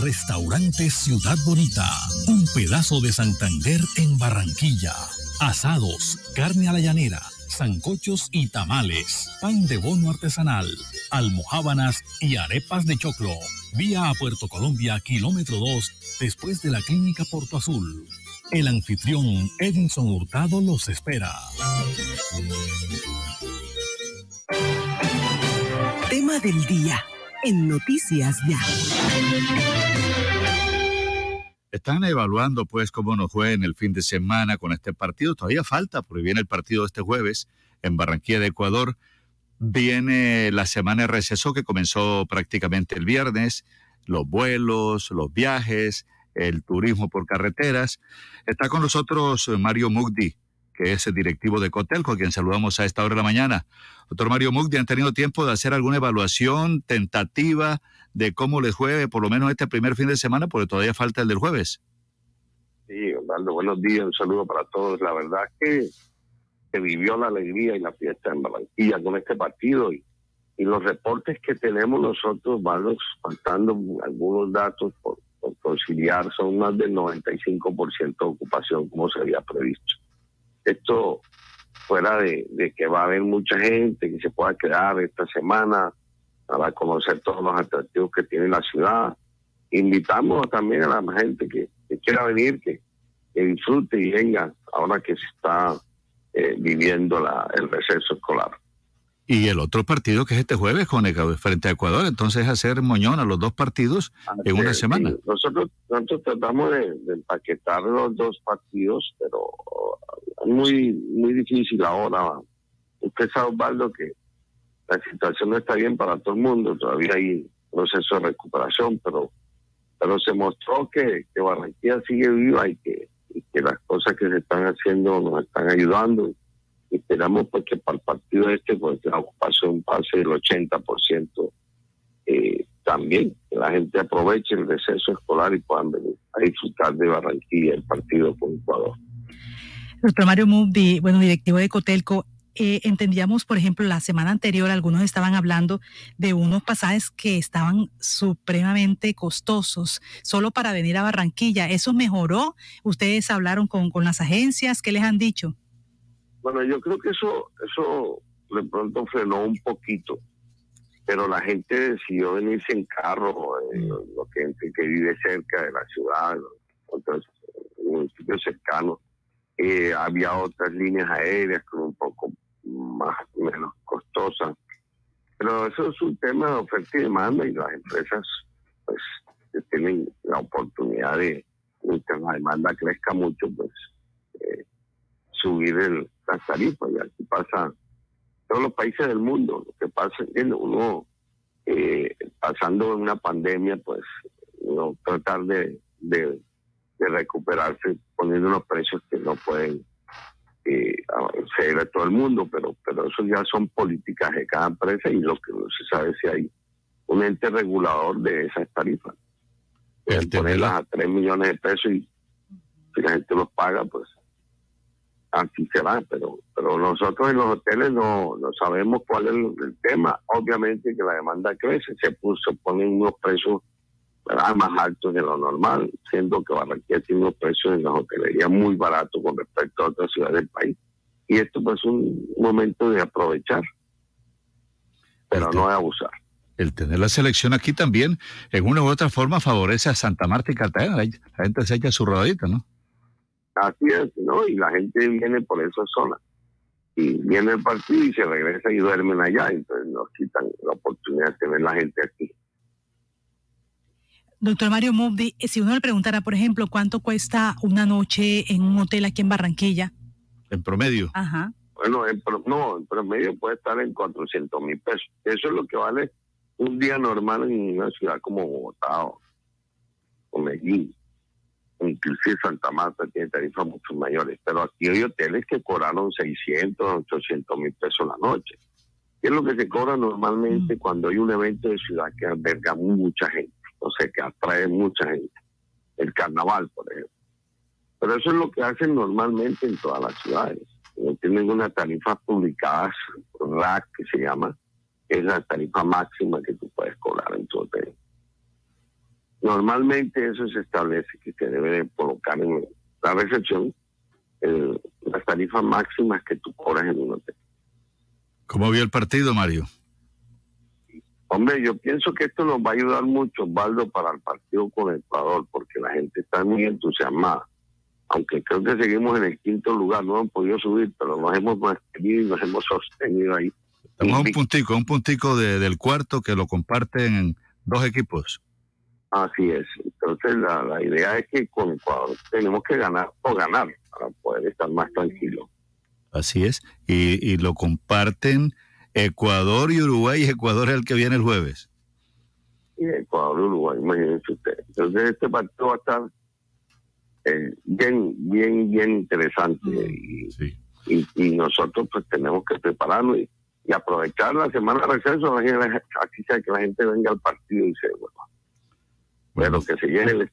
Restaurante Ciudad Bonita, un pedazo de Santander en Barranquilla. Asados, carne a la llanera, zancochos y tamales, pan de bono artesanal, almohábanas y arepas de choclo. Vía a Puerto Colombia, kilómetro 2, después de la clínica Porto Azul. El anfitrión Edinson Hurtado los espera. Tema del día en Noticias Ya. Están evaluando pues cómo nos fue en el fin de semana con este partido. Todavía falta porque viene el partido este jueves en Barranquilla de Ecuador. Viene la semana de receso que comenzó prácticamente el viernes, los vuelos, los viajes, el turismo por carreteras. Está con nosotros Mario Mugdi, que es el directivo de Cotelco, a quien saludamos a esta hora de la mañana. Doctor Mario Mugdi, ¿han tenido tiempo de hacer alguna evaluación tentativa de cómo les fue, por lo menos este primer fin de semana, porque todavía falta el del jueves? Sí, Osvaldo, buenos días, un saludo para todos. La verdad que se vivió la alegría y la fiesta en Barranquilla con este partido y, y los reportes que tenemos nosotros, van faltando algunos datos por, por conciliar, son más del 95% de ocupación como se había previsto esto fuera de, que va a haber mucha gente que se pueda quedar esta semana para conocer todos los atractivos que tiene la ciudad. Invitamos también a la gente que, quiera venir, que, disfrute y venga ahora que se está eh, viviendo la, el receso escolar. Y el otro partido que es este jueves con el, frente a Ecuador, entonces hacer moñón a los dos partidos en una semana. nosotros, nosotros tratamos de, de, empaquetar los dos partidos, pero es muy, muy difícil ahora. Usted sabe, Osvaldo, que la situación no está bien para todo el mundo, todavía hay proceso de recuperación, pero pero se mostró que, que Barranquilla sigue viva y que, y que las cosas que se están haciendo nos están ayudando esperamos pues que para el partido este pues la ocupación pase del 80% eh, también que la gente aproveche el receso escolar y puedan venir a disfrutar de Barranquilla el partido con Ecuador. Doctor Mario Mubdi, bueno, directivo de Cotelco, eh, entendíamos, por ejemplo, la semana anterior algunos estaban hablando de unos pasajes que estaban supremamente costosos solo para venir a Barranquilla. ¿Eso mejoró? ¿Ustedes hablaron con, con las agencias? ¿Qué les han dicho? Bueno, yo creo que eso, eso de pronto frenó un poquito, pero la gente decidió venirse en carro, eh, mm. lo que, que vive cerca de la ciudad, otros municipios cercanos. Eh, había otras líneas aéreas con un poco más menos costosas. Pero eso es un tema de oferta y demanda y las empresas pues tienen la oportunidad de, mientras la demanda crezca mucho, pues eh, subir el, las tarifas. Y aquí pasa en todos los países del mundo. Lo que pasa es que uno, eh, pasando una pandemia, pues uno tratar de, de, de recuperarse poniendo unos precios que no pueden eh, a todo el mundo, pero, pero eso ya son políticas de cada empresa y lo que no se sabe si hay un ente regulador de esas tarifas. Ponerlas a 3 millones de pesos y si la gente los paga, pues así se va, pero pero nosotros en los hoteles no, no sabemos cuál es el, tema. Obviamente que la demanda crece, se, puso, ponen unos precios más altos de lo normal, siendo que Barranquilla tiene unos precios en la hotelería muy baratos con respecto a otras ciudades del país. Y esto pues es un momento de aprovechar, pero no de abusar. El tener la selección aquí también, en una u otra forma, favorece a Santa Marta y Cartagena. La gente se echa su rodadita, ¿no? Así es, ¿no? Y la gente viene por esa zona. Y viene el partido y se regresa y duermen allá. Entonces nos quitan la oportunidad de tener la gente aquí. Doctor Mario Mubdi, si uno le preguntara, por ejemplo, cuánto cuesta una noche en un hotel aquí en Barranquilla. En promedio. Ajá. Bueno, en no, en promedio puede estar en 400 mil pesos. Eso es lo que vale un día normal en una ciudad como Bogotá o, Medellín. Inclusive Santa Marta tiene tarifas mucho mayores. Pero aquí hay hoteles que cobraron 600, 800 mil pesos la noche. ¿Qué es lo que se cobra normalmente mm. cuando hay un evento de ciudad que alberga mucha gente? o sea, que atrae mucha gente. El carnaval, por ejemplo. Pero eso es lo que hacen normalmente en todas las ciudades. No tienen una tarifa publicada, RAC, que se llama, es la tarifa máxima que tú puedes cobrar en tu hotel. Normalmente eso se establece que se debe de colocar en la recepción las tarifas máximas que tú cobras en un hotel. ¿Cómo vio el partido, Mario? Hombre, yo pienso que esto nos va a ayudar mucho, Osvaldo, para el partido con Ecuador, porque la gente está muy entusiasmada. Aunque creo que seguimos en el quinto lugar, no han podido subir, pero nos hemos mantenido y nos hemos sostenido ahí. Estamos un puntico, un puntico del cuarto que lo comparten dos equipos. Así es. Entonces la, la idea es que con Ecuador tenemos que ganar o ganar para poder estar más tranquilos. Así es. Y, y lo comparten Ecuador y Uruguay, y Ecuador es el que viene el jueves. Y Ecuador y Uruguay, imagínense usted. Entonces este partido va a estar eh, bien, bien, bien interesante. Mm. Y, y, nosotros pues tenemos que prepararnos y, aprovechar la semana de receso, así sea que la gente venga al partido y se bueno, bueno. Pero que se llene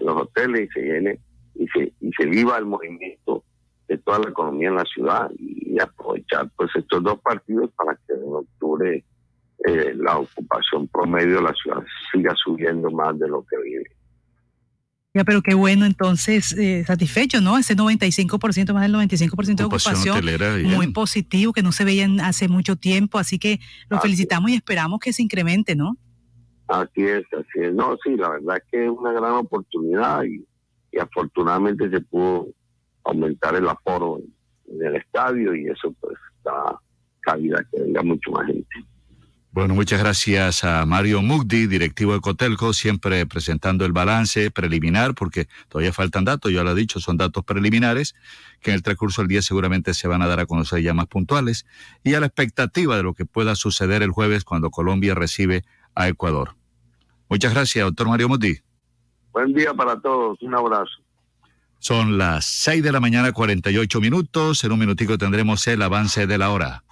los hoteles y se llene y se, y se viva el movimiento de toda la economía en la ciudad y aprovechar pues estos dos partidos para que en octubre eh, la ocupación promedio de la ciudad siga subiendo más de lo que vive. Ya, pero qué bueno, entonces, eh, satisfecho, ¿no? Ese 95%, más del 95% de ocupación, muy positivo, que no se veían hace mucho tiempo, así que lo felicitamos y esperamos que se incremente, ¿no? Así es, así es. No, sí, la verdad es que es una gran oportunidad y, afortunadamente se pudo aumentar el aforo en el estadio y eso pues da cabida que venga mucho más gente. Bueno, muchas gracias a Mario Mugdi, directivo de Cotelco, siempre presentando el balance preliminar, porque todavía faltan datos, ya lo he dicho, son datos preliminares, que en el transcurso del día seguramente se van a dar a conocer ya más puntuales, y a la expectativa de lo que pueda suceder el jueves cuando Colombia recibe a Ecuador. Muchas gracias, doctor Mario Mugdi. Buen día para todos, un abrazo. Son las 6 de la mañana, 48 minutos. En un minutico tendremos el avance de la hora.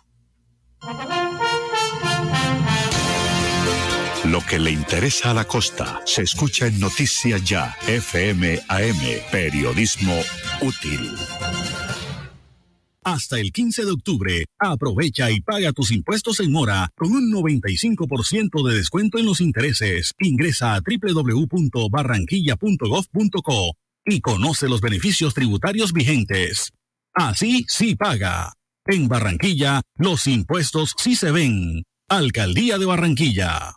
Lo que le interesa a la costa se escucha en Noticias Ya, FM AM, periodismo útil. Hasta el 15 de octubre, aprovecha y paga tus impuestos en mora con un 95% de descuento en los intereses. Ingresa a www.barranquilla.gov.co y conoce los beneficios tributarios vigentes. Así sí paga. En Barranquilla, los impuestos sí se ven. Alcaldía de Barranquilla.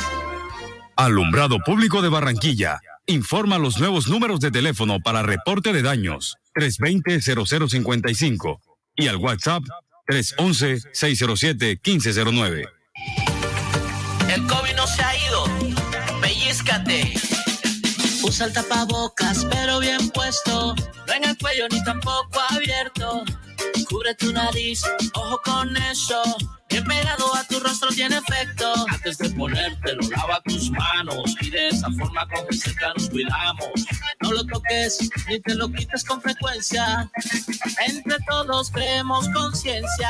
Alumbrado Público de Barranquilla. Informa los nuevos números de teléfono para reporte de daños 320-0055 y al WhatsApp 311-607-1509. El COVID no se ha ido. Pellizcate. Usa el tapabocas, pero bien puesto. No en el cuello ni tampoco abierto. Cubre tu nariz, ojo con eso. Bien pegado a tu rostro tiene efecto. Antes de ponértelo, lava tus manos. Y de esa forma con que nos cuidamos. No lo toques ni te lo quites con frecuencia. Entre todos creemos conciencia.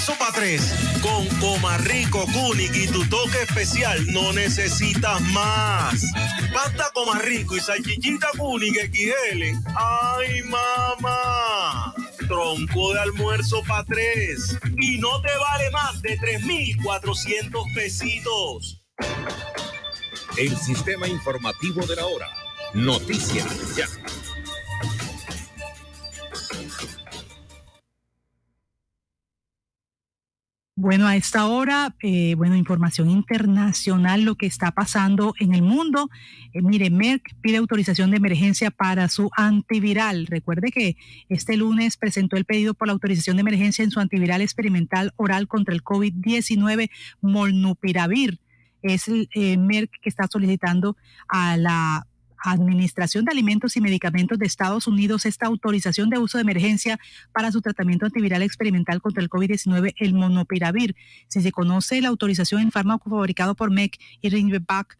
Almuerzo para tres? Con Comarrico, Kunik y tu toque especial no necesitas más. Pasta Comarrico y salchichita Kunik XL. ¡Ay, mamá! Tronco de almuerzo para tres. Y no te vale más de 3,400 pesitos. El sistema informativo de la hora. Noticias ya. Bueno, a esta hora, eh, bueno, información internacional, lo que está pasando en el mundo. Eh, mire, Merck pide autorización de emergencia para su antiviral. Recuerde que este lunes presentó el pedido por la autorización de emergencia en su antiviral experimental oral contra el COVID-19, Molnupiravir. Es el eh, Merck que está solicitando a la Administración de Alimentos y Medicamentos de Estados Unidos esta autorización de uso de emergencia para su tratamiento antiviral experimental contra el COVID-19, el monopiravir. Si se conoce la autorización en fármaco fabricado por Merck y Ringelbach,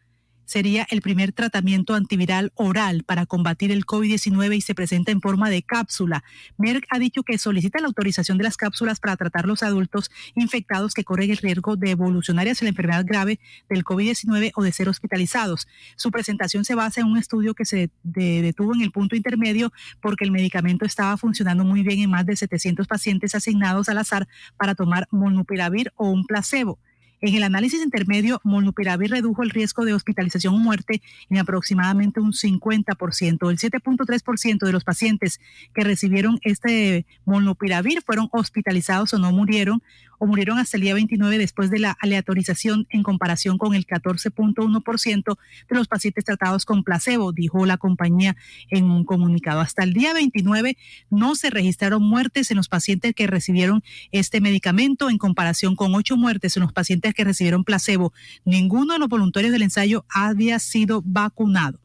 sería el primer tratamiento antiviral oral para combatir el COVID-19 y se presenta en forma de cápsula. Merck ha dicho que solicita la autorización de las cápsulas para tratar los adultos infectados que corren el riesgo de evolucionar hacia la enfermedad grave del COVID-19 o de ser hospitalizados. Su presentación se basa en un estudio que se detuvo en el punto intermedio porque el medicamento estaba funcionando muy bien en más de 700 pacientes asignados al azar para tomar molnupiravir o un placebo. En el análisis intermedio, molnupiravir redujo el riesgo de hospitalización o muerte en aproximadamente un 50%. El 7.3% de los pacientes que recibieron este molnupiravir fueron hospitalizados o no murieron o murieron hasta el día 29 después de la aleatorización en comparación con el 14.1% de los pacientes tratados con placebo, dijo la compañía en un comunicado. Hasta el día 29 no se registraron muertes en los pacientes que recibieron este medicamento en comparación con ocho muertes en los pacientes que recibieron placebo. Ninguno de los voluntarios del ensayo había sido vacunado.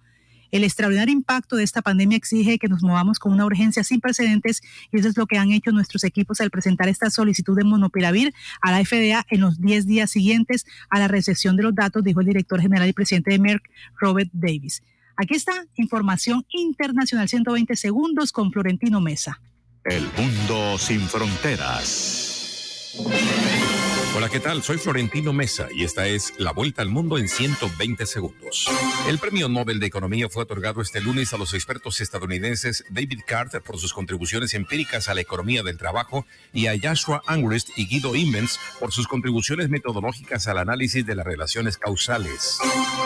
El extraordinario impacto de esta pandemia exige que nos movamos con una urgencia sin precedentes y eso es lo que han hecho nuestros equipos al presentar esta solicitud de monopiravir a la FDA en los 10 días siguientes a la recepción de los datos, dijo el director general y presidente de Merck, Robert Davis. Aquí está información internacional 120 segundos con Florentino Mesa. El mundo sin fronteras. Hola, ¿qué tal? Soy Florentino Mesa y esta es La Vuelta al Mundo en 120 segundos. El Premio Nobel de Economía fue otorgado este lunes a los expertos estadounidenses David Carter por sus contribuciones empíricas a la economía del trabajo y a Joshua Angrist y Guido Immens por sus contribuciones metodológicas al análisis de las relaciones causales.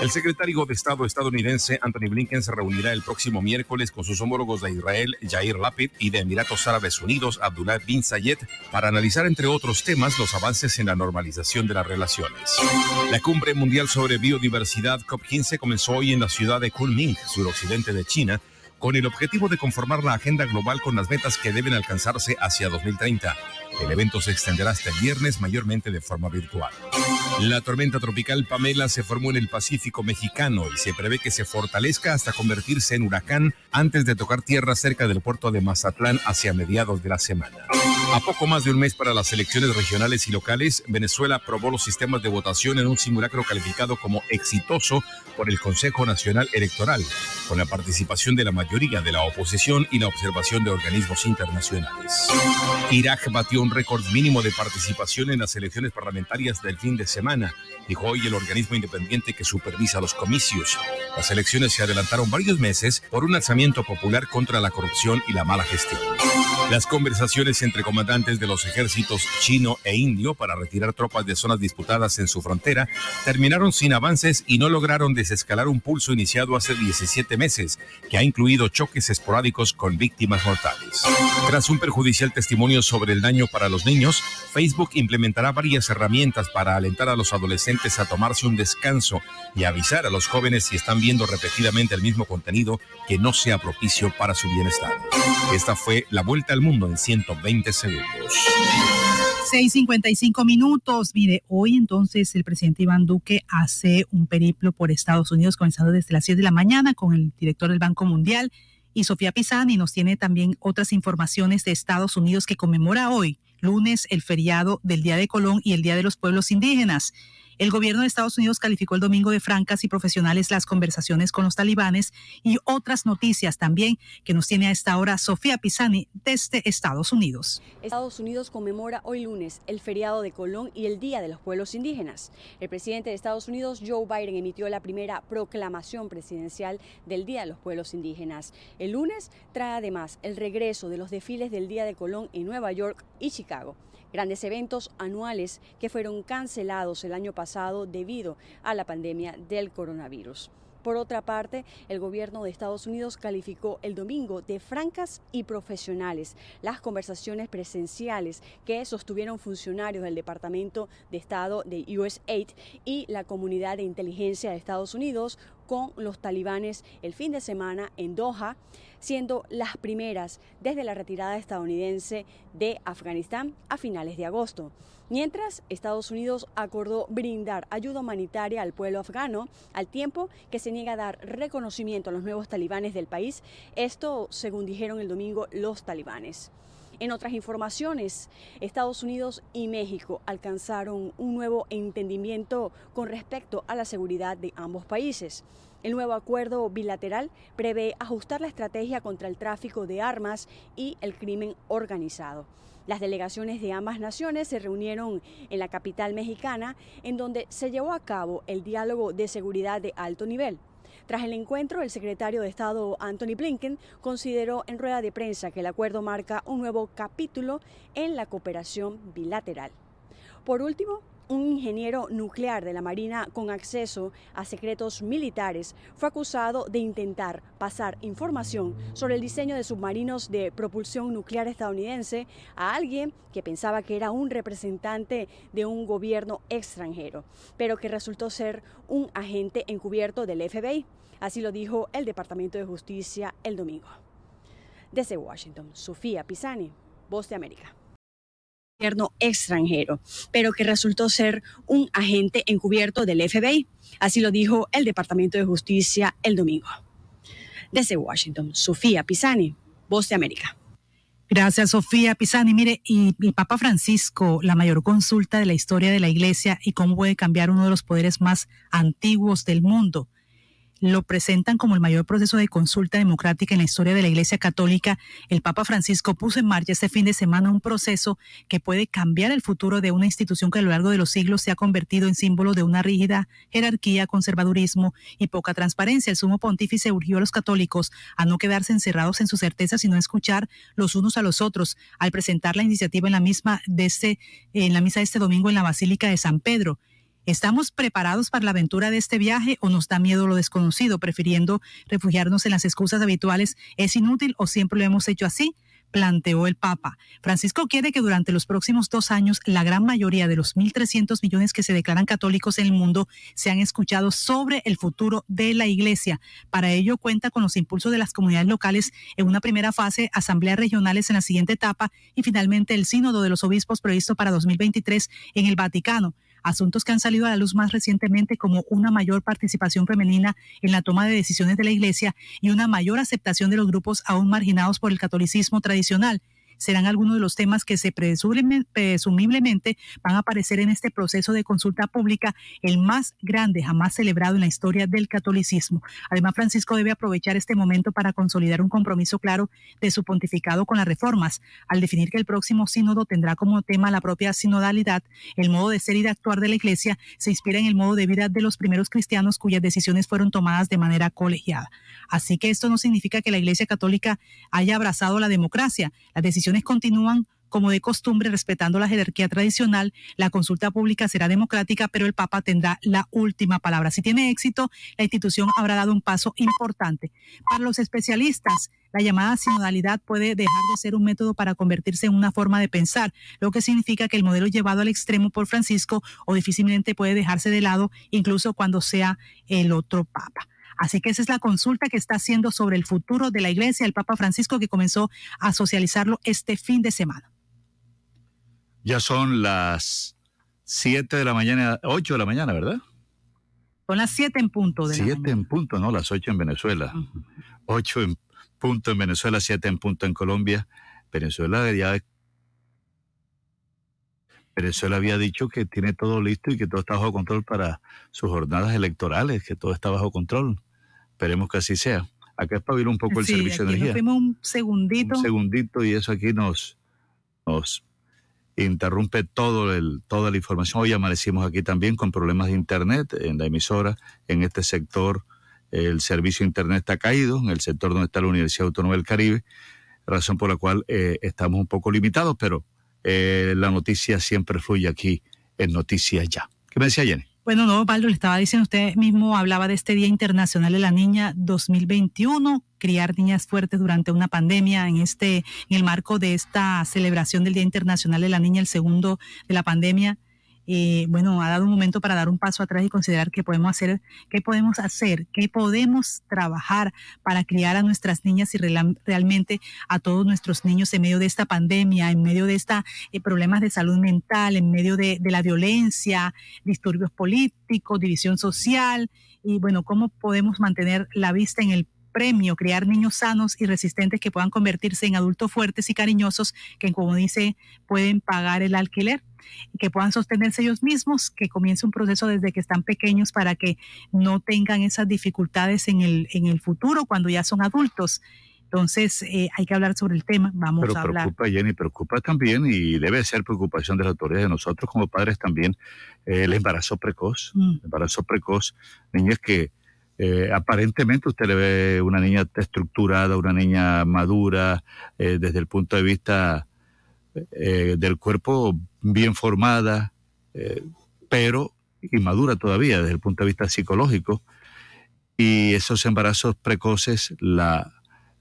El secretario de Estado estadounidense Anthony Blinken se reunirá el próximo miércoles con sus homólogos de Israel, Jair Lapid, y de Emiratos Árabes Unidos, Abdullah bin Zayed, para analizar, entre otros temas, los avances en la normalización de las relaciones. La Cumbre Mundial sobre Biodiversidad COP15 comenzó hoy en la ciudad de Kunming, suroccidente de China, con el objetivo de conformar la agenda global con las metas que deben alcanzarse hacia 2030. El evento se extenderá hasta el viernes, mayormente de forma virtual. La tormenta tropical Pamela se formó en el Pacífico mexicano y se prevé que se fortalezca hasta convertirse en huracán antes de tocar tierra cerca del puerto de Mazatlán hacia mediados de la semana. A poco más de un mes para las elecciones regionales y locales, Venezuela aprobó los sistemas de votación en un simulacro calificado como exitoso por el Consejo Nacional Electoral, con la participación de la mayoría de la oposición y la observación de organismos internacionales. Irak batió un récord mínimo de participación en las elecciones parlamentarias del fin de semana, dijo hoy el organismo independiente que supervisa los comicios. Las elecciones se adelantaron varios meses por un alzamiento popular contra la corrupción y la mala gestión. Las conversaciones entre comandantes de los ejércitos chino e indio para retirar tropas de zonas disputadas en su frontera terminaron sin avances y no lograron desescalar un pulso iniciado hace 17 meses, que ha incluido choques esporádicos con víctimas mortales. Tras un perjudicial testimonio sobre el daño para los niños, Facebook implementará varias herramientas para alentar a los adolescentes a tomarse un descanso y avisar a los jóvenes si están viendo repetidamente el mismo contenido que no sea propicio para su bienestar. Esta fue la vuelta al mundo en 120 segundos. 6.55 minutos. Mire, hoy entonces el presidente Iván Duque hace un periplo por Estados Unidos, comenzando desde las 10 de la mañana con el director del Banco Mundial y Sofía Pisani nos tiene también otras informaciones de Estados Unidos que conmemora hoy, lunes, el feriado del Día de Colón y el Día de los Pueblos Indígenas. El gobierno de Estados Unidos calificó el domingo de francas y profesionales las conversaciones con los talibanes y otras noticias también que nos tiene a esta hora Sofía Pisani desde Estados Unidos. Estados Unidos conmemora hoy lunes el feriado de Colón y el Día de los Pueblos Indígenas. El presidente de Estados Unidos, Joe Biden, emitió la primera proclamación presidencial del Día de los Pueblos Indígenas. El lunes trae además el regreso de los desfiles del Día de Colón en Nueva York y Chicago grandes eventos anuales que fueron cancelados el año pasado debido a la pandemia del coronavirus. Por otra parte, el gobierno de Estados Unidos calificó el domingo de francas y profesionales las conversaciones presenciales que sostuvieron funcionarios del Departamento de Estado de USAID y la Comunidad de Inteligencia de Estados Unidos con los talibanes el fin de semana en Doha siendo las primeras desde la retirada estadounidense de Afganistán a finales de agosto. Mientras, Estados Unidos acordó brindar ayuda humanitaria al pueblo afgano al tiempo que se niega a dar reconocimiento a los nuevos talibanes del país, esto según dijeron el domingo los talibanes. En otras informaciones, Estados Unidos y México alcanzaron un nuevo entendimiento con respecto a la seguridad de ambos países. El nuevo acuerdo bilateral prevé ajustar la estrategia contra el tráfico de armas y el crimen organizado. Las delegaciones de ambas naciones se reunieron en la capital mexicana, en donde se llevó a cabo el diálogo de seguridad de alto nivel. Tras el encuentro, el secretario de Estado Anthony Blinken consideró en rueda de prensa que el acuerdo marca un nuevo capítulo en la cooperación bilateral. Por último, un ingeniero nuclear de la Marina con acceso a secretos militares fue acusado de intentar pasar información sobre el diseño de submarinos de propulsión nuclear estadounidense a alguien que pensaba que era un representante de un gobierno extranjero, pero que resultó ser un agente encubierto del FBI. Así lo dijo el Departamento de Justicia el domingo. Desde Washington, Sofía Pisani, Voz de América extranjero, pero que resultó ser un agente encubierto del FBI. Así lo dijo el Departamento de Justicia el domingo. Desde Washington, Sofía Pisani, Voz de América. Gracias, Sofía Pisani. Mire, y el Papa Francisco, la mayor consulta de la historia de la Iglesia y cómo puede cambiar uno de los poderes más antiguos del mundo. Lo presentan como el mayor proceso de consulta democrática en la historia de la Iglesia Católica, el Papa Francisco puso en marcha este fin de semana un proceso que puede cambiar el futuro de una institución que a lo largo de los siglos se ha convertido en símbolo de una rígida jerarquía, conservadurismo y poca transparencia. El sumo pontífice urgió a los católicos a no quedarse encerrados en sus certezas, sino a escuchar los unos a los otros al presentar la iniciativa en la misma de este, en la misa de este domingo en la Basílica de San Pedro. ¿Estamos preparados para la aventura de este viaje o nos da miedo lo desconocido, prefiriendo refugiarnos en las excusas habituales? ¿Es inútil o siempre lo hemos hecho así? planteó el Papa. Francisco quiere que durante los próximos dos años la gran mayoría de los 1.300 millones que se declaran católicos en el mundo sean escuchados sobre el futuro de la Iglesia. Para ello cuenta con los impulsos de las comunidades locales en una primera fase, asambleas regionales en la siguiente etapa y finalmente el sínodo de los obispos previsto para 2023 en el Vaticano asuntos que han salido a la luz más recientemente como una mayor participación femenina en la toma de decisiones de la Iglesia y una mayor aceptación de los grupos aún marginados por el catolicismo tradicional serán algunos de los temas que se presumiblemente van a aparecer en este proceso de consulta pública, el más grande jamás celebrado en la historia del catolicismo. Además, Francisco debe aprovechar este momento para consolidar un compromiso claro de su pontificado con las reformas, al definir que el próximo sínodo tendrá como tema la propia sinodalidad, el modo de ser y de actuar de la Iglesia se inspira en el modo de vida de los primeros cristianos cuyas decisiones fueron tomadas de manera colegiada. Así que esto no significa que la Iglesia Católica haya abrazado la democracia. Las decisiones continúan como de costumbre, respetando la jerarquía tradicional, la consulta pública será democrática, pero el Papa tendrá la última palabra. Si tiene éxito, la institución habrá dado un paso importante. Para los especialistas, la llamada sinodalidad puede dejar de ser un método para convertirse en una forma de pensar, lo que significa que el modelo llevado al extremo por Francisco o difícilmente puede dejarse de lado, incluso cuando sea el otro Papa. Así que esa es la consulta que está haciendo sobre el futuro de la iglesia el Papa Francisco que comenzó a socializarlo este fin de semana. Ya son las 7 de la mañana, 8 de la mañana, ¿verdad? Son las 7 en punto. De 7 en punto, ¿no? Las 8 en Venezuela. 8 en punto en Venezuela, 7 en punto en Colombia. Venezuela ya Venezuela había dicho que tiene todo listo y que todo está bajo control para sus jornadas electorales, que todo está bajo control. Esperemos que así sea. Acá espabila un poco el servicio de energía. Nos un segundito. Un segundito y eso aquí nos, nos interrumpe todo el, toda la información. Hoy amanecimos aquí también con problemas de internet en la emisora, en este sector el servicio de internet está caído, en el sector donde está la Universidad Autónoma del Caribe, razón por la cual eh, estamos un poco limitados, pero eh, la noticia siempre fluye aquí en Noticias Ya. ¿Qué me decía Jenny? Bueno, no, Valdo, le estaba diciendo, usted mismo hablaba de este Día Internacional de la Niña 2021, criar niñas fuertes durante una pandemia, en este, en el marco de esta celebración del Día Internacional de la Niña, el segundo de la pandemia. Eh, bueno, ha dado un momento para dar un paso atrás y considerar qué podemos hacer, qué podemos hacer, qué podemos trabajar para criar a nuestras niñas y realmente a todos nuestros niños en medio de esta pandemia, en medio de estos eh, problemas de salud mental, en medio de la violencia, disturbios políticos, división social y bueno, cómo podemos mantener la vista en el premio, criar niños sanos y resistentes que puedan convertirse en adultos fuertes y cariñosos que, como dice, pueden pagar el alquiler que puedan sostenerse ellos mismos, que comience un proceso desde que están pequeños para que no tengan esas dificultades en el, en el futuro cuando ya son adultos. Entonces, eh, hay que hablar sobre el tema. Vamos a hablar. preocupa, Jenny, preocupa también y debe ser preocupación de las autoridades de nosotros como padres también eh, el embarazo precoz. Mm. El embarazo precoz, niñas que eh, aparentemente usted le ve una niña estructurada, una niña madura, desde el punto de vista del cuerpo bien formada, eh, pero inmadura todavía desde el punto de vista psicológico. Y esos embarazos precoces la,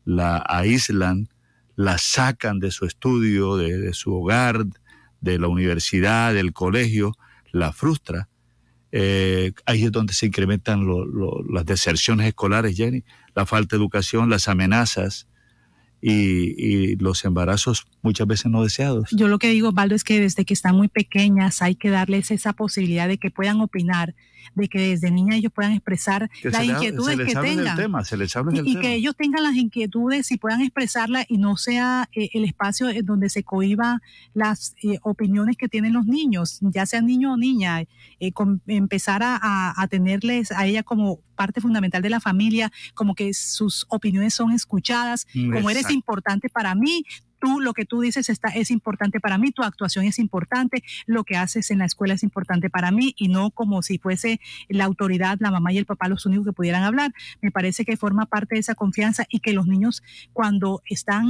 la aíslan, la sacan de su estudio, de, su hogar, de la universidad, del colegio, la frustra. Eh, ahí es donde se incrementan las deserciones escolares, Jenny, la falta de educación, las amenazas, y, los embarazos muchas veces no deseados. Yo lo que digo, Valdo, es que desde que están muy pequeñas hay que darles esa posibilidad de que puedan opinar, de que desde niña ellos puedan expresar las inquietudes que tengan. se les y, que ellos tengan las inquietudes y puedan expresarlas y no sea eh, el espacio en donde se cohiba las eh, opiniones que tienen los niños, ya sean niño o niña, eh, empezar a, a tenerles a ella como parte fundamental de la familia, como que sus opiniones son escuchadas, como eres importante para mí, tú lo que tú dices está, es importante para mí, tu actuación es importante, lo que haces en la escuela es importante para mí y no como si fuese la autoridad, la mamá y el papá los únicos que pudieran hablar. Me parece que forma parte de esa confianza y que los niños cuando están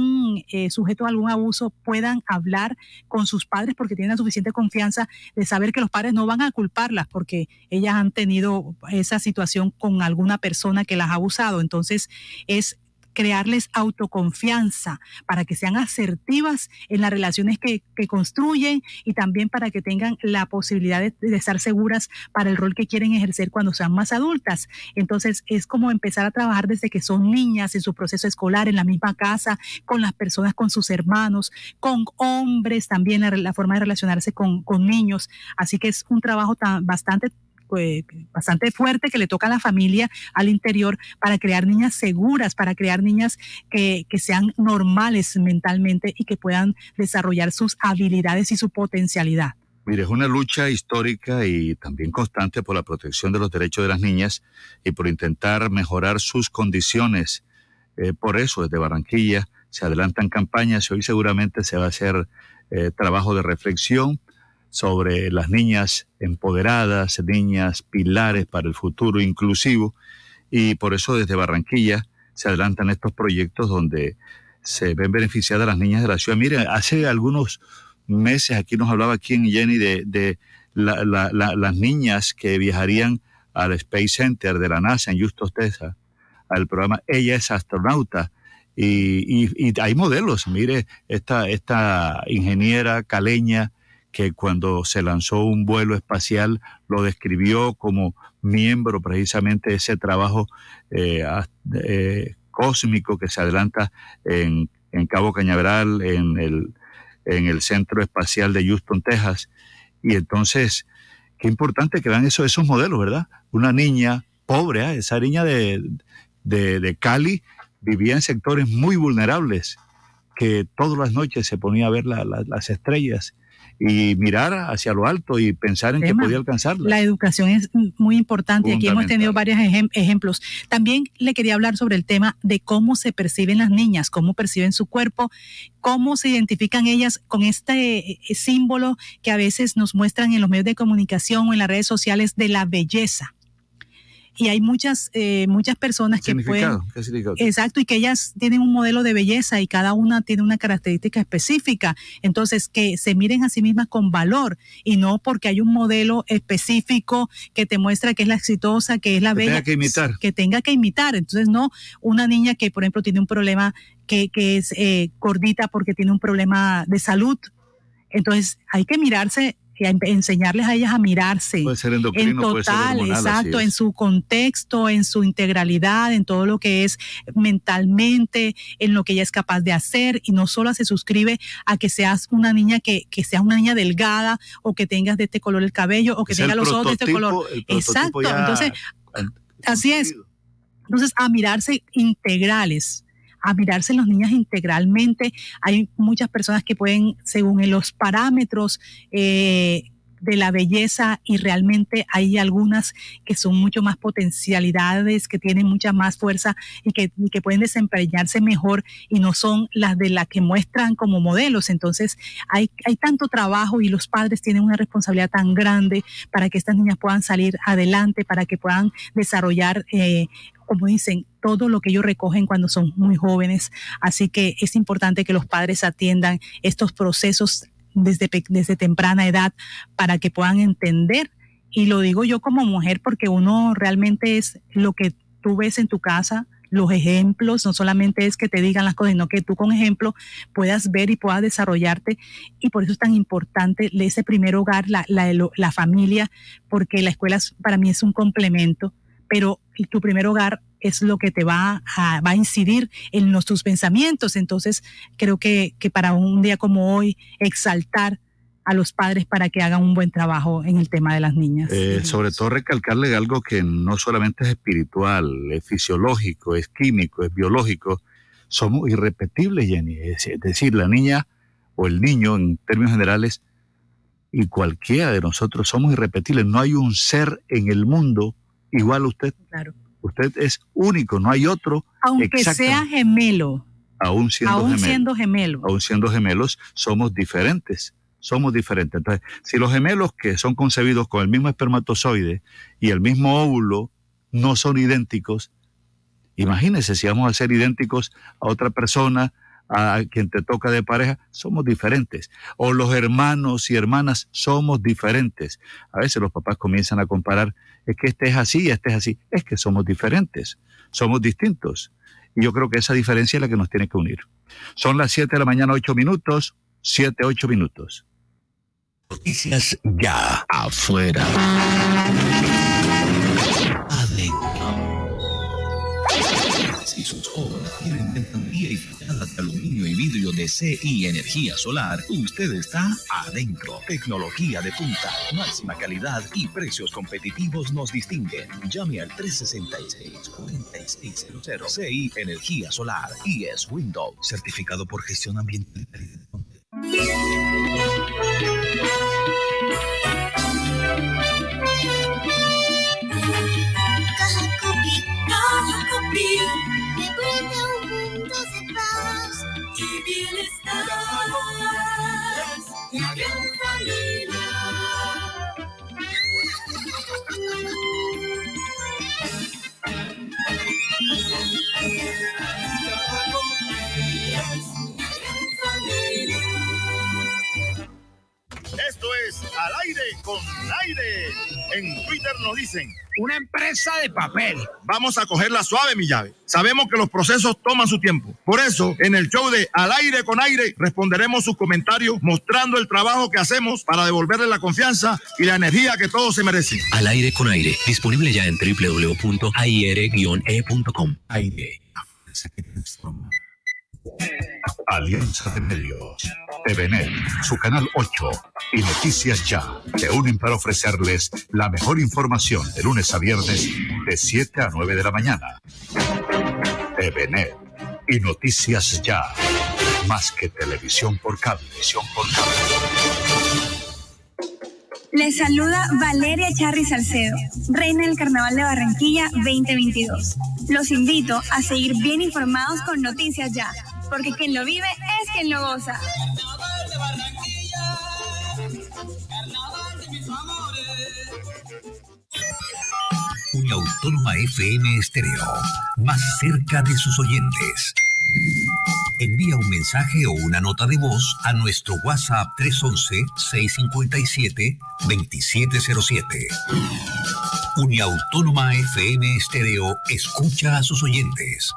eh, sujetos a algún abuso puedan hablar con sus padres porque tienen la suficiente confianza de saber que los padres no van a culparlas porque ellas han tenido esa situación con alguna persona que las ha abusado. Entonces es crearles autoconfianza para que sean asertivas en las relaciones que, construyen y también para que tengan la posibilidad de, estar seguras para el rol que quieren ejercer cuando sean más adultas. Entonces es como empezar a trabajar desde que son niñas en su proceso escolar, en la misma casa, con las personas, con sus hermanos, con hombres también, la, forma de relacionarse con, con niños. Así que es un trabajo tan, bastante pues, bastante fuerte que le toca a la familia al interior para crear niñas seguras, para crear niñas que, que sean normales mentalmente y que puedan desarrollar sus habilidades y su potencialidad. Mire, es una lucha histórica y también constante por la protección de los derechos de las niñas y por intentar mejorar sus condiciones. Eh, por eso, desde Barranquilla se adelantan campañas y hoy seguramente se va a hacer eh, trabajo de reflexión sobre las niñas empoderadas, niñas pilares para el futuro inclusivo, y por eso desde Barranquilla se adelantan estos proyectos donde se ven beneficiadas las niñas de la ciudad. Miren, hace algunos meses aquí nos hablaba en Jenny de, las niñas que viajarían al Space Center de la NASA en Justo Texas, al programa Ella es astronauta. Y, y, hay modelos, mire, esta, esta ingeniera caleña que cuando se lanzó un vuelo espacial lo describió como miembro precisamente de ese trabajo eh, eh, cósmico que se adelanta en, Cabo Cañaveral, en el, en el Centro Espacial de Houston, Texas. Y entonces, qué importante que vean eso, esos modelos, ¿verdad? Una niña pobre, ¿eh? esa niña de, de Cali vivía en sectores muy vulnerables, que todas las noches se ponía a ver las estrellas y mirar hacia lo alto y pensar en que podía alcanzarlo. La educación es muy importante y aquí hemos tenido varios ejemplos. También le quería hablar sobre el tema de cómo se perciben las niñas, cómo perciben su cuerpo, cómo se identifican ellas con este eh, símbolo que a veces nos muestran en los medios de comunicación o en las redes sociales de la belleza y hay muchas, eh, muchas personas que pueden... Exacto, y que ellas tienen un modelo de belleza y cada una tiene una característica específica. Entonces, que se miren a sí mismas con valor y no porque hay un modelo específico que te muestra que es la exitosa, que es la bella. Tenga que imitar. Que tenga que imitar. Entonces, no una niña que, por ejemplo, tiene un problema que, que es eh, gordita porque tiene un problema de salud. Entonces, hay que mirarse enseñarles a ellas a mirarse en total, exacto, en su contexto, en su integralidad, en todo lo que es mentalmente, en lo que ella es capaz de hacer y no solo se suscribe a que seas una niña que, que seas una niña delgada o que tengas de este color el cabello o que tengas los ojos de este color. Exacto, entonces así es. Entonces, a mirarse integrales a mirarse los niñas integralmente. Hay muchas personas que pueden, según los parámetros, eh, de la belleza y realmente hay algunas que son mucho más potencialidades, que tienen mucha más fuerza y que, que, pueden desempeñarse mejor y no son las de las que muestran como modelos. Entonces hay, hay tanto trabajo y los padres tienen una responsabilidad tan grande para que estas niñas puedan salir adelante, para que puedan desarrollar eh, como dicen, todo lo que ellos recogen cuando son muy jóvenes. Así que es importante que los padres atiendan estos procesos desde, desde temprana edad para que puedan entender. Y lo digo yo como mujer porque uno realmente es lo que tú ves en tu casa, los ejemplos, no solamente es que te digan las cosas, sino que tú con ejemplo puedas ver y puedas desarrollarte. Y por eso es tan importante ese primer hogar, la, la, la familia, porque la escuela para mí es un complemento pero tu primer hogar es lo que te va a, va a incidir en tus pensamientos. Entonces, creo que, que para un día como hoy, exaltar a los padres para que hagan un buen trabajo en el tema de las niñas. Eh, sobre todo recalcarle algo que no solamente es espiritual, es fisiológico, es químico, es biológico. Somos irrepetibles, Jenny. Es decir, la niña o el niño, en términos generales, y cualquiera de nosotros somos irrepetibles. No hay un ser en el mundo igual a usted. Claro. Usted es único, no hay otro. Aunque sea gemelo. Aún siendo aún gemelo. siendo gemelo. Aún siendo gemelos, somos diferentes. Somos diferentes. Entonces, si los gemelos que son concebidos con el mismo espermatozoide y el mismo óvulo no son idénticos, imagínese si vamos a ser idénticos a otra persona, a quien te toca de pareja, somos diferentes. O los hermanos y hermanas somos diferentes. A veces los papás comienzan a comparar, es que este es así, este es así. Es que somos diferentes, somos distintos. Y yo creo que esa diferencia es la que nos tiene que unir. Son las 7 de la mañana, 8 minutos, 7, 8 minutos. Noticias ya afuera. Si sus obras tienen ventanilla y fachadas de aluminio y vidrio de CI Energía Solar, usted está adentro. Tecnología de punta, máxima calidad y precios competitivos nos distinguen. Llame al 366-4600 CI Energía Solar y es Windows, certificado por gestión ambiental. Brinda un mundo de paz y bienestar. La gran familia. La gran familia. Esto es Al aire con aire. En Twitter nos dicen. Una empresa de papel. Vamos a cogerla suave, mi llave. Sabemos que los procesos toman su tiempo. Por eso, en el show de Al aire con aire, responderemos sus comentarios mostrando el trabajo que hacemos para devolverle la confianza y la energía que todos se merecen. Al aire con aire, disponible ya en www.air-e.com. Aire. Alianza de Medios, TVNet, su canal 8 y Noticias Ya se unen para ofrecerles la mejor información de lunes a viernes de 7 a 9 de la mañana. TVNet y Noticias Ya, más que televisión por cable. Televisión por cable. Les saluda Valeria Charri Salcedo, reina del Carnaval de Barranquilla 2022. Los invito a seguir bien informados con Noticias Ya, porque quien lo vive es quien lo goza. Una Autónoma FM Estéreo, más cerca de sus oyentes. Envía un mensaje o una nota de voz a nuestro WhatsApp 311-657-2707. Uniautónoma FM Estéreo escucha a sus oyentes.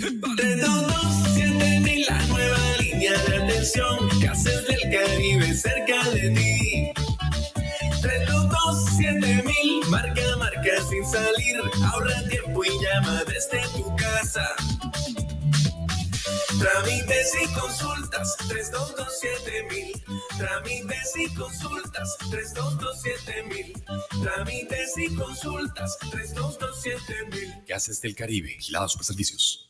322-7000, la nueva línea de atención que haces del Caribe cerca de ti. 322-7000, marca, marca sin salir, ahorra tiempo y llama desde tu casa. Trámites y consultas, 322-7000. Trámites y consultas, 322-7000. Trámites y consultas, 322-7000. Gases del Caribe, Gilados Superservicios.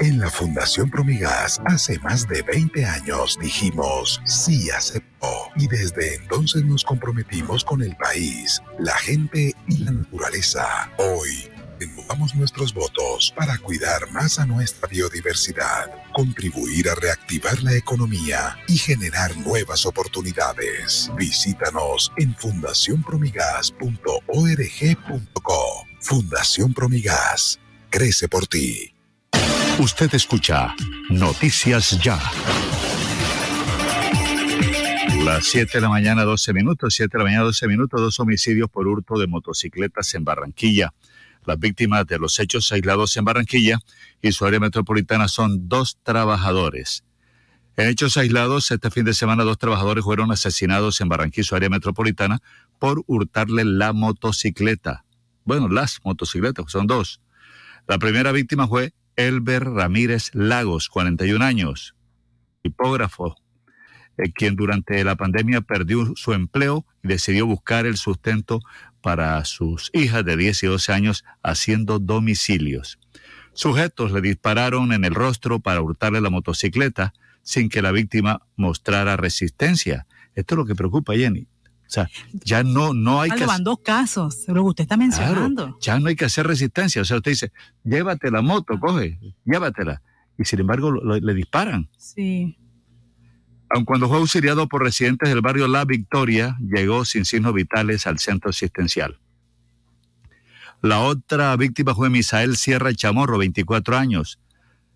En la Fundación Promigas, hace más de 20 años dijimos sí acepto y desde entonces nos comprometimos con el país, la gente y la naturaleza. Hoy renovamos nuestros votos para cuidar más a nuestra biodiversidad, contribuir a reactivar la economía y generar nuevas oportunidades. Visítanos en fundacionpromigas.org.co. Fundación Promigas. Crece por ti. Usted escucha Noticias Ya. Las 7 de la mañana, 12 minutos, 7 de la mañana, 12 minutos, dos homicidios por hurto de motocicletas en Barranquilla. Las víctimas de los hechos aislados en Barranquilla y su área metropolitana son dos trabajadores. En hechos aislados, este fin de semana dos trabajadores fueron asesinados en Barranquilla su área metropolitana por hurtarle la motocicleta. Bueno, las motocicletas, son dos. La primera víctima fue Elber Ramírez Lagos, 41 años, tipógrafo, eh, quien durante la pandemia perdió su empleo y decidió buscar el sustento para sus hijas de 10 y 12 años haciendo domicilios. Sujetos le dispararon en el rostro para hurtarle la motocicleta sin que la víctima mostrara resistencia. Esto es lo que preocupa, Jenny. O sea, ya no, no hay que... Van dos casos, lo que usted está mencionando. ya no hay que hacer resistencia. O sea, usted dice, llévate la moto, coge, llévatela. Y sin embargo, le disparan. Sí. Aun cuando fue auxiliado por residentes del barrio La Victoria, llegó sin signos vitales al centro asistencial. La otra víctima fue Misael Sierra Chamorro, 24 años,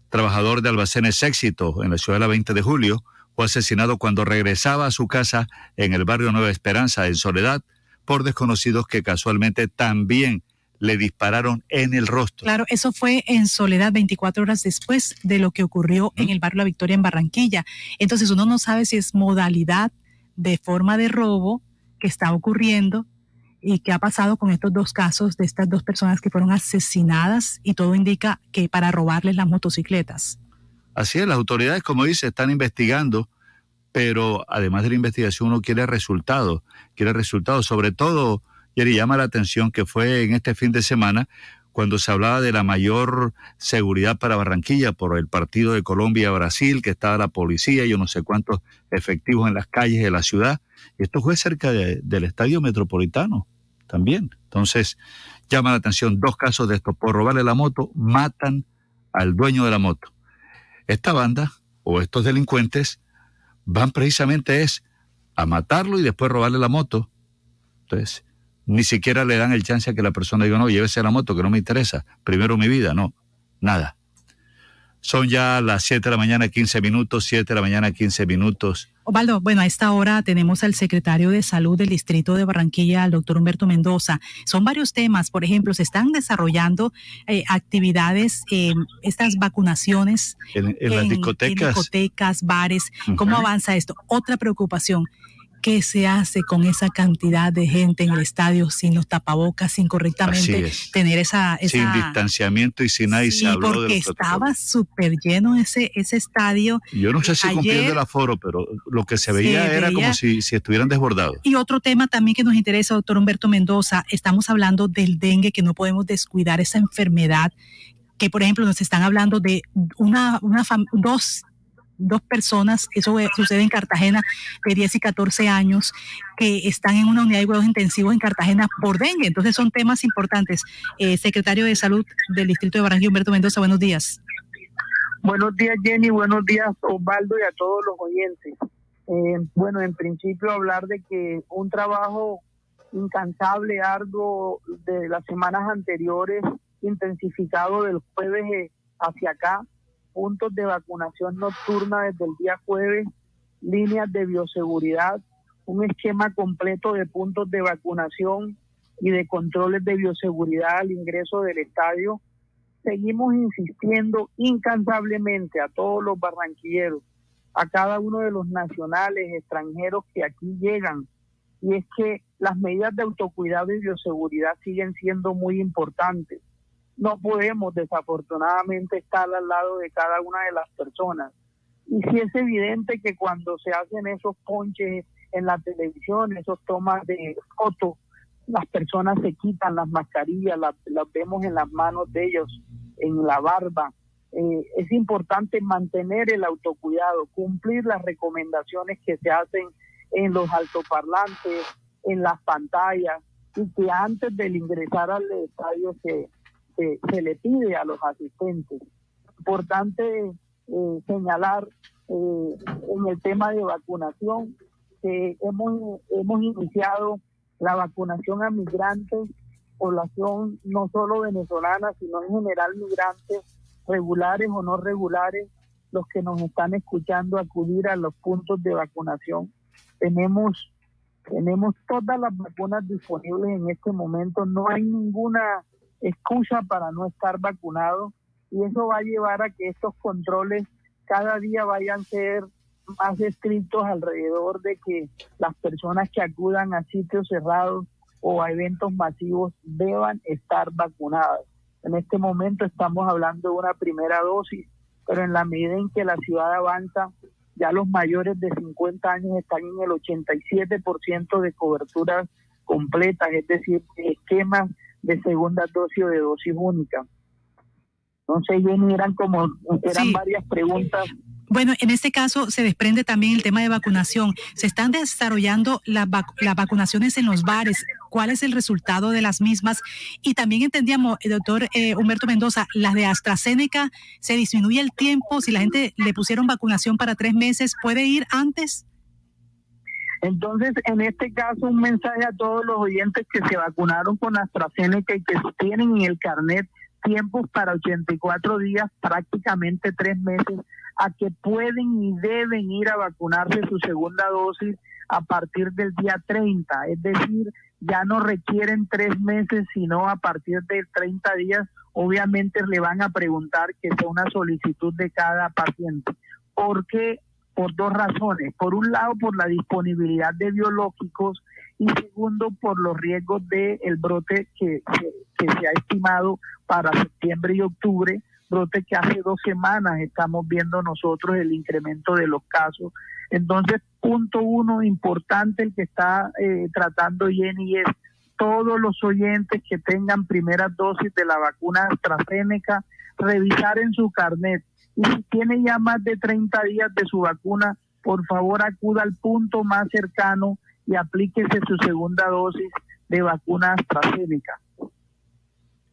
trabajador de Albacenes Éxito en la ciudad de la 20 de julio, fue asesinado cuando regresaba a su casa en el barrio Nueva Esperanza, en Soledad, por desconocidos que casualmente también le dispararon en el rostro. Claro, eso fue en Soledad 24 horas después de lo que ocurrió en el barrio La Victoria en Barranquilla. Entonces uno no sabe si es modalidad de forma de robo que está ocurriendo y qué ha pasado con estos dos casos de estas dos personas que fueron asesinadas y todo indica que para robarles las motocicletas. Así es, las autoridades, como dice, están investigando, pero además de la investigación uno quiere resultados, quiere resultados, sobre todo, y llama la atención que fue en este fin de semana cuando se hablaba de la mayor seguridad para Barranquilla por el partido de Colombia-Brasil, que estaba la policía y yo no sé cuántos efectivos en las calles de la ciudad. Esto fue cerca del estadio metropolitano también. Entonces, llama la atención dos casos de esto. Por robarle la moto, matan al dueño de la moto esta banda o estos delincuentes van precisamente es a matarlo y después robarle la moto. Entonces, ni siquiera le dan el chance a que la persona diga, no, llévese la moto, que no me interesa, primero mi vida, no, nada. Son ya las 7 de la mañana, 15 minutos, 7 de la mañana, 15 minutos. Osvaldo, bueno, a esta hora tenemos al secretario de Salud del Distrito de Barranquilla, el doctor Humberto Mendoza. Son varios temas, por ejemplo, se están desarrollando eh, actividades, eh, estas vacunaciones en, las discotecas. discotecas, bares. ¿Cómo avanza esto? Otra preocupación, ¿Qué se hace con esa cantidad de gente en el estadio sin los tapabocas, sin correctamente tener esa, Sin distanciamiento y sin nadie se habló porque estaba súper lleno ese, ese estadio. Yo no sé si cumpliendo el aforo, pero lo que se veía era como si, si estuvieran desbordados. Y otro tema también que nos interesa, doctor Humberto Mendoza, estamos hablando del dengue, que no podemos descuidar esa enfermedad que por ejemplo nos están hablando de una, una dos dos personas, eso sucede en Cartagena, de 10 y 14 años, que están en una unidad de cuidados intensivos en Cartagena por dengue. Entonces son temas importantes. Eh, secretario de Salud del Distrito de Barranquilla, Humberto Mendoza, buenos días. Buenos días, Jenny. Buenos días, Osvaldo, y a todos los oyentes. Eh, bueno, en principio hablar de que un trabajo incansable, arduo de las semanas anteriores, intensificado del jueves eh, hacia acá, puntos de vacunación nocturna desde el día jueves, líneas de bioseguridad, un esquema completo de puntos de vacunación y de controles de bioseguridad al ingreso del estadio. Seguimos insistiendo incansablemente a todos los barranquilleros, a cada uno de los nacionales, extranjeros que aquí llegan, y es que las medidas de autocuidado y bioseguridad siguen siendo muy importantes no podemos desafortunadamente estar al lado de cada una de las personas. Y sí es evidente que cuando se hacen esos ponches en la televisión, esos tomas de fotos, las personas se quitan las mascarillas, las, vemos en las manos de ellos, en la barba, eh, es importante mantener el autocuidado, cumplir las recomendaciones que se hacen en los altoparlantes, en las pantallas, y que antes del ingresar al estadio se, se, le pide a los asistentes. Importante eh, señalar eh, en el tema de vacunación que hemos, hemos iniciado la vacunación a migrantes, población no solo venezolana, sino en general migrantes regulares o no regulares, los que nos están escuchando acudir a los puntos de vacunación. Tenemos, tenemos todas las vacunas disponibles en este momento, no hay ninguna excusa para no estar vacunado y eso va a llevar a que estos controles cada día vayan a ser más estrictos alrededor de que las personas que acudan a sitios cerrados o a eventos masivos deban estar vacunadas. En este momento estamos hablando de una primera dosis, pero en la medida en que la ciudad avanza, ya los mayores de 50 años están en el 87% de cobertura completa, es decir, esquemas de segunda dosis o de dosis única. Entonces, Jenny, eran como, eran varias preguntas bueno, en este caso se desprende también el tema de vacunación. Se están desarrollando las, vacunaciones en los bares. ¿Cuál es el resultado de las mismas? Y también entendíamos, el eh, doctor eh, Humberto Mendoza, las de AstraZeneca, ¿se disminuye el tiempo? Si la gente le pusieron vacunación para tres meses, ¿puede ir antes? Entonces, en este caso, un mensaje a todos los oyentes que se vacunaron con AstraZeneca y que tienen en el carnet tiempos para 84 días, prácticamente tres meses a que pueden y deben ir a vacunarse su segunda dosis a partir del día 30, es decir, ya no requieren tres meses, sino a partir de 30 días, obviamente le van a preguntar que sea una solicitud de cada paciente. ¿Por qué? Por dos razones. Por un lado, por la disponibilidad de biológicos y segundo, por los riesgos del el brote que, se ha estimado para septiembre y octubre brote que hace dos semanas estamos viendo nosotros el incremento de los casos. Entonces, punto uno importante el que está eh, tratando Jenny es todos los oyentes que tengan primera dosis de la vacuna AstraZeneca, revisar en su carnet. Y si tiene ya más de 30 días de su vacuna, por favor acuda al punto más cercano y aplíquese su segunda dosis de vacuna AstraZeneca.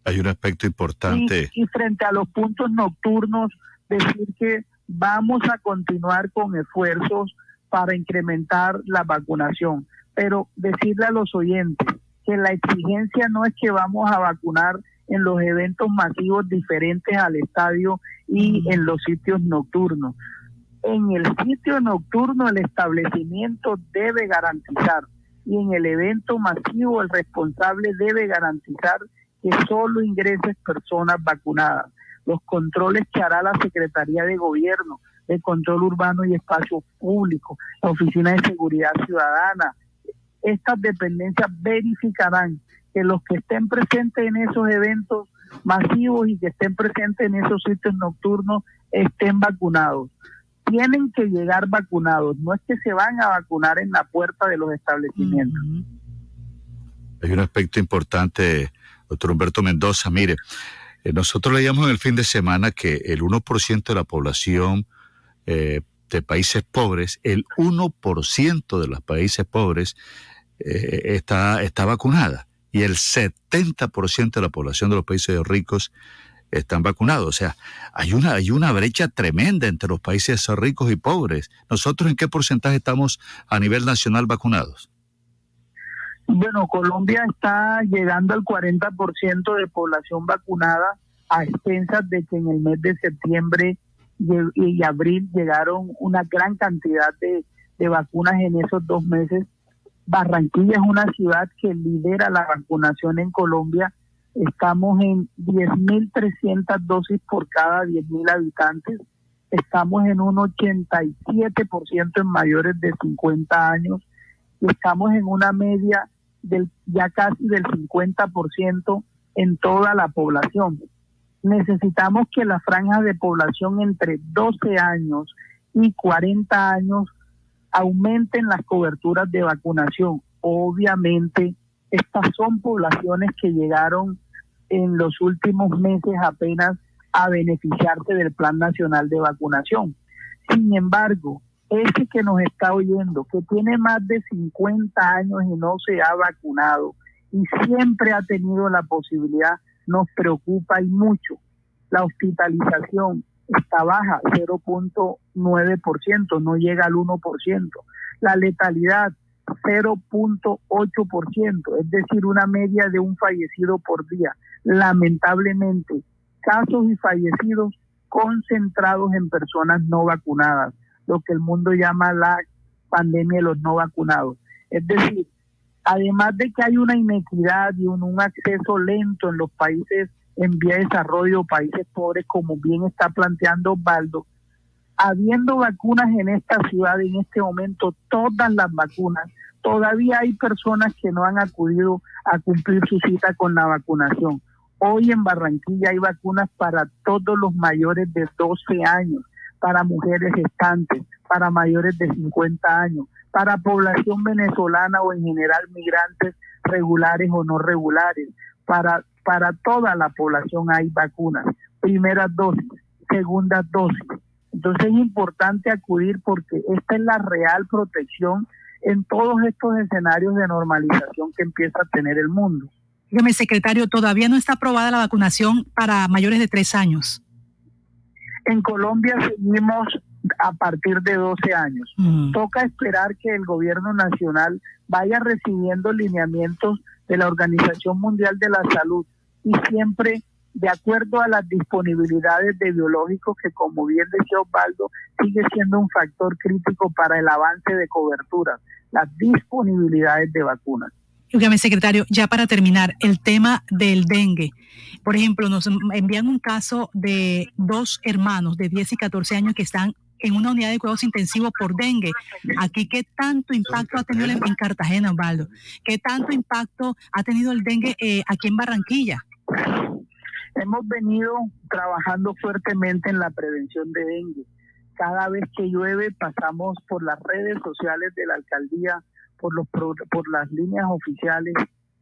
Hay un aspecto importante. Y, frente a los puntos nocturnos, decir que vamos a continuar con esfuerzos para incrementar la vacunación, pero decirle a los oyentes que la exigencia no es que vamos a vacunar en los eventos masivos diferentes al estadio y en los sitios nocturnos. En el sitio nocturno el establecimiento debe garantizar y en el evento masivo el responsable debe garantizar que solo ingreses personas vacunadas. Los controles que hará la Secretaría de Gobierno de Control Urbano y Espacio Público, la Oficina de Seguridad Ciudadana, estas dependencias verificarán que los que estén presentes en esos eventos masivos y que estén presentes en esos sitios nocturnos estén vacunados. Tienen que llegar vacunados, no es que se van a vacunar en la puerta de los establecimientos. Hay un aspecto importante Doctor Humberto Mendoza, mire, eh, nosotros leíamos en el fin de semana que el 1% de la población eh, de países pobres, el 1% de los países pobres eh, está, está vacunada y el 70% de la población de los países ricos están vacunados. O sea, hay una, hay una brecha tremenda entre los países ricos y pobres. ¿Nosotros en qué porcentaje estamos a nivel nacional vacunados? Bueno, Colombia está llegando al 40% de población vacunada a expensas de que en el mes de septiembre y abril llegaron una gran cantidad de, vacunas en esos dos meses. Barranquilla es una ciudad que lidera la vacunación en Colombia. Estamos en 10.300 dosis por cada 10.000 habitantes. Estamos en un 87% en mayores de 50 años. Estamos en una media del ya casi del 50% en toda la población. Necesitamos que la franja de población entre 12 años y 40 años aumenten las coberturas de vacunación. Obviamente, estas son poblaciones que llegaron en los últimos meses apenas a beneficiarse del Plan Nacional de Vacunación. Sin embargo, ese que nos está oyendo, que tiene más de 50 años y no se ha vacunado y siempre ha tenido la posibilidad, nos preocupa y mucho. La hospitalización está baja, 0.9%, no llega al 1%. La letalidad, 0.8%, es decir, una media de un fallecido por día. Lamentablemente, casos y fallecidos concentrados en personas no vacunadas, lo que el mundo llama la pandemia de los no vacunados. Es decir, además de que hay una inequidad y un, un acceso lento en los países en vía de desarrollo, países pobres, como bien está planteando Osvaldo, habiendo vacunas en esta ciudad en este momento, todas las vacunas, todavía hay personas que no han acudido a cumplir su cita con la vacunación. Hoy en Barranquilla hay vacunas para todos los mayores de 12 años, para mujeres gestantes, para mayores de 50 años, para población venezolana o en general migrantes regulares o no regulares. Para, para toda la población hay vacunas, primeras dosis, segundas dosis. Entonces es importante acudir porque esta es la real protección en todos estos escenarios de normalización que empieza a tener el mundo. Dígame, secretario, todavía no está aprobada la vacunación para mayores de tres años. En Colombia seguimos a partir de 12 años. Mm. Toca esperar que el gobierno nacional vaya recibiendo lineamientos de la Organización Mundial de la Salud y siempre de acuerdo a las disponibilidades de biológicos que como bien decía Osvaldo sigue siendo un factor crítico para el avance de cobertura, las disponibilidades de vacunas. Dígame, secretario, ya para terminar, el tema del dengue. Por ejemplo, nos envían un caso de dos hermanos de 10 y 14 años que están en una unidad de cuidados intensivos por dengue. Aquí, ¿qué tanto impacto ha tenido en en Cartagena, Osvaldo? ¿Qué tanto impacto ha tenido el dengue eh, aquí en Barranquilla? Hemos venido trabajando fuertemente en la prevención de dengue. Cada vez que llueve pasamos por las redes sociales de la alcaldía, por, los, por las líneas oficiales,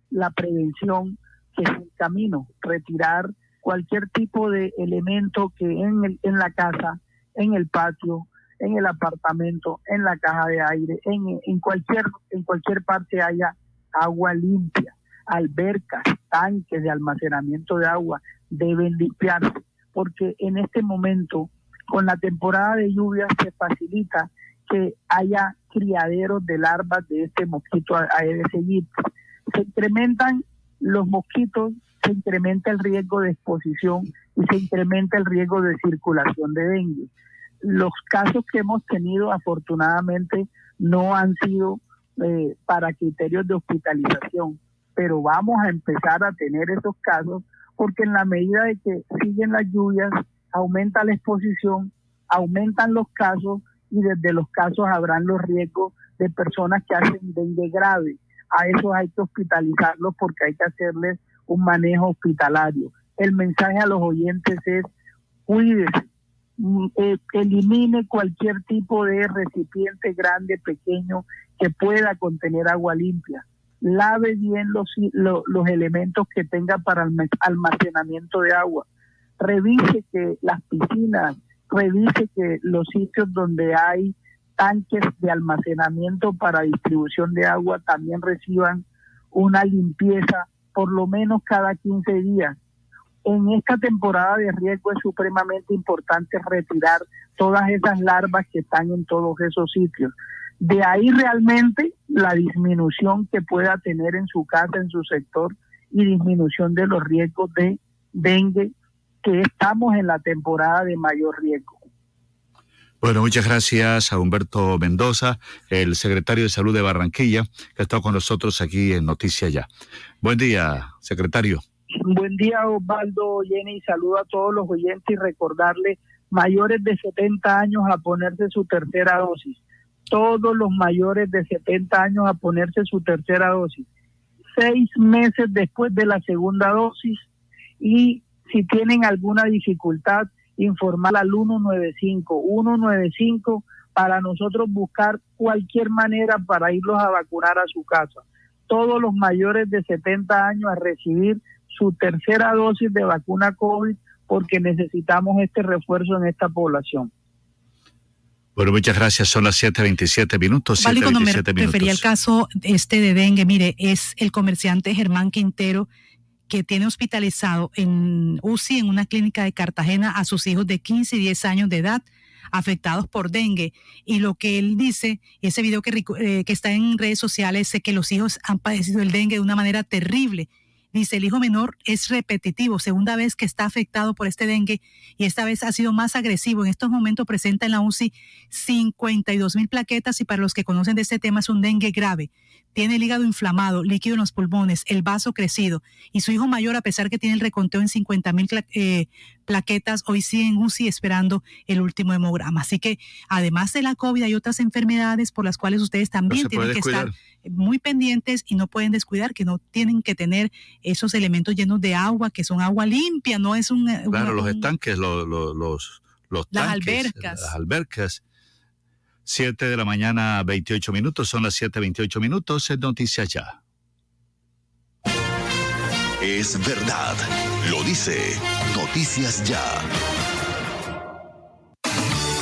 la prevención que es el camino, retirar cualquier tipo de elemento que en, el- en la casa, en el patio, en el apartamento, en la caja de aire, en, en cualquier en cualquier parte haya agua limpia, albercas, tanques de almacenamiento de agua deben limpiarse, porque en este momento, con la temporada de lluvias, se facilita que haya criaderos de larvas de este mosquito Aedes aegypti. Se incrementan los mosquitos, se incrementa el riesgo de exposición y se incrementa el riesgo de circulación de dengue. Los casos que hemos tenido, afortunadamente, no han sido eh, para criterios de hospitalización, pero vamos a empezar a tener esos casos porque en la medida de que siguen las lluvias, aumenta la exposición, aumentan los casos y desde los casos habrán los riesgos de personas que hacen dengue grave. A esos hay que hospitalizarlos porque hay que hacerles un manejo hospitalario. El mensaje a los oyentes es cuídese, mm, eh, elimine cualquier tipo de recipiente grande, pequeño, que pueda contener agua limpia. Lave bien los, lo- los elementos que tenga para alma- almacenamiento de agua. Revise que las piscinas, revise que los sitios donde hay tanques de almacenamiento para distribución de agua también reciban una limpieza por lo menos cada 15 días. En esta temporada de riesgo es supremamente importante retirar todas esas larvas que están en todos esos sitios. De ahí realmente la disminución que pueda tener en su casa, en su sector, y disminución de los riesgos de dengue, que estamos en la temporada de mayor riesgo. Bueno, muchas gracias a Humberto Mendoza, el secretario de Salud de Barranquilla, que ha estado con nosotros aquí en Noticia Ya. Buen día, secretario. Buen día, Osvaldo, Jenny, saludo a todos los oyentes y recordarle mayores de 70 años a ponerse su tercera dosis. Todos los mayores de 70 años a ponerse su tercera dosis. Seis meses después de la segunda dosis y si tienen alguna dificultad, informar al 195. 195 para nosotros buscar cualquier manera para irlos a vacunar a su casa. Todos los mayores de 70 años a recibir su tercera dosis de vacuna COVID porque necesitamos este refuerzo en esta población. Bueno, muchas gracias. Son las 7.27 minutos. Vale, cuando me refería al caso este de dengue, mire, es el comerciante Germán Quintero que tiene hospitalizado en UCI, en una clínica de Cartagena, a sus hijos de 15 y 10 años de edad afectados por dengue. Y lo que él dice, ese video que, eh, que está en redes sociales, es que los hijos han padecido el dengue de una manera terrible Dice, el hijo menor es repetitivo, segunda vez que está afectado por este dengue y esta vez ha sido más agresivo. En estos momentos presenta en la UCI 52 mil plaquetas y para los que conocen de este tema es un dengue grave. Tiene el hígado inflamado, líquido en los pulmones, el vaso crecido y su hijo mayor, a pesar que tiene el reconteo en 50 mil eh, plaquetas, hoy sigue en UCI esperando el último hemograma. Así que además de la COVID hay otras enfermedades por las cuales ustedes también tienen que estar muy pendientes y no pueden descuidar, que no tienen que tener esos elementos llenos de agua, que son agua limpia, no es un... Claro, los estanques, los, los, los, las albercas. Las albercas. 7 de la mañana, 28 minutos, son las 7, 28 minutos, en Noticias Ya. Es verdad, lo dice Noticias Ya.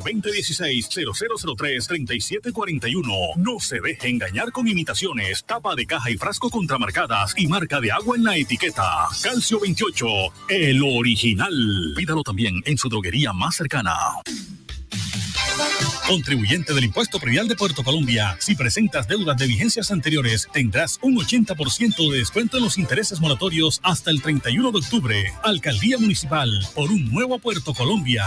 2016-0003-3741. No se deje engañar con imitaciones, tapa de caja y frasco contramarcadas y marca de agua en la etiqueta. Calcio 28, el original. Pídalo también en su droguería más cercana. Contribuyente del Impuesto Predial de Puerto Colombia, si presentas deudas de vigencias anteriores, tendrás un 80% de descuento en los intereses moratorios hasta el 31 de octubre. Alcaldía Municipal, por un nuevo Puerto Colombia.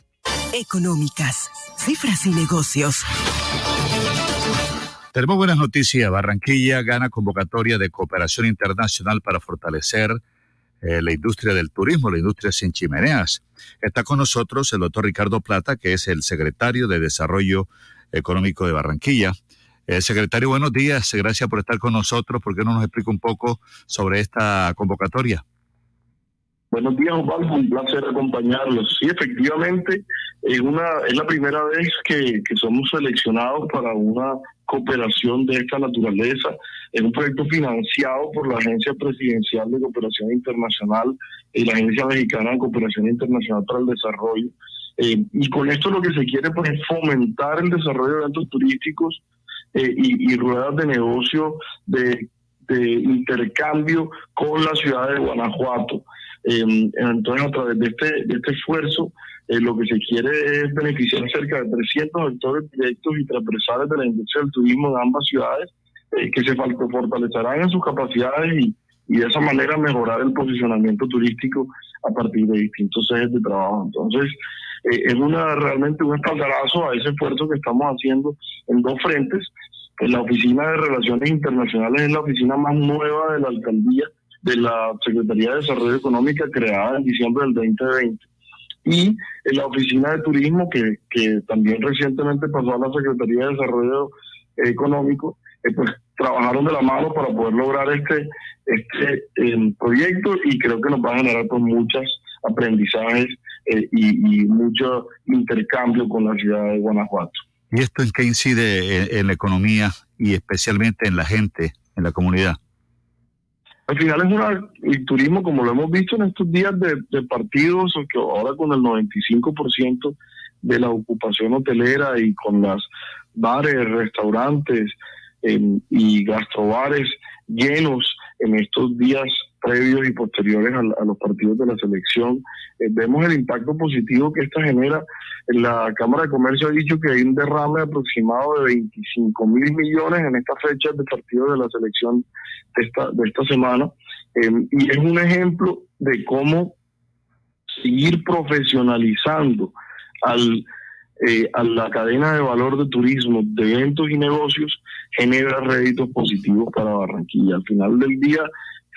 Económicas, cifras y negocios. Tenemos buenas noticias. Barranquilla gana convocatoria de cooperación internacional para fortalecer eh, la industria del turismo, la industria sin chimeneas. Está con nosotros el doctor Ricardo Plata, que es el secretario de Desarrollo Económico de Barranquilla. Eh, secretario, buenos días. Gracias por estar con nosotros. ¿Por qué no nos explica un poco sobre esta convocatoria? Buenos días, Osvaldo. Un placer acompañarlos. Sí, efectivamente, es, una, es la primera vez que, que somos seleccionados para una cooperación de esta naturaleza. Es un proyecto financiado por la Agencia Presidencial de Cooperación Internacional y la Agencia Mexicana de Cooperación Internacional para el Desarrollo. Eh, y con esto lo que se quiere pues, es fomentar el desarrollo de eventos turísticos eh, y, y, ruedas de negocio de, de intercambio con la ciudad de Guanajuato. Eh, entonces, a través de este, este esfuerzo, eh, lo que se quiere es beneficiar cerca de 300 sectores directos y transversales de la industria del turismo de ambas ciudades, eh, que se fortalecerán en sus capacidades y, y de esa manera mejorar el posicionamiento turístico a partir de distintos ejes de trabajo. Entonces, es una realmente un espaldarazo a ese esfuerzo que estamos haciendo en dos frentes. En la Oficina de Relaciones Internacionales es la oficina más nueva de la alcaldía de la Secretaría de Desarrollo Económico creada en diciembre del 2020 y en la Oficina de Turismo que, que también recientemente pasó a la Secretaría de Desarrollo Económico, eh, pues trabajaron de la mano para poder lograr este, este eh, proyecto y creo que nos va a generar pues muchos aprendizajes eh, y, mucho intercambio con la ciudad de Guanajuato. ¿Y esto en qué incide en la economía y especialmente en la gente, en la comunidad? Al final es una, el turismo, como lo hemos visto en estos días de, partidos, que ahora con el 95% de la ocupación hotelera y con las bares, restaurantes em, y gastrobares llenos en estos días previos y posteriores a, los partidos de la selección. Eh, vemos el impacto positivo que esta genera. La Cámara de Comercio ha dicho que hay un derrame aproximado de 25 mil millones en esta fecha de partidos de la selección de esta, de esta semana. Em, y es un ejemplo de cómo seguir profesionalizando al, eh, a la cadena de valor de turismo, de eventos y negocios, genera réditos positivos para Barranquilla. Al final del día,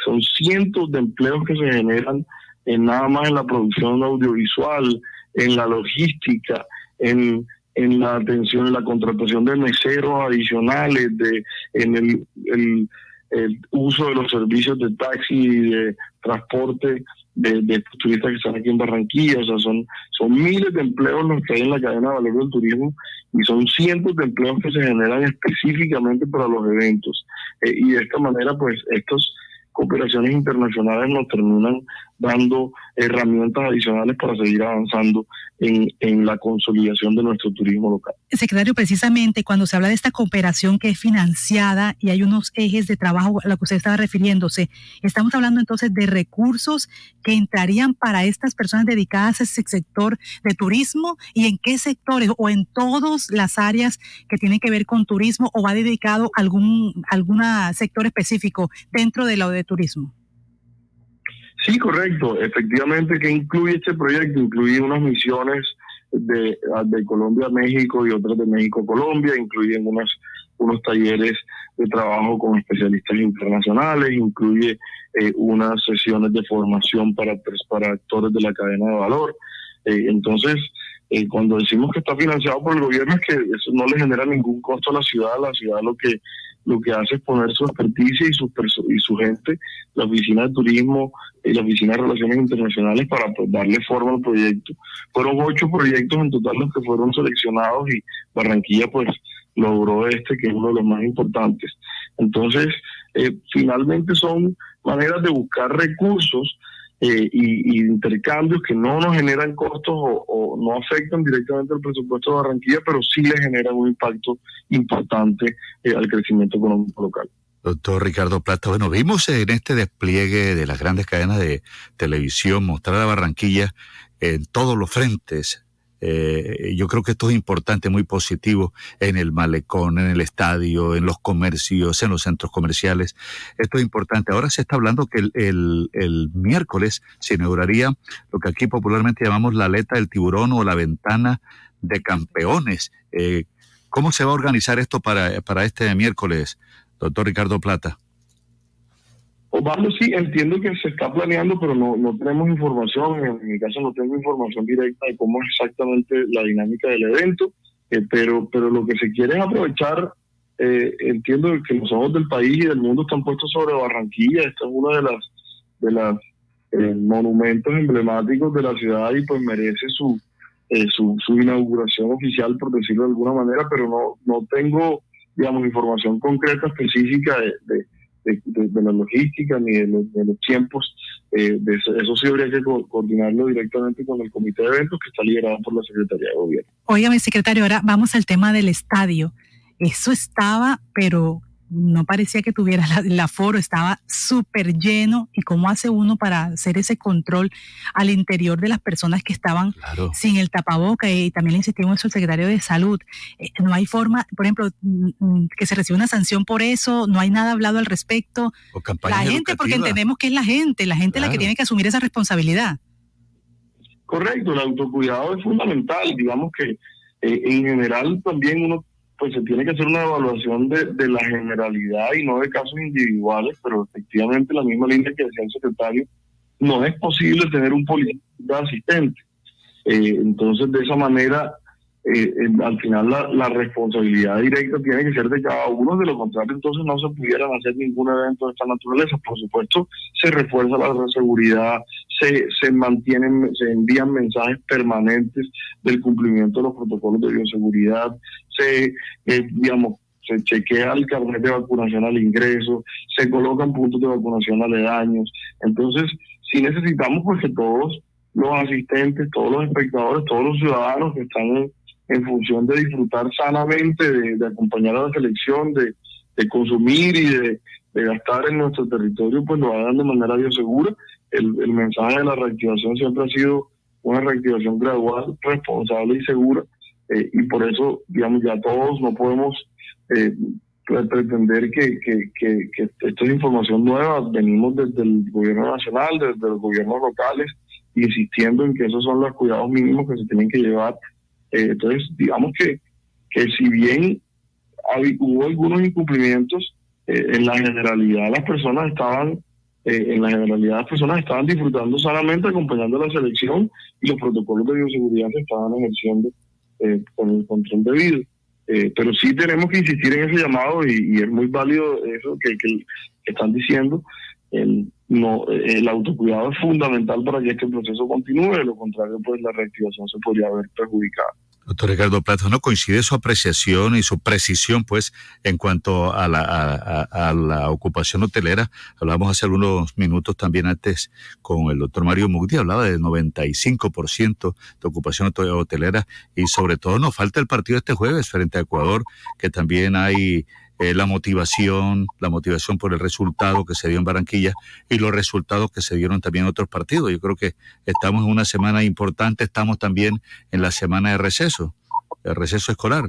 son cientos de empleos que se generan en nada más en la producción audiovisual, en la logística, en, en la atención, en la contratación de meseros adicionales, de, en el, el, uso de los servicios de taxi y de transporte de, turistas que están aquí en Barranquilla. O sea, son, son miles de empleos los que hay en la cadena de valor del turismo y son cientos de empleos que se generan específicamente para los eventos. Eh, y de esta manera, pues, estos cooperaciones internacionales nos terminan dando herramientas adicionales para seguir avanzando en, en, la consolidación de nuestro turismo local. Secretario, precisamente cuando se habla de esta cooperación que es financiada y hay unos ejes de trabajo a lo que usted estaba refiriéndose, estamos hablando entonces de recursos que entrarían para estas personas dedicadas a ese sector de turismo y en qué sectores o en todas las áreas que tienen que ver con turismo o va dedicado algún alguna sector específico dentro de lo de turismo. Sí, correcto. Efectivamente, que incluye este proyecto? Incluye unas misiones de, Colombia a México y otras de México a Colombia, incluyen unas, unos talleres de trabajo con especialistas internacionales, incluye eh, unas sesiones de formación para, para actores de la cadena de valor. Eh, entonces, eh, cuando decimos que está financiado por el gobierno es que eso no le genera ningún costo a la ciudad, la ciudad lo que lo que hace es poner su experticia y su, y su gente, la Oficina de Turismo y la Oficina de Relaciones Internacionales para pues, darle forma al proyecto. Fueron ocho proyectos en total los que fueron seleccionados y Barranquilla pues logró este que es uno de los más importantes. Entonces, eh, finalmente son maneras de buscar recursos eh, y, intercambios que no nos generan costos o, no afectan directamente al presupuesto de Barranquilla, pero sí le generan un impacto importante eh, al crecimiento económico local. Doctor Ricardo Plata, bueno, vimos en este despliegue de las grandes cadenas de televisión mostrar a Barranquilla en todos los frentes, eh, yo creo que esto es importante, muy positivo en el malecón, en el estadio, en los comercios, en los centros comerciales. Esto es importante. Ahora se está hablando que el, el, miércoles se inauguraría lo que aquí popularmente llamamos la aleta del tiburón o la ventana de campeones. Eh, ¿Cómo se va a organizar esto para, para este miércoles, doctor Ricardo Plata? Osvaldo, sí, entiendo que se está planeando, pero no, no tenemos información. En mi caso no tengo información directa de cómo es exactamente la dinámica del evento, eh, pero, pero lo que se quiere es aprovechar. Eh, entiendo que los ojos del país y del mundo están puestos sobre Barranquilla. Esta es una de las de las eh, monumentos emblemáticos de la ciudad y pues merece su, su, su inauguración oficial, por decirlo de alguna manera, pero no no tengo digamos información concreta específica de, la logística ni de los, tiempos. Eh, de eso, sí habría que coordinarlo directamente con el comité de eventos que está liderado por la Secretaría de Gobierno. Óigame, secretario, ahora vamos al tema del estadio. Eso estaba, pero no parecía que tuviera el aforo, estaba súper lleno. ¿Y cómo hace uno para hacer ese control al interior de las personas que estaban sin el tapaboca? Y también le insistimos eso al secretario de Salud. Eh, no hay forma, por ejemplo, mm, mm, que se reciba una sanción por eso, no hay nada hablado al respecto. La gente, porque entendemos que es la gente, la gente la que tiene que asumir esa responsabilidad. Correcto, el autocuidado es fundamental. Digamos que eh, en general también uno pues se tiene que hacer una evaluación de, de, la generalidad y no de casos individuales, pero efectivamente la misma línea que decía el secretario, no es posible tener un policía asistente. Eh, entonces, de esa manera, eh, al final la, responsabilidad directa tiene que ser de cada uno, de lo contrario entonces no se pudieran hacer ningún evento de esta naturaleza. Por supuesto, se refuerza la seguridad, se, se mantienen, se envían mensajes permanentes del cumplimiento de los protocolos de bioseguridad, se, eh, digamos, se chequea el carnet de vacunación al ingreso, se colocan puntos de vacunación aledaños. Entonces, si necesitamos pues que todos los asistentes, todos los espectadores, todos los ciudadanos que están en función de disfrutar sanamente, de, acompañar a la selección, de, consumir y de, de gastar en nuestro territorio, pues lo hagan de manera biosegura. El, mensaje de la reactivación siempre ha sido una reactivación gradual, responsable y segura, eh, y por eso, digamos, ya todos no podemos eh, pretender que, que, esto es información nueva, venimos desde el gobierno nacional, desde los gobiernos locales, insistiendo en que esos son los cuidados mínimos que se tienen que llevar. Eh, entonces, digamos que, que si bien hubo algunos incumplimientos, eh, en la generalidad las personas estaban, eh, en la generalidad las personas estaban disfrutando sanamente, acompañando la selección y los protocolos de bioseguridad se estaban ejerciendo con el control debido. pero sí tenemos que insistir en ese llamado y, es muy válido eso que, que, están diciendo. El, no, el autocuidado es fundamental para que este proceso continúe, de lo contrario, pues la reactivación se podría haber perjudicado. Doctor Ricardo Plato, ¿no coincide su apreciación y su precisión, pues, en cuanto a la, a, la ocupación hotelera? Hablamos hace algunos minutos también antes con el doctor Mario Mugdi, hablaba del 95% de ocupación hotelera y sobre todo nos falta el partido este jueves frente a Ecuador, que también hay eh, la motivación, la motivación por el resultado que se dio en Barranquilla y los resultados que se dieron también en otros partidos. Yo creo que estamos en una semana importante, estamos también en la semana de receso, el receso escolar.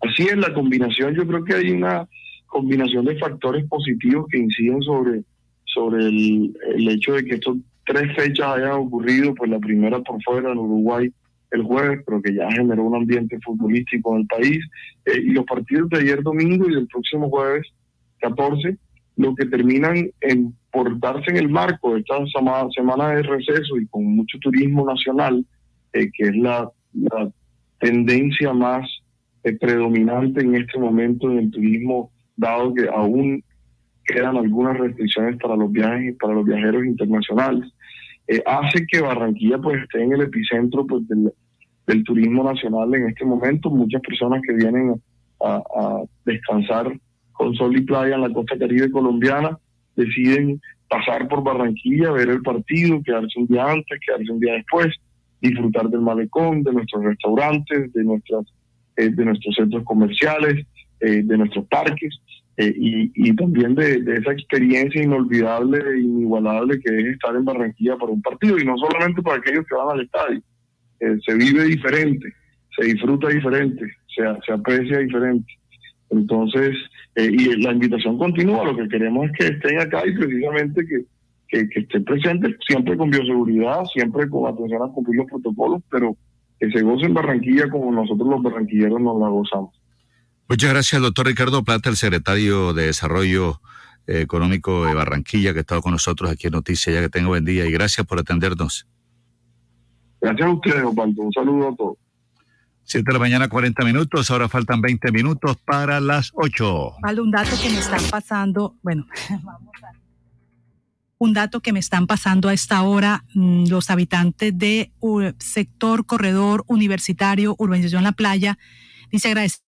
Así es, la combinación, yo creo que hay una combinación de factores positivos que inciden sobre, sobre el, hecho de que estos tres fechas hayan ocurrido, pues la primera por fuera en Uruguay el jueves, pero que ya generó un ambiente futbolístico en el país. Eh, y los partidos de ayer domingo y del próximo jueves 14, lo que terminan en portarse en el marco de esta semana, de receso y con mucho turismo nacional, eh, que es la, tendencia más eh, predominante en este momento en el turismo, dado que aún quedan algunas restricciones para los viajes y para los viajeros internacionales. Eh, hace que Barranquilla pues esté en el epicentro pues del, turismo nacional en este momento. Muchas personas que vienen a, descansar con sol y playa en la costa caribe colombiana deciden pasar por Barranquilla, ver el partido, quedarse un día antes, quedarse un día después, disfrutar del malecón, de nuestros restaurantes, de nuestras eh, de nuestros centros comerciales, eh, de nuestros parques. Eh, y, también de, esa experiencia inolvidable e inigualable que es estar en Barranquilla para un partido, y no solamente para aquellos que van al estadio. Eh, se vive diferente, se disfruta diferente, se, se aprecia diferente. Entonces, eh, y la invitación continúa, lo que queremos es que estén acá y precisamente que, que, estén presentes, siempre con bioseguridad, siempre con atención a cumplir los protocolos, pero que se gocen Barranquilla como nosotros los barranquilleros nos la gozamos. Muchas gracias, doctor Ricardo Plata, el secretario de Desarrollo eh, Económico de Barranquilla, que ha estado con nosotros aquí en Noticias. Ya que tenga buen día y gracias por atendernos. Gracias a ustedes, Osvaldo. Un saludo a todos. Siete de la mañana, 40 minutos. Ahora faltan 20 minutos para las 8. Vale, un dato que me están pasando. Bueno, vamos a. Un dato que me están pasando a esta hora mm, los habitantes de sector corredor universitario, urbanización La Playa. Dice agradecer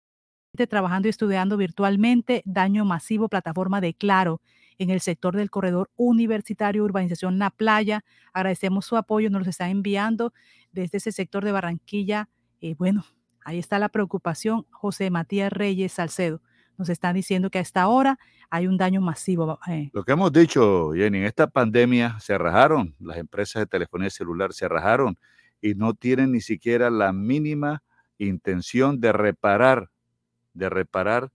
trabajando y estudiando virtualmente, daño masivo, plataforma de Claro en el sector del corredor universitario, urbanización La Playa. Agradecemos su apoyo, nos lo está enviando desde ese sector de Barranquilla. y bueno, ahí está la preocupación. José Matías Reyes Salcedo nos están diciendo que a esta hora hay un daño masivo. Eh. Lo que hemos dicho, Jenny, en esta pandemia se rajaron, las empresas de telefonía celular se rajaron y no tienen ni siquiera la mínima intención de reparar de reparar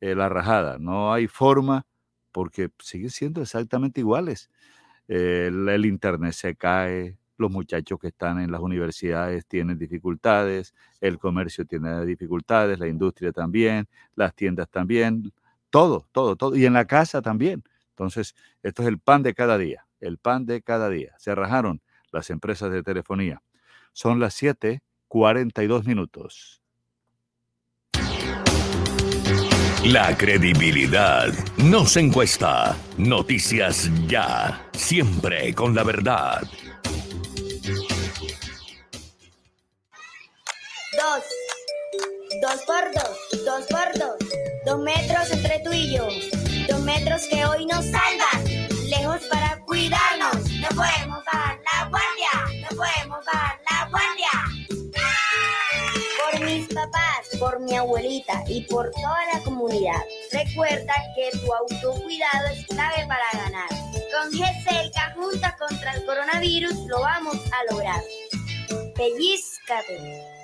eh, la rajada. No hay forma porque siguen siendo exactamente iguales. el, Internet se cae, los muchachos que están en las universidades tienen dificultades, el comercio tiene dificultades, la industria también, las tiendas también, todo, todo, todo. Y en la casa también. Entonces, esto es el pan de cada día, el pan de cada día. Se rajaron las empresas de telefonía. Son las 7:42 minutos. La credibilidad no se encuesta. Noticias ya. Siempre con la verdad. Dos. Dos por dos. Dos por dos. Dos metros entre tú y yo. Dos metros que hoy nos salvan. Lejos para cuidarnos. No podemos abuelita y por toda la comunidad. Recuerda que tu autocuidado es clave para ganar. Con GESELCA juntas contra el coronavirus lo vamos a lograr. Pellizcate.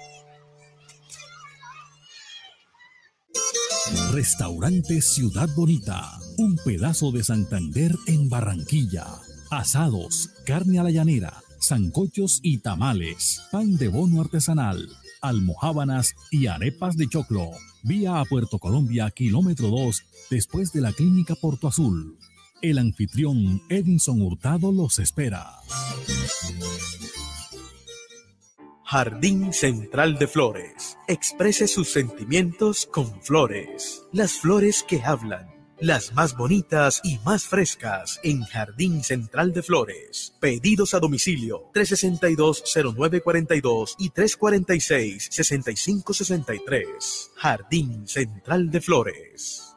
Restaurante Ciudad Bonita, un pedazo de Santander en Barranquilla. Asados, carne a la llanera, zancochos y tamales, pan de bono artesanal, almohábanas y arepas de choclo. Vía a Puerto Colombia, kilómetro 2, después de la clínica Porto Azul. El anfitrión Edinson Hurtado los espera. Jardín Central de Flores. Exprese sus sentimientos con flores. Las flores que hablan. Las más bonitas y más frescas en Jardín Central de Flores. Pedidos a domicilio 362-0942 y 346-6563. Jardín Central de Flores.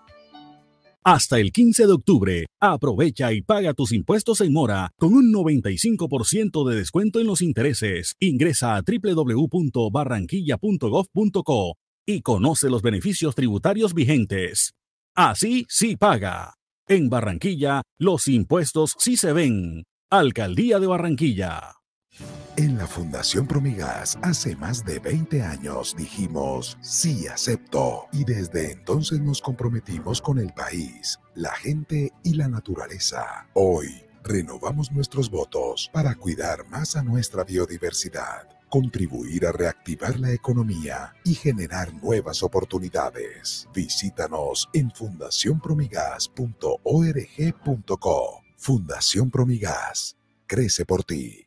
Hasta el 15 de octubre, aprovecha y paga tus impuestos en mora con un 95% de descuento en los intereses. Ingresa a www.barranquilla.gov.co y conoce los beneficios tributarios vigentes. Así sí paga. En Barranquilla, los impuestos sí se ven. Alcaldía de Barranquilla. En la Fundación Promigas, hace más de 20 años dijimos, sí acepto, y desde entonces nos comprometimos con el país, la gente y la naturaleza. Hoy, renovamos nuestros votos para cuidar más a nuestra biodiversidad, contribuir a reactivar la economía y generar nuevas oportunidades. Visítanos en fundacionpromigas.org.co. Fundación Promigas, crece por ti.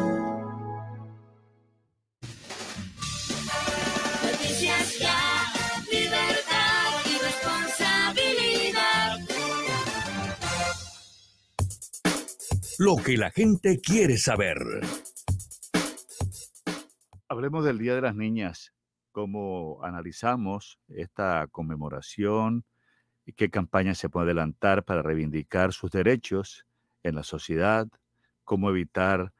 Lo que la gente quiere saber. Hablemos del Día de las Niñas, cómo analizamos esta conmemoración qué campañas se puede adelantar para reivindicar sus derechos en la sociedad, cómo evitar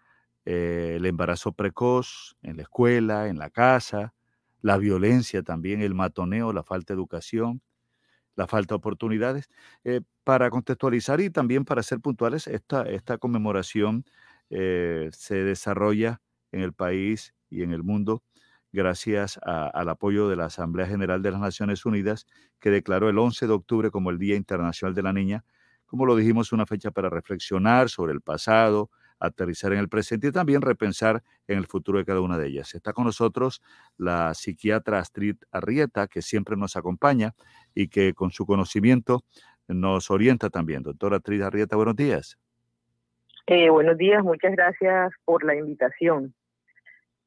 eh, el embarazo precoz en la escuela, en la casa, la violencia también, el matoneo, la falta de educación, la falta de oportunidades. Eh, para contextualizar y también para ser puntuales, esta, esta conmemoración eh, se desarrolla en el país y en el mundo gracias a- al apoyo de la Asamblea General de las Naciones Unidas, que declaró el 11 de octubre como el Día Internacional de la Niña. Como lo dijimos, una fecha para reflexionar sobre el pasado, aterrizar en el presente y también repensar en el futuro de cada una de ellas. Está con nosotros la psiquiatra Astrid Arrieta, que siempre nos acompaña y que con su conocimiento nos orienta también. Doctora Astrid Arrieta, buenos días. Eh, buenos días, muchas gracias por la invitación.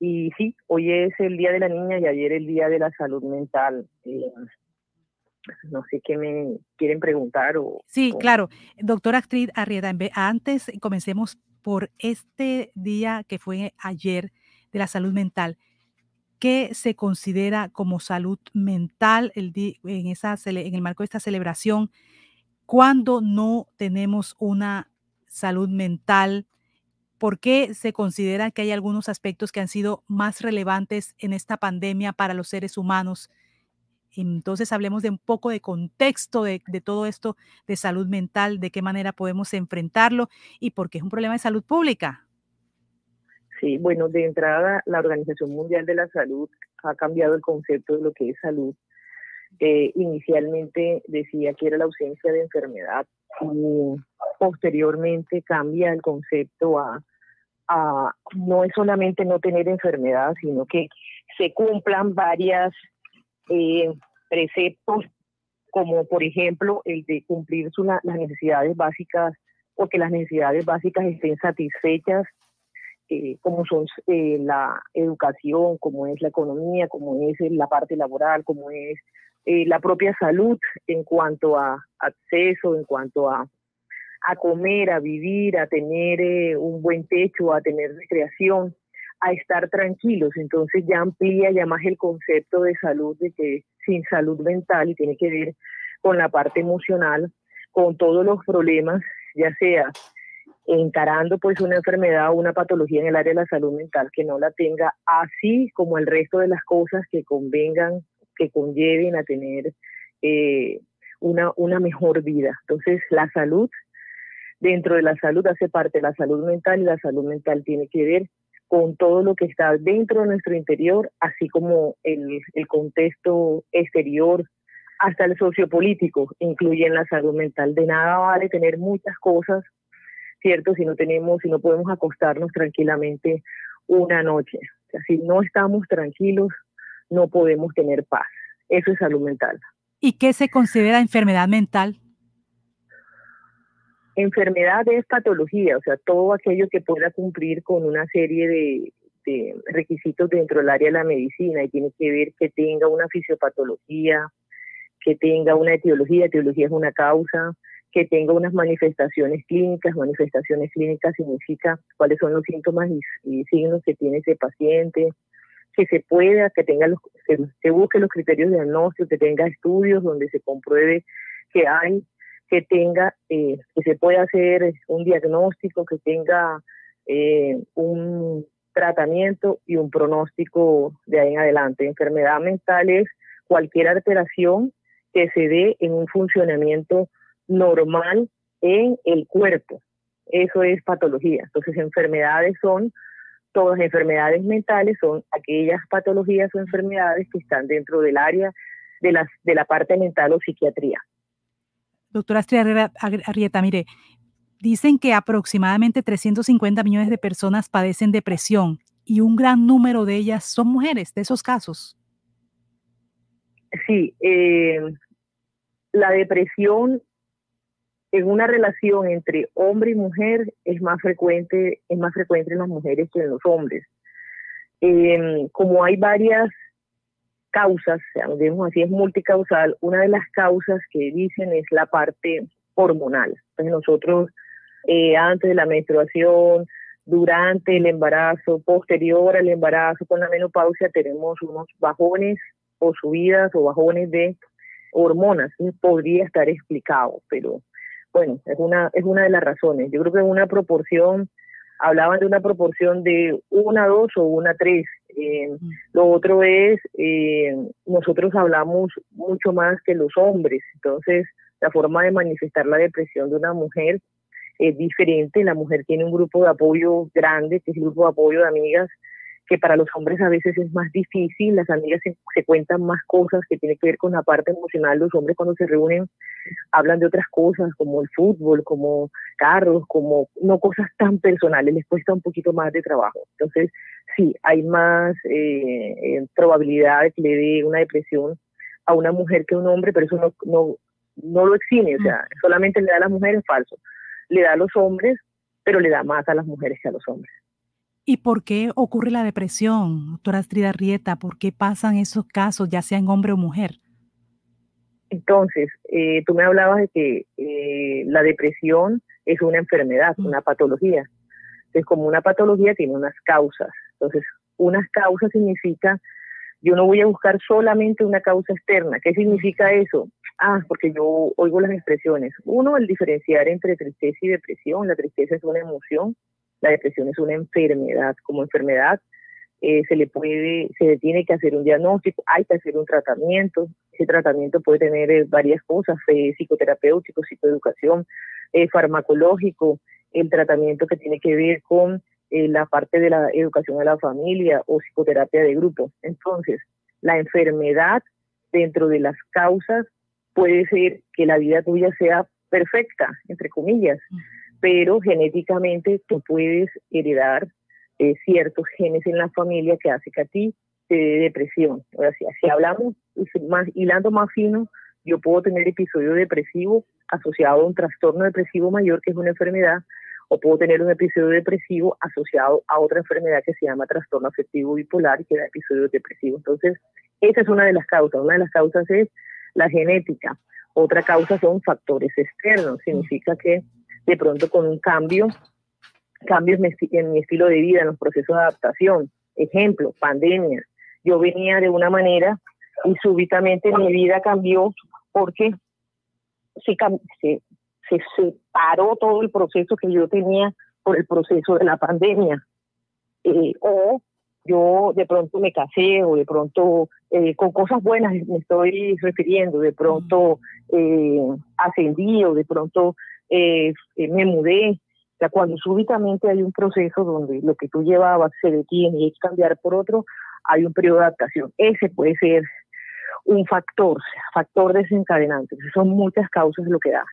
Y sí, hoy es el Día de la Niña y ayer el Día de la Salud Mental. Eh, no sé qué me quieren preguntar o... Sí, o- claro. Doctora Astrid Arrieta, antes comencemos por este día que fue ayer de la salud mental. ¿Qué se considera como salud mental el en, en el marco de esta celebración? cuando no tenemos una salud mental? ¿Por qué se considera que hay algunos aspectos que han sido más relevantes en esta pandemia para los seres humanos Entonces hablemos de un poco de contexto de, todo esto de salud mental, de qué manera podemos enfrentarlo y por qué es un problema de salud pública. Sí, bueno, de entrada la Organización Mundial de la Salud ha cambiado el concepto de lo que es salud. Eh, inicialmente decía que era la ausencia de enfermedad y posteriormente cambia el concepto a no es solamente no tener enfermedad, sino que se cumplan varias eh, preceptos, como por ejemplo el de cumplir las necesidades básicas o que las necesidades básicas estén satisfechas, eh, como son eh, la educación, como es la economía, como es la parte laboral, como es la propia salud en cuanto a acceso, en cuanto a, a comer, a vivir, a tener un buen techo, a tener recreación a estar tranquilos. Entonces ya amplía ya más el concepto de salud, de que sin salud mental y tiene que ver con la parte emocional, con todos los problemas, ya sea encarando pues una enfermedad o una patología en el área de la salud mental que no la tenga, así como el resto de las cosas que convengan, que conlleven a tener eh, una, una mejor vida. Entonces la salud, dentro de la salud hace parte de la salud mental y la salud mental tiene que ver con todo lo que está dentro de nuestro interior, así como el, el contexto exterior, hasta el sociopolítico, incluye en la salud mental. De nada vale tener muchas cosas, ¿cierto? Si no tenemos, si no podemos acostarnos tranquilamente una noche. Si no estamos tranquilos, no podemos tener paz. Eso es salud mental. ¿Y qué se considera enfermedad mental? Enfermedad es patología, o sea, todo aquello que pueda cumplir con una serie de, requisitos dentro del área de la medicina y tiene que ver que tenga una fisiopatología, que tenga una etiología, etiología es una causa, que tenga unas manifestaciones clínicas, manifestaciones clínicas significa cuáles son los síntomas y, signos que tiene ese paciente, que se pueda, que tenga los, se busque los criterios de diagnóstico, que tenga estudios donde se compruebe que hay que tenga, eh, que se pueda hacer un diagnóstico, que tenga eh, un tratamiento y un pronóstico de ahí en adelante. Enfermedad mental es cualquier alteración que se dé en un funcionamiento normal en el cuerpo. Eso es patología. Entonces, enfermedades son, todas enfermedades mentales son aquellas patologías o enfermedades que están dentro del área de, las, de la parte mental o psiquiatría. Doctora Astrid Arrieta, mire, dicen que aproximadamente 350 millones de personas padecen depresión y un gran número de ellas son mujeres, de esos casos. Sí, eh, la depresión en una relación entre hombre y mujer es más frecuente, es más frecuente en las mujeres que en los hombres. Eh, como hay varias causas, digamos así, es multicausal, una de las causas que dicen es la parte hormonal. Entonces nosotros eh, antes de la menstruación, durante el embarazo, posterior al embarazo, con la menopausia, tenemos unos bajones o subidas o bajones de hormonas. Podría estar explicado, pero bueno, es una, es una de las razones. Yo creo que en una proporción, hablaban de una proporción de una, dos o una, tres. Eh, lo otro es, eh, nosotros hablamos mucho más que los hombres, entonces la forma de manifestar la depresión de una mujer es diferente. La mujer tiene un grupo de apoyo grande, que es el grupo de apoyo de amigas, que para los hombres a veces es más difícil, las amigas se, cuentan más cosas que tienen que ver con la parte emocional, los hombres cuando se reúnen hablan de otras cosas como el fútbol, como carros, como no cosas tan personales, les cuesta un poquito más de trabajo. Entonces, sí, hay más eh, eh, probabilidad de que le dé una depresión a una mujer que a un hombre, pero eso no, no, no lo exime, o sea, solamente le da a las mujeres falso, le da a los hombres, pero le da más a las mujeres que a los hombres. ¿Y por qué ocurre la depresión, doctora Astrid Rieta? ¿Por qué pasan esos casos, ya sea en hombre o mujer? Entonces, eh, tú me hablabas de que eh, la depresión es una enfermedad, una patología. Entonces, como una patología tiene unas causas. Entonces, unas causas significa, yo no voy a buscar solamente una causa externa. ¿Qué significa eso? Ah, porque yo oigo las expresiones. Uno, el diferenciar entre tristeza y depresión. La tristeza es una emoción la depresión es una enfermedad. Como enfermedad eh, se le puede, se le tiene que hacer un diagnóstico, hay que hacer un tratamiento. Ese tratamiento puede tener eh, varias cosas, eh, psicoterapéutico, psicoeducación, farmacológico, el tratamiento que tiene que ver con la parte de la educación a la familia o psicoterapia de grupo. Entonces, la enfermedad dentro de las causas puede ser que la vida tuya sea perfecta, entre comillas, pero genéticamente tú puedes heredar ciertos genes en la familia que hace que a ti te dé depresión. O sea, si hablamos más, hilando más fino, yo puedo tener episodio depresivo asociado a un trastorno depresivo mayor, que es una enfermedad, o puedo tener un episodio depresivo asociado a otra enfermedad que se llama trastorno afectivo bipolar que da episodios depresivos. Entonces, esa es una de las causas. Una de las causas es la genética. Otra causa son factores externos. Significa que de pronto con un cambio, cambios en mi estilo de vida, en los procesos de adaptación, ejemplo, pandemia. Yo venía de una manera y súbitamente mi vida cambió porque se, se, se separó todo el proceso que yo tenía por el proceso de la pandemia. Eh, o yo de pronto me casé o de pronto eh, con cosas buenas me estoy refiriendo, de pronto eh, ascendí o de pronto me mudé. O sea, cuando súbitamente hay un proceso donde lo que tú llevabas se detiene y que cambiar por otro, hay un periodo de adaptación. Ese puede ser un factor, factor desencadenante. Son muchas causas lo que da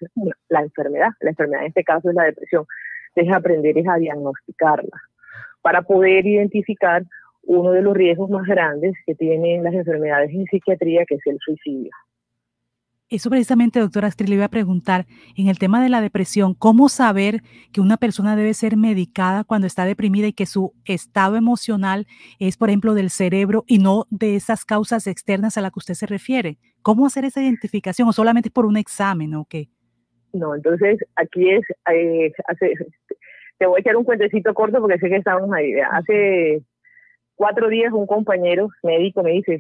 la enfermedad. La enfermedad en este caso es la depresión. Deja aprender es a diagnosticarla para poder identificar uno de los riesgos más grandes que tienen las enfermedades en psiquiatría, que es el suicidio. Eso precisamente, doctora Astrid, le iba a preguntar, en el tema de la depresión, ¿cómo saber que una persona debe ser medicada cuando está deprimida y que su estado emocional es, por ejemplo, del cerebro y no de esas causas externas a las que usted se refiere? ¿Cómo hacer esa identificación o solamente por un examen o qué? No, entonces aquí es, eh, te voy a echar un cuentecito corto porque sé que estamos ahí. Hace cuatro días un compañero médico me dice,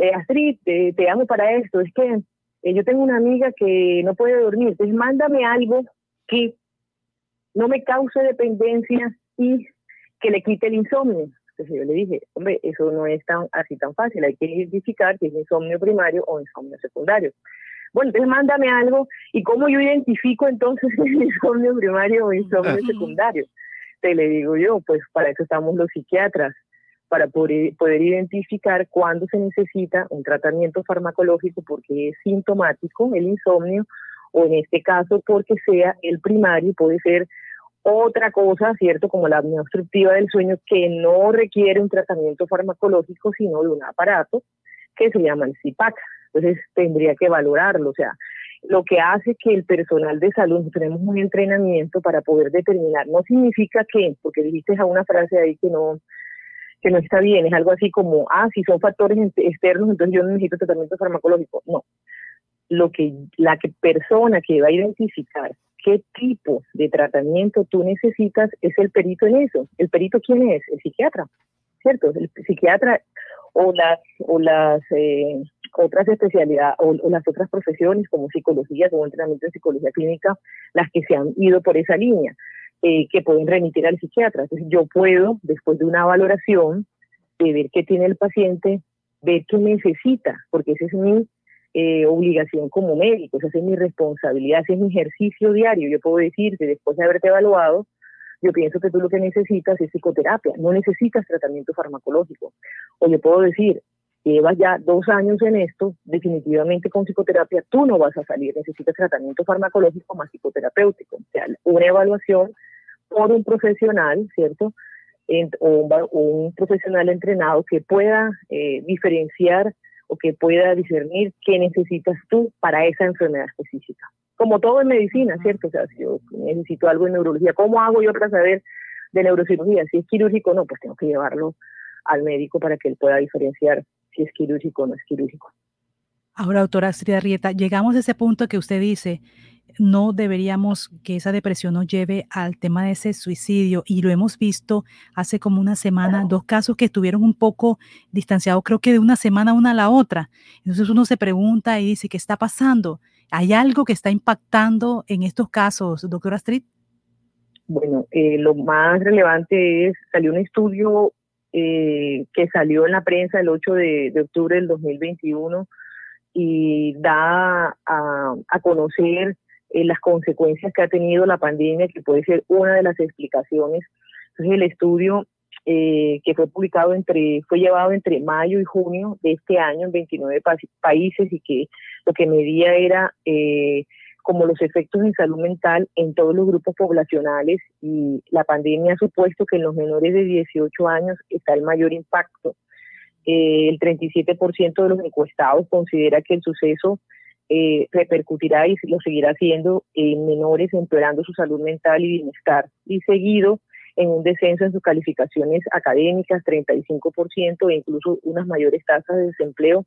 eh, Astrid, te, te, amo para esto, es que eh, yo tengo una amiga que no puede dormir, entonces mándame algo que no me cause dependencia y que le quite el insomnio. Entonces yo le dije, hombre, eso no es tan así tan fácil, hay que identificar si es insomnio primario o insomnio secundario. Bueno, entonces mándame algo y cómo yo identifico entonces el insomnio primario o insomnio secundario. Te le digo yo, pues para eso estamos los psiquiatras, para poder, poder identificar cuándo se necesita un tratamiento farmacológico porque es sintomático el insomnio o en este caso porque sea el primario, puede ser otra cosa, ¿cierto? Como la apnea obstructiva del sueño que no requiere un tratamiento farmacológico, sino de un aparato que se llama el CIPAC. Entonces tendría que valorarlo, o sea, lo que hace que el personal de salud tenemos un entrenamiento para poder determinar, no significa que, porque dijiste a una frase ahí que no, que no está bien, es algo así como, ah, si son factores externos, entonces yo no necesito tratamiento farmacológico. No. Lo que la que persona que va a identificar qué tipo de tratamiento tú necesitas es el perito en eso. ¿El perito quién es? El psiquiatra, ¿cierto? El psiquiatra o las, o las eh, otras especialidades o, o, las otras profesiones como psicología, como entrenamiento de psicología clínica, las que se han ido por esa línea. Eh, que pueden remitir al psiquiatra. Entonces yo puedo, después de una valoración, de ver qué tiene el paciente, ver qué necesita, porque esa es mi eh, obligación como médico, esa es mi responsabilidad, ese es mi ejercicio diario. Yo puedo decirte, después de haberte evaluado, yo pienso que tú lo que necesitas es psicoterapia, no necesitas tratamiento farmacológico. O yo puedo decir, llevas ya dos años en esto, definitivamente con psicoterapia tú no vas a salir, necesitas tratamiento farmacológico más psicoterapéutico. O sea, una evaluación por un profesional, ¿cierto? o un, profesional entrenado que pueda eh, diferenciar o que pueda discernir qué necesitas tú para esa enfermedad específica. Como todo en medicina, ¿cierto? O sea, si yo necesito algo en neurología, ¿cómo hago yo para saber de neurocirugía? Si es quirúrgico, no, pues tengo que llevarlo al médico para que él pueda diferenciar si es quirúrgico o no es quirúrgico. Ahora, doctora Astrid Arrieta, llegamos a ese punto que usted dice, no deberíamos que esa depresión nos lleve al tema de ese suicidio y lo hemos visto hace como una semana, dos casos que estuvieron un poco distanciados, creo que de una semana una a la otra. Entonces uno se pregunta y dice, ¿qué está pasando? ¿Hay algo que está impactando en estos casos, doctora Astrid? Bueno, eh, lo más relevante es, salió un estudio eh, que salió en la prensa el 8 de, de octubre del 2021 y da a, a conocer eh, las consecuencias que ha tenido la pandemia, que puede ser una de las explicaciones. Entonces el estudio eh, que fue publicado entre, fue llevado entre mayo y junio de este año en 29 países y que lo que medía era eh, como los efectos en salud mental en todos los grupos poblacionales y la pandemia ha supuesto que en los menores de 18 años está el mayor impacto. Eh, el 37% de los encuestados considera que el suceso eh, repercutirá y lo seguirá haciendo en menores, empeorando su salud mental y bienestar. Y seguido en un descenso en sus calificaciones académicas, 35%, e incluso unas mayores tasas de desempleo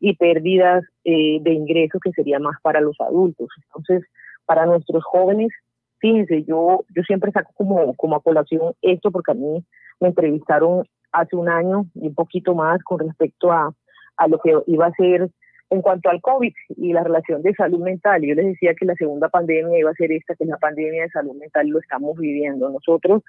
y pérdidas eh, de ingresos que sería más para los adultos. Entonces, para nuestros jóvenes, fíjense, yo, yo siempre saco como, como a colación esto porque a mí me entrevistaron hace un año y un poquito más con respecto a, a lo que iba a ser en cuanto al COVID y la relación de salud mental, yo les decía que la segunda pandemia iba a ser esta, que es la pandemia de salud mental, lo estamos viviendo. Nosotros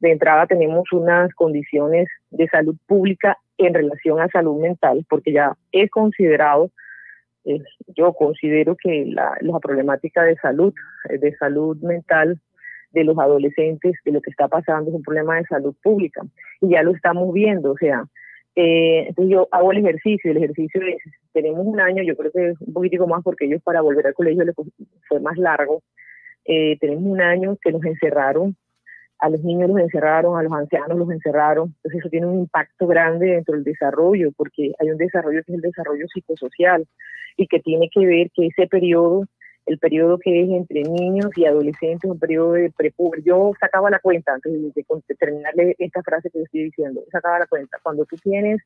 de entrada tenemos unas condiciones de salud pública en relación a salud mental, porque ya es considerado, eh, yo considero que la, la problemática de salud, eh, de salud mental de los adolescentes, de lo que está pasando es un problema de salud pública. Y ya lo estamos viendo, o sea, eh, entonces yo hago el ejercicio, el ejercicio es, tenemos un año, yo creo que es un poquitico más porque ellos para volver al colegio les fue más largo, eh, tenemos un año que nos encerraron, a los niños los encerraron, a los ancianos los encerraron, entonces eso tiene un impacto grande dentro del desarrollo, porque hay un desarrollo que es el desarrollo psicosocial y que tiene que ver que ese periodo el periodo que es entre niños y adolescentes, un periodo de prepuber. Yo sacaba la cuenta, antes de, terminarle esta frase que estoy diciendo, sacaba la cuenta. Cuando tú tienes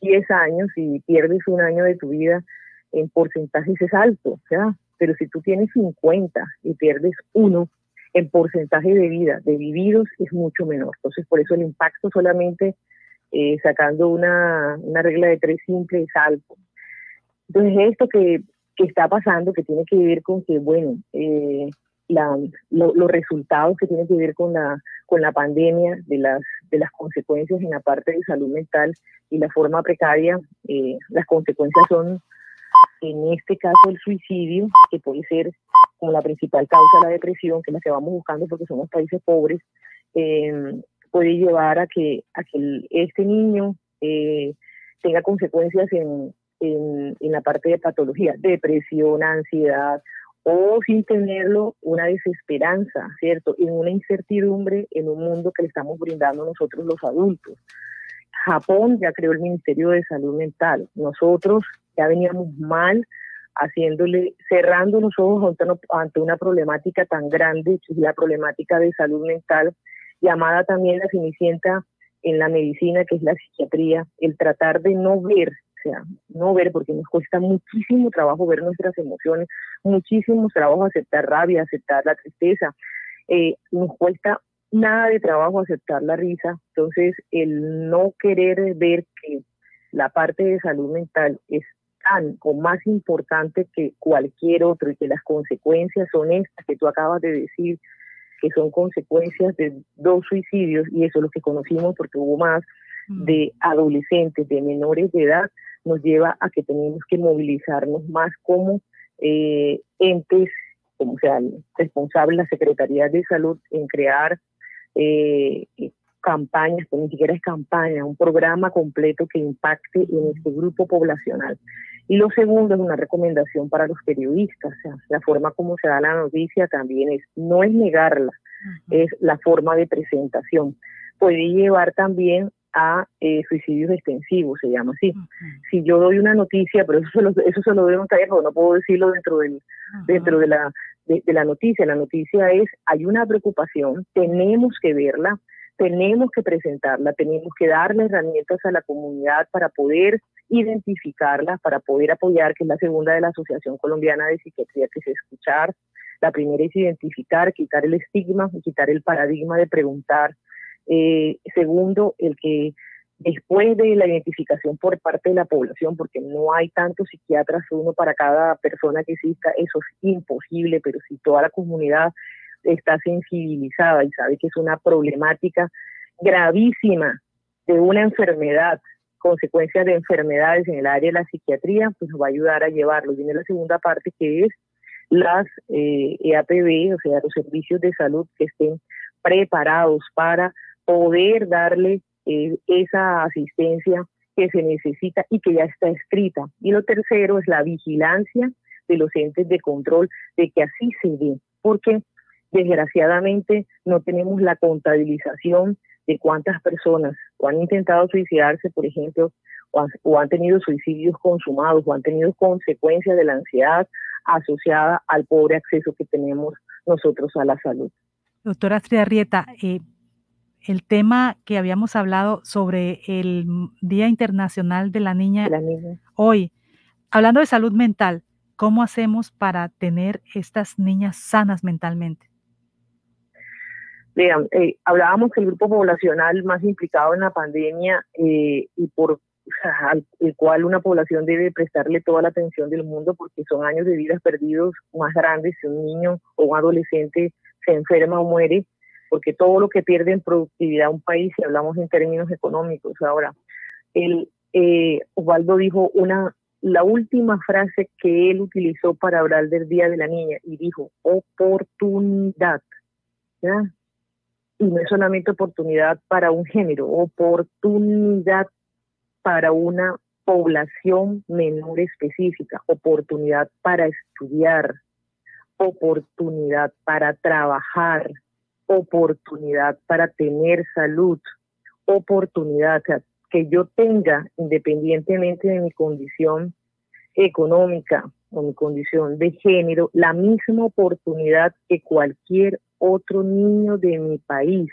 10 años y pierdes un año de tu vida, en porcentajes es alto, ¿ya? pero si tú tienes 50 y pierdes uno, en porcentaje de vida, de vividos, es mucho menor. Entonces, por eso el impacto solamente eh, sacando una, una regla de tres simple es alto. Entonces, esto que que está pasando que tiene que ver con que, bueno, eh, la, los resultados que tienen que ver con la, con la pandemia, de las, de las consecuencias en la parte de salud mental y la forma precaria, eh, las consecuencias son, en este caso, el suicidio, que puede ser como la principal causa de la depresión, que es la que vamos buscando porque somos países pobres, eh, puede llevar a que, a que este niño tenga consecuencias en, en, la parte de patología, depresión, ansiedad, o sin tenerlo, una desesperanza, ¿cierto? En una incertidumbre en un mundo que le estamos brindando nosotros los adultos. Japón ya creó el Ministerio de Salud Mental. Nosotros ya veníamos mal haciéndole, cerrando los ojos ante una problemática tan grande, la problemática de salud mental, llamada también la cenicienta en la medicina, que es la psiquiatría, el tratar de no ver sea, no ver, porque nos cuesta muchísimo trabajo ver nuestras emociones, muchísimo trabajo aceptar rabia, aceptar la tristeza, eh, nos cuesta nada de trabajo aceptar la risa, entonces el no querer ver que la parte de salud mental es tan o más importante que cualquier otro y que las consecuencias son estas que tú acabas de decir, que son consecuencias de dos suicidios, y eso es lo que conocimos porque hubo más mm. de adolescentes, de menores de edad, nos lleva a que tenemos que movilizarnos más como eh, entes, como sea responsable la Secretaría de Salud en crear eh, campañas, pues ni siquiera es campaña, un programa completo que impacte en este grupo poblacional. Y lo segundo es una recomendación para los periodistas, o sea, la forma como se da la noticia también es, no es negarla, es la forma de presentación. Puede llevar también a eh, suicidios extensivos, se llama así. Si yo doy una noticia, pero eso se lo, eso se lo caer, no puedo decirlo dentro, del, dentro de, la, de, la noticia. La noticia es, hay una preocupación, tenemos que verla, tenemos que presentarla, tenemos que darle herramientas a la comunidad para poder identificarla, para poder apoyar, que es la segunda de la Asociación Colombiana de Psiquiatría, que es escuchar. La primera es identificar, quitar el estigma, quitar el paradigma de preguntar, eh, segundo, el que después de la identificación por parte de la población, porque no hay tantos psiquiatras uno para cada persona que exista, eso es imposible, pero si toda la comunidad está sensibilizada y sabe que es una problemática gravísima de una enfermedad consecuencias de enfermedades en el área de la psiquiatría, pues nos va a ayudar a llevarlo. Viene la segunda parte que es las eh, EAPB, o sea, los servicios de salud que estén preparados para poder darle eh, esa asistencia que se necesita y que ya está escrita. Y lo tercero es la vigilancia de los entes de control de que así se dé, porque desgraciadamente no tenemos la contabilización de cuántas personas o han intentado suicidarse, por ejemplo, o han, tenido suicidios consumados o han tenido consecuencias de la ansiedad asociada al pobre acceso que tenemos nosotros a la salud. Doctora Triarrieta, eh, el tema que habíamos hablado sobre el Día Internacional de la Niña, la niña. hoy, hablando de salud mental, ¿cómo hacemos para tener estas niñas sanas mentalmente? Vean, eh, hablábamos que el grupo poblacional más implicado en la pandemia eh, y por al el cual una población debe prestarle toda la atención del mundo porque son años de vidas perdidos más grandes si un niño o un adolescente se enferma o muere, porque todo lo que pierde en productividad un país, si hablamos en términos económicos ahora, el, eh, Osvaldo dijo una la última frase que él utilizó para hablar del Día de la Niña y dijo oportunidad. ¿ya? Y no es solamente oportunidad para un género, oportunidad para una población menor específica, oportunidad para estudiar, oportunidad para trabajar, oportunidad para tener salud, oportunidad que yo tenga, independientemente de mi condición económica o mi condición de género, la misma oportunidad que cualquier otro niño de mi país.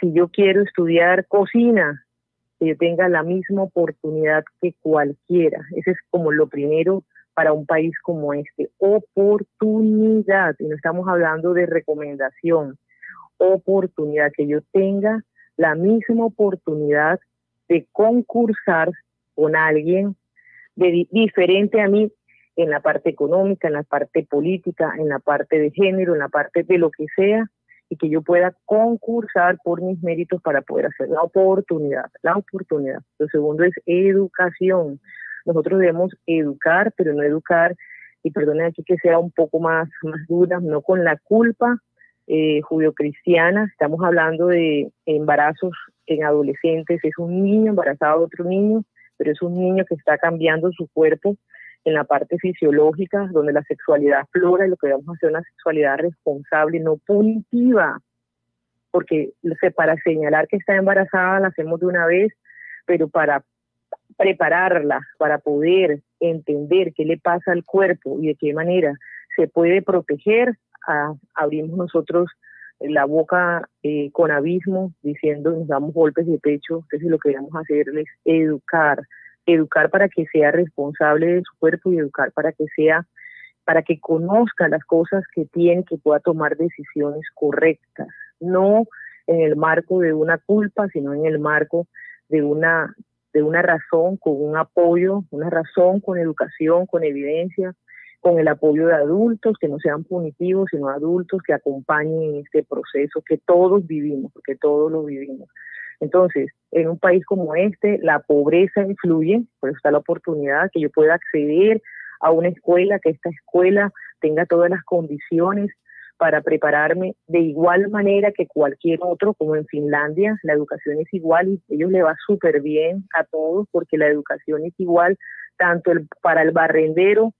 Si yo quiero estudiar cocina, que yo tenga la misma oportunidad que cualquiera. Ese es como lo primero para un país como este. Oportunidad, y no estamos hablando de recomendación, oportunidad, que yo tenga la misma oportunidad de concursar con alguien de, diferente a mí en la parte económica, en la parte política, en la parte de género, en la parte de lo que sea, y que yo pueda concursar por mis méritos para poder hacer la oportunidad, la oportunidad. Lo segundo es educación. Nosotros debemos educar, pero no educar, y perdonen aquí que sea un poco más, más dura, no con la culpa eh, judio-cristiana, estamos hablando de embarazos en adolescentes, es un niño embarazado de otro niño, pero es un niño que está cambiando su cuerpo en la parte fisiológica, donde la sexualidad flora y lo que debemos hacer es una sexualidad responsable, no punitiva, porque para señalar que está embarazada la hacemos de una vez, pero para prepararla, para poder entender qué le pasa al cuerpo y de qué manera se puede proteger, abrimos nosotros la boca eh, con abismo, diciendo nos damos golpes de pecho, entonces lo que debemos hacer es educar, educar para que sea responsable de su cuerpo y educar para que sea, para que conozca las cosas que tiene, que pueda tomar decisiones correctas, no en el marco de una culpa, sino en el marco de una de una razón, con un apoyo, una razón con educación, con evidencia, con el apoyo de adultos que no sean punitivos, sino adultos que acompañen en este proceso que todos vivimos, porque todos lo vivimos. Entonces, en un país como este, la pobreza influye, por eso está la oportunidad que yo pueda acceder a una escuela, que esta escuela tenga todas las condiciones para prepararme de igual manera que cualquier otro, como en Finlandia, la educación es igual y ellos le va súper bien a todos porque la educación es igual tanto para el barrendero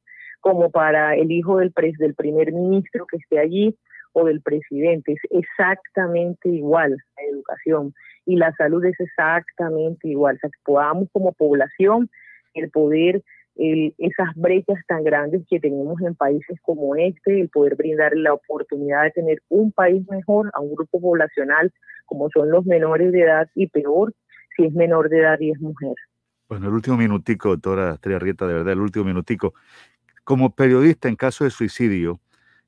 como para el hijo del, del primer ministro que esté allí o del presidente. Es exactamente igual la educación y la salud es exactamente igual. O sea, que podamos como población el poder, esas brechas tan grandes que tenemos en países como este, el poder brindar la oportunidad de tener un país mejor a un grupo poblacional como son los menores de edad y peor si es menor de edad y es mujer. Bueno, el último minutico, doctora Triarrieta, de verdad, el último minutico. Como periodista en caso de suicidio,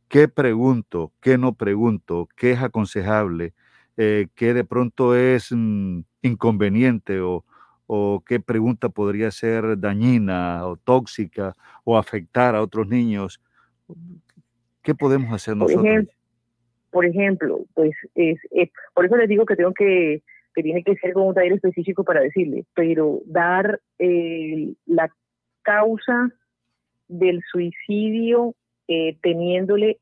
¿qué pregunto, qué no pregunto, qué es aconsejable? eh, qué de pronto es mm, inconveniente o, o qué pregunta podría ser dañina o tóxica o afectar a otros niños. ¿Qué podemos hacer nosotros? Por ejemplo, por ejemplo pues es, por eso les digo que tengo que que tiene que ser con un taller específico para decirle, pero dar eh, la causa del suicidio eh, teniéndole,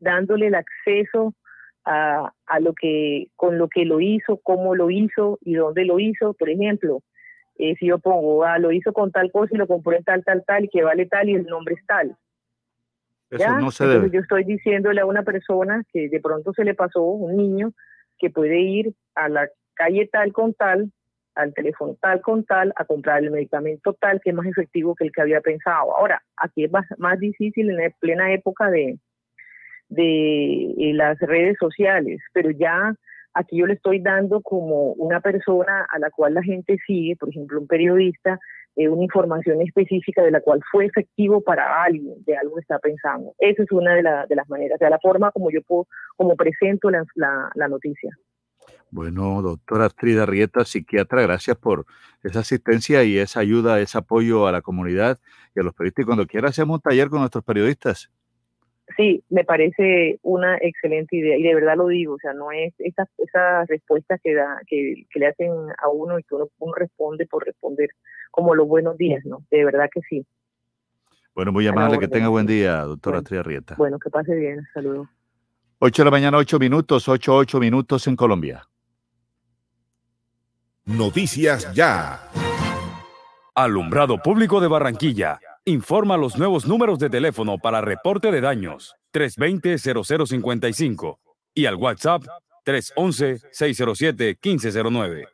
dándole el acceso a, a, lo que, con lo que lo hizo, cómo lo hizo y dónde lo hizo, por ejemplo, eh, si yo pongo, ah, lo hizo con tal cosa y lo compró en tal, tal, tal, y que vale tal y el nombre es tal. Eso no se Entonces yo estoy diciéndole a una persona que de pronto se le pasó, un niño, que puede ir a la calle tal con tal, al teléfono tal con tal, a comprar el medicamento tal, que es más efectivo que el que había pensado. Ahora, aquí es más, más difícil en la plena época de, de eh, las redes sociales, pero ya aquí yo le estoy dando como una persona a la cual la gente sigue, por ejemplo, un periodista, eh, una información específica de la cual fue efectivo para alguien, de algo que está pensando. Esa es una de, de las maneras, o sea, la forma como yo puedo, como presento la, la, la noticia. Bueno, doctora Astrid Arrieta, psiquiatra, gracias por esa asistencia y esa ayuda, ese apoyo a la comunidad y a los periodistas. Y cuando quiera hacemos un taller con nuestros periodistas. Sí, me parece una excelente idea y de verdad lo digo, o sea, no es esas esa respuestas que, da, que, que, le hacen a uno y que uno, uno, responde por responder como los buenos días, ¿no? De verdad que sí. Bueno, muy amable, que tenga buen día, doctora bueno, Triarrieta. Bueno, que pase bien, saludos. 8 de la mañana, 8 minutos, 8, 8 minutos en Colombia. Noticias ya. Alumbrado Público de Barranquilla informa los nuevos números de teléfono para reporte de daños 320-0055 y al WhatsApp 311-607-1509.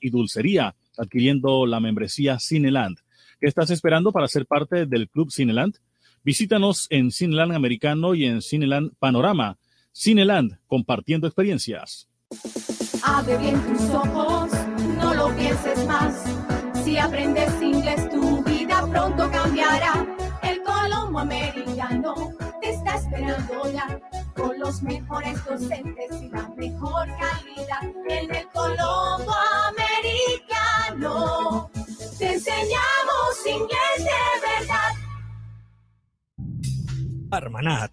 y dulcería, adquiriendo la membresía Cineland. ¿Qué estás esperando para ser parte del Club Cineland? Visítanos en Cineland Americano y en Cineland Panorama. Cineland, compartiendo experiencias. Bien tus ojos, no lo pienses más. Si aprendes inglés, tu vida pronto cambiará. El Americano te está esperando ya con los mejores docentes y la mejor calidad en el Colombo Americano. Te enseñamos inglés de verdad. Armanat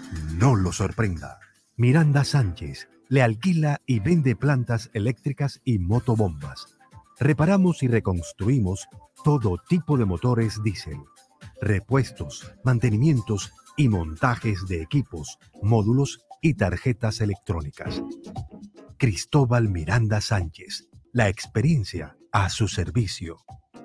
no lo sorprenda. Miranda Sánchez le alquila y vende plantas eléctricas y motobombas. Reparamos y reconstruimos todo tipo de motores diésel, repuestos, mantenimientos y montajes de equipos, módulos y tarjetas electrónicas. Cristóbal Miranda Sánchez, la experiencia a su servicio.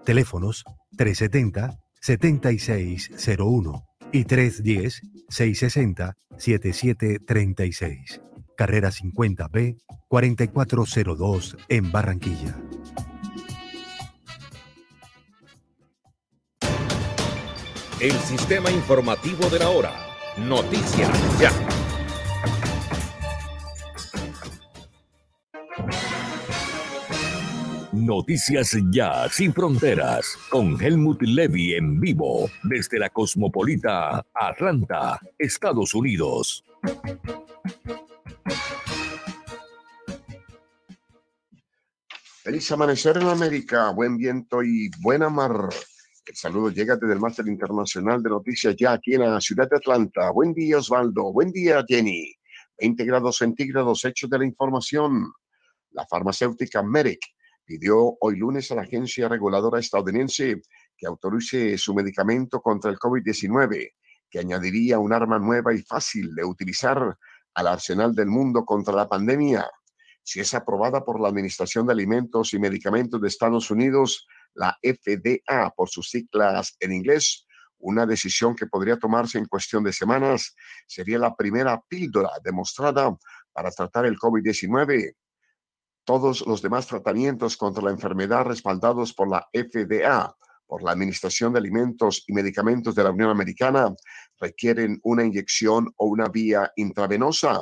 Teléfonos 370 7601 y 310-660-7736. Carrera 50B 4402 en Barranquilla. El sistema informativo de la hora. Noticias ya. Noticias Ya Sin Fronteras con Helmut Levy en vivo desde la Cosmopolita Atlanta, Estados Unidos. Feliz amanecer en América, buen viento y buena mar. El saludo llega desde el Máster Internacional de Noticias ya aquí en la ciudad de Atlanta. Buen día Osvaldo, buen día Jenny. 20 grados centígrados hechos de la información. La farmacéutica Merck pidió hoy lunes a la agencia reguladora estadounidense que autorice su medicamento contra el COVID-19, que añadiría un arma nueva y fácil de utilizar al arsenal del mundo contra la pandemia. Si es aprobada por la Administración de Alimentos y Medicamentos de Estados Unidos, la FDA por sus siglas en inglés, una decisión que podría tomarse en cuestión de semanas, sería la primera píldora demostrada para tratar el COVID-19 todos los demás tratamientos contra la enfermedad respaldados por la FDA, por la Administración de Alimentos y Medicamentos de la Unión Americana, requieren una inyección o una vía intravenosa,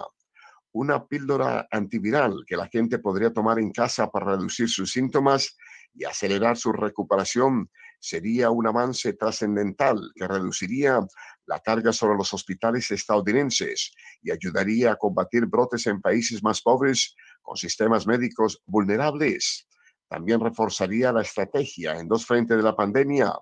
una píldora antiviral que la gente podría tomar en casa para reducir sus síntomas y acelerar su recuperación. Sería un avance trascendental que reduciría la carga sobre los hospitales estadounidenses y ayudaría a combatir brotes en países más pobres con sistemas médicos vulnerables. También reforzaría la estrategia en dos frentes de la pandemia,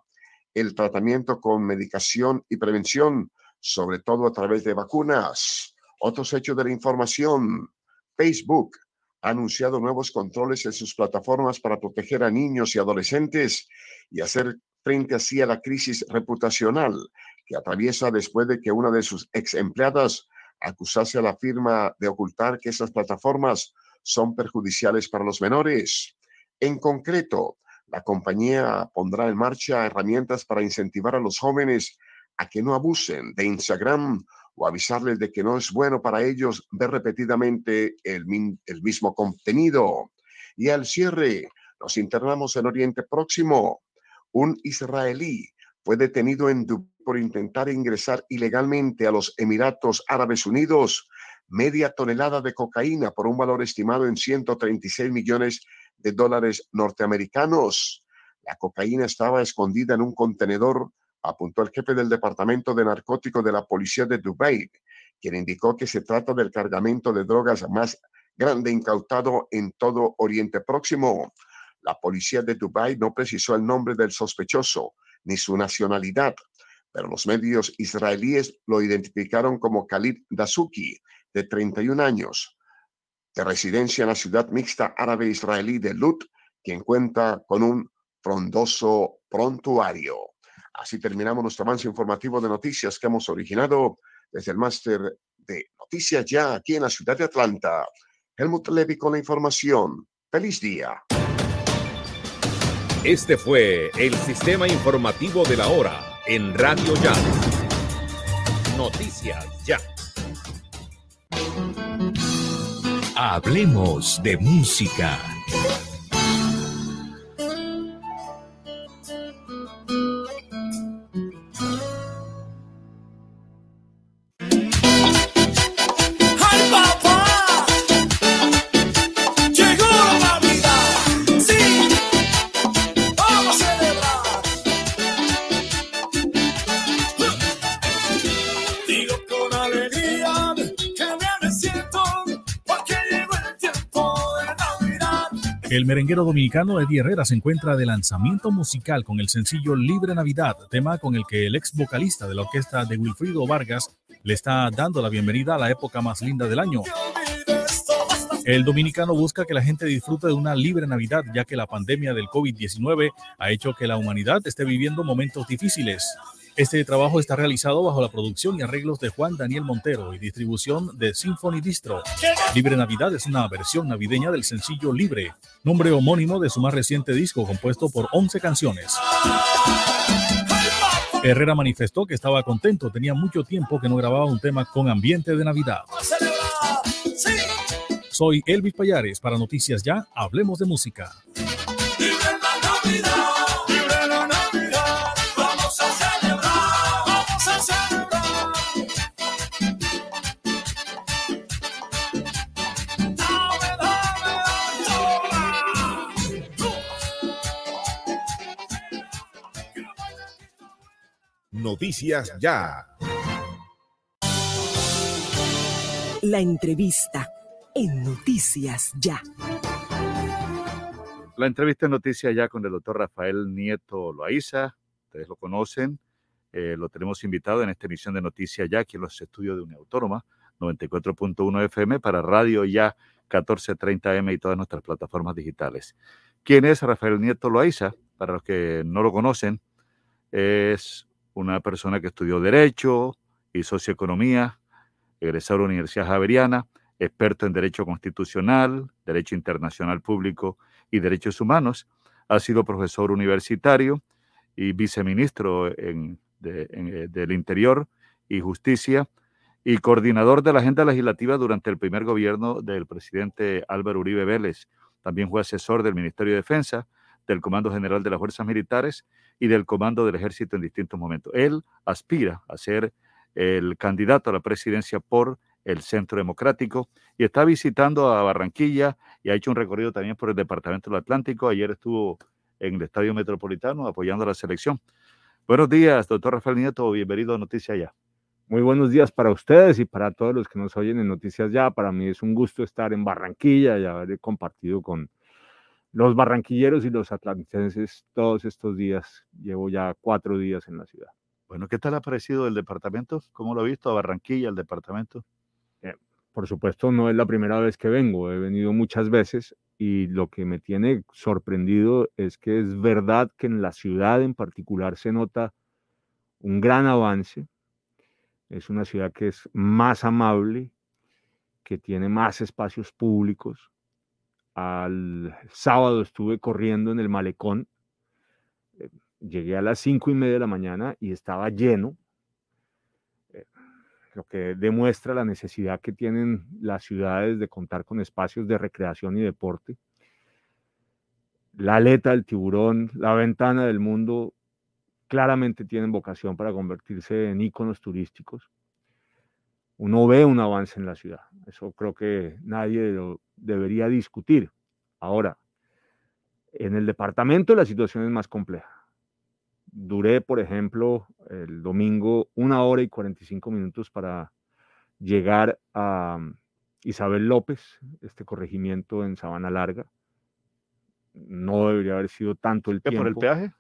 el tratamiento con medicación y prevención, sobre todo a través de vacunas. Otros hechos de la información. Facebook ha anunciado nuevos controles en sus plataformas para proteger a niños y adolescentes y hacer frente así a la crisis reputacional que atraviesa después de que una de sus ex empleadas acusase a la firma de ocultar que esas plataformas son perjudiciales para los menores. En concreto, la compañía pondrá en marcha herramientas para incentivar a los jóvenes a que no abusen de Instagram o avisarles de que no es bueno para ellos ver repetidamente el, mismo contenido. Y al cierre, nos internamos en Oriente Próximo. Un israelí fue detenido en Dubái por intentar ingresar ilegalmente a los Emiratos Árabes Unidos media tonelada de cocaína por un valor estimado en 136 millones de dólares norteamericanos. La cocaína estaba escondida en un contenedor, apuntó el jefe del Departamento de Narcóticos de la Policía de Dubái, quien indicó que se trata del cargamento de drogas más grande incautado en todo Oriente Próximo. La policía de Dubái no precisó el nombre del sospechoso ni su nacionalidad, pero los medios israelíes lo identificaron como Khalid Dasuki, de 31 años, de residencia en la ciudad mixta árabe-israelí de Lut, quien cuenta con un frondoso prontuario. Así terminamos nuestro avance informativo de noticias que hemos originado desde el máster de Noticias Ya aquí en la ciudad de Atlanta. Helmut Levy con la información. Feliz día. Este fue el sistema informativo de la hora en Radio Ya. Noticias Ya. Hablemos de música. Merenguero dominicano Eddie Herrera se encuentra de lanzamiento musical con el sencillo Libre Navidad, tema con el que el ex vocalista de la orquesta de Wilfrido Vargas le está dando la bienvenida a la época más linda del año. El dominicano busca que la gente disfrute de una libre Navidad, ya que la pandemia del COVID-19 ha hecho que la humanidad esté viviendo momentos difíciles. Este trabajo está realizado bajo la producción y arreglos de Juan Daniel Montero y distribución de Symphony Distro. Libre Navidad es una versión navideña del sencillo Libre, nombre homónimo de su más reciente disco compuesto por 11 canciones. Herrera manifestó que estaba contento, tenía mucho tiempo que no grababa un tema con ambiente de Navidad. Soy Elvis Payares para Noticias Ya, hablemos de música. Noticias Ya. La entrevista en Noticias Ya. La entrevista en Noticias Ya con el doctor Rafael Nieto Loaiza. Ustedes lo conocen. Eh, lo tenemos invitado en esta emisión de Noticias Ya aquí en los estudios de Uniautónoma 94.1 FM para Radio Ya 1430 M y todas nuestras plataformas digitales. ¿Quién es Rafael Nieto Loaiza? Para los que no lo conocen, es una persona que estudió Derecho y Socioeconomía, egresado de la Universidad Javeriana, experto en Derecho Constitucional, Derecho Internacional Público y Derechos Humanos. Ha sido profesor universitario y viceministro en, eh, del Interior y Justicia y coordinador de la agenda legislativa durante el primer gobierno del presidente Álvaro Uribe Vélez. También fue asesor del Ministerio de Defensa, del Comando General de las Fuerzas Militares y del Comando del Ejército en distintos momentos. Él aspira a ser el candidato a la presidencia por el Centro Democrático y está visitando a Barranquilla y ha hecho un recorrido también por el Departamento del Atlántico. Ayer estuvo en el Estadio Metropolitano apoyando a la selección. Buenos días, doctor Rafael Nieto, bienvenido a Noticias Ya. Muy buenos días para ustedes y para todos los que nos oyen en Noticias Ya. Para mí es un gusto estar en Barranquilla y haber compartido con los barranquilleros y los atlantenses todos estos días. Llevo ya cuatro días en la ciudad. Bueno, ¿qué tal ha parecido el departamento? ¿Cómo lo ha visto a Barranquilla, el departamento? Eh, por supuesto, no es la primera vez que vengo, he venido muchas veces y lo que me tiene sorprendido es que es verdad que en la ciudad en particular se nota un gran avance. Es una ciudad que es más amable, que tiene más espacios públicos, al sábado estuve corriendo en el malecón. Eh, llegué a las cinco y media de la mañana y estaba lleno, eh, lo que demuestra la necesidad que tienen las ciudades de contar con espacios de recreación y deporte. La aleta del tiburón, la ventana del mundo, claramente tienen vocación para convertirse en íconos turísticos uno ve un avance en la ciudad. Eso creo que nadie lo debería discutir. Ahora, en el departamento la situación es más compleja. Duré, por ejemplo, el domingo una hora y 45 minutos para llegar a mm, Isabel López, este corregimiento en Sabana Larga. No debería haber sido tanto el tiempo. ¿Por el peaje?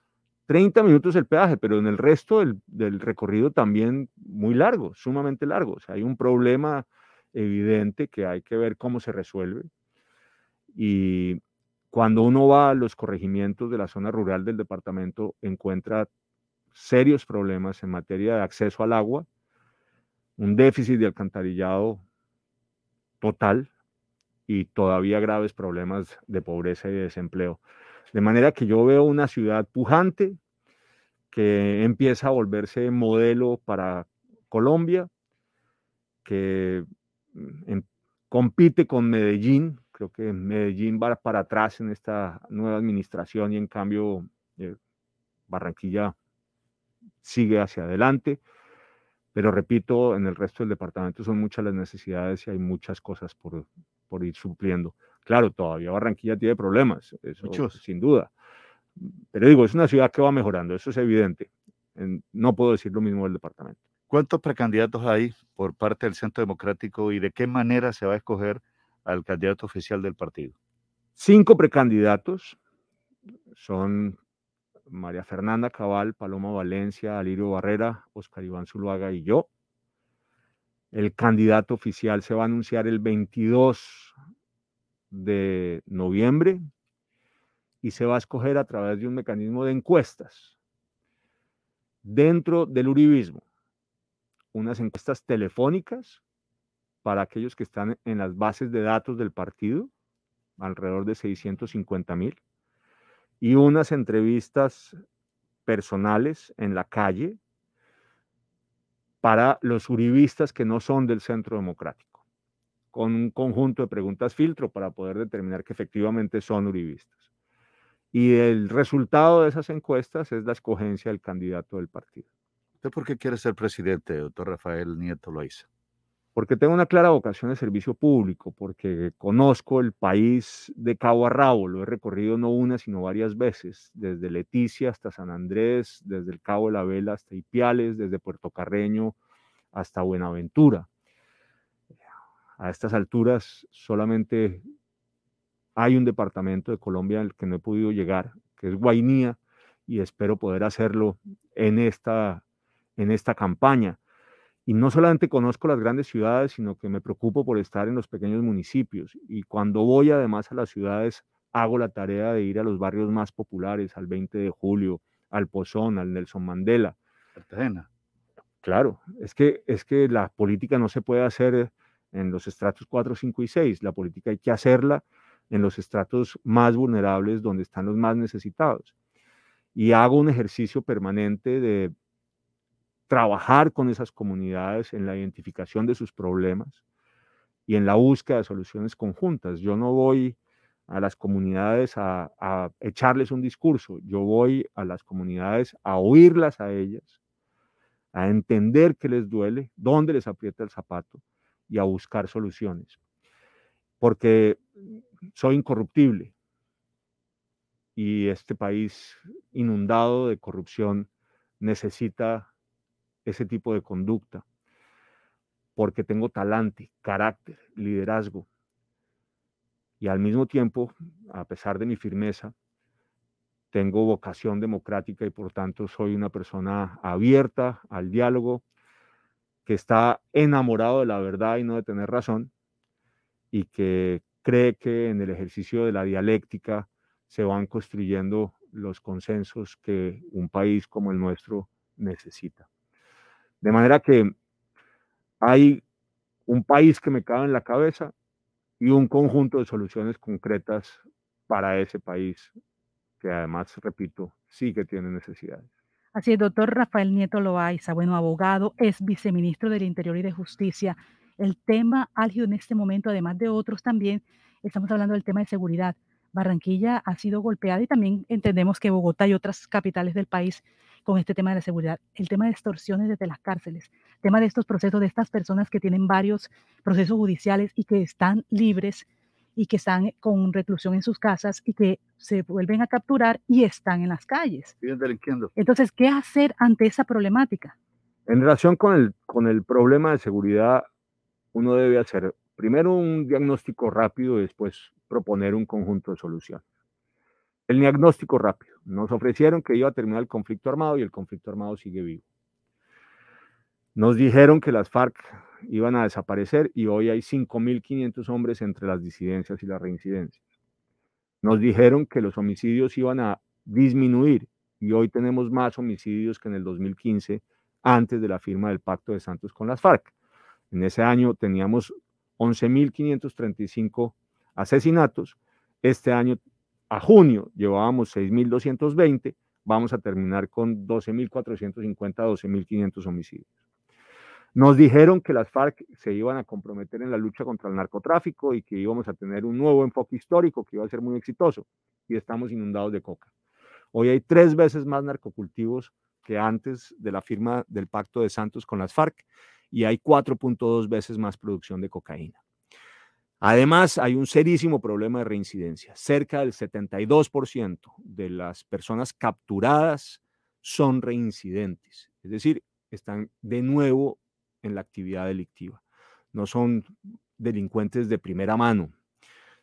30 minutos el peaje, pero en el resto del, recorrido también muy largo, sumamente largo. O sea, hay un problema evidente que hay que ver cómo se resuelve. Y cuando uno va a los corregimientos de la zona rural del departamento, encuentra serios problemas en materia de acceso al agua, un déficit de alcantarillado total y todavía graves problemas de pobreza y de desempleo. De manera que yo veo una ciudad pujante que empieza a volverse modelo para Colombia, que mm, compite con Medellín. Creo que Medellín va para atrás en esta nueva administración y en cambio eh, Barranquilla sigue hacia adelante. Pero repito, en el resto del departamento son muchas las necesidades y hay muchas cosas por, por ir supliendo. Claro, todavía Barranquilla tiene problemas, eso Muchos. sin duda. Pero digo, es una ciudad que va mejorando, eso es evidente. No puedo decir lo mismo del departamento. ¿Cuántos precandidatos hay por parte del Centro Democrático y de qué manera se va a escoger al candidato oficial del partido? Cinco precandidatos son María Fernanda Cabal, Paloma Valencia, Alirio Barrera, Oscar Iván Zuluaga y yo. El candidato oficial se va a anunciar el 22 de noviembre y se va a escoger a través de un mecanismo de encuestas dentro del uribismo. Unas encuestas telefónicas para aquellos que están en las bases de datos del partido, alrededor de 650 mil, y unas entrevistas personales en la calle para los uribistas que no son del centro democrático con un conjunto de preguntas filtro para poder determinar que efectivamente son uribistas. Y el resultado de esas encuestas es la escogencia del candidato del partido. ¿Usted por qué quiere ser presidente, doctor Rafael Nieto Loaiza? porque tengo una clara vocación de servicio público, porque conozco el país de cabo a rabo, lo he recorrido no una, sino varias veces, desde Leticia hasta San Andrés, desde el Cabo de la Vela hasta Ipiales, desde Puerto Carreño hasta Buenaventura. A estas alturas solamente hay un departamento de Colombia al que no he podido llegar, que es Guainía, y espero poder hacerlo en esta, en esta campaña. Y no solamente conozco las grandes ciudades, sino que me preocupo por estar en los pequeños municipios. Y cuando voy además a las ciudades, hago la tarea de ir a los barrios más populares, al 20 de julio, al Pozón, al Nelson Mandela. Cartagena. Claro, es que, es que la política no se puede hacer en los estratos 4, 5 y 6. La política hay que hacerla en los estratos más vulnerables donde están los más necesitados. Y hago un ejercicio permanente de trabajar con esas comunidades en la identificación de sus problemas y en la búsqueda de soluciones conjuntas. Yo no voy a las comunidades a, echarles un discurso, yo voy a las comunidades a oírlas a ellas, a entender qué les duele, dónde les aprieta el zapato y a buscar soluciones. Porque soy incorruptible y este país inundado de corrupción necesita ese tipo de conducta, porque tengo talante, carácter, liderazgo. Y al mismo tiempo, a pesar de mi firmeza, tengo vocación democrática y por tanto soy una persona abierta al diálogo, que está enamorado de la verdad y no de tener razón, y que cree que en el ejercicio de la dialéctica se van construyendo los consensos que un país como el nuestro necesita. De manera que hay un país que me cabe en la cabeza y un conjunto de soluciones concretas para ese país que además, repito, sí que tiene necesidades. Así es, doctor Rafael Nieto Loaiza, bueno, abogado, es viceministro del Interior y de Justicia. El tema álgido en este momento, además de otros también, estamos hablando del tema de seguridad. Barranquilla ha sido golpeada y también entendemos que Bogotá y otras capitales del país con este tema de la seguridad, el tema de extorsiones desde las cárceles, el tema de estos procesos de estas personas que tienen varios procesos judiciales y que están libres y que están con reclusión en sus casas y que se vuelven a capturar y están en las calles. Entonces, ¿qué hacer ante esa problemática? En relación con el, con el problema de seguridad, uno debe hacer primero un diagnóstico rápido y después proponer un conjunto de soluciones. El diagnóstico rápido. Nos ofrecieron que iba a terminar el conflicto armado y el conflicto armado sigue vivo. Nos dijeron que las FARC iban a desaparecer y hoy hay 5.500 hombres entre las disidencias y las reincidencias. Nos dijeron que los homicidios iban a disminuir y hoy tenemos más homicidios que en el 2015 antes de la firma del pacto de Santos con las FARC. En ese año teníamos 11.535 asesinatos. Este año a junio llevábamos 6.220, vamos a terminar con 12.450, 12.500 homicidios. Nos dijeron que las FARC se iban a comprometer en la lucha contra el narcotráfico y que íbamos a tener un nuevo enfoque histórico que iba a ser muy exitoso y estamos inundados de coca. Hoy hay tres veces más narcocultivos que antes de la firma del pacto de Santos con las FARC y hay 4.2 veces más producción de cocaína. Además, hay un serísimo problema de reincidencia. Cerca del 72% de las personas capturadas son reincidentes, es decir, están de nuevo en la actividad delictiva. No son delincuentes de primera mano,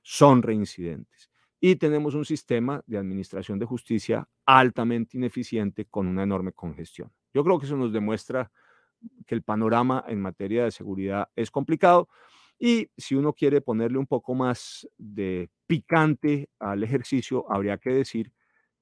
son reincidentes. Y tenemos un sistema de administración de justicia altamente ineficiente con una enorme congestión. Yo creo que eso nos demuestra que el panorama en materia de seguridad es complicado y si uno quiere ponerle un poco más de picante al ejercicio, habría que decir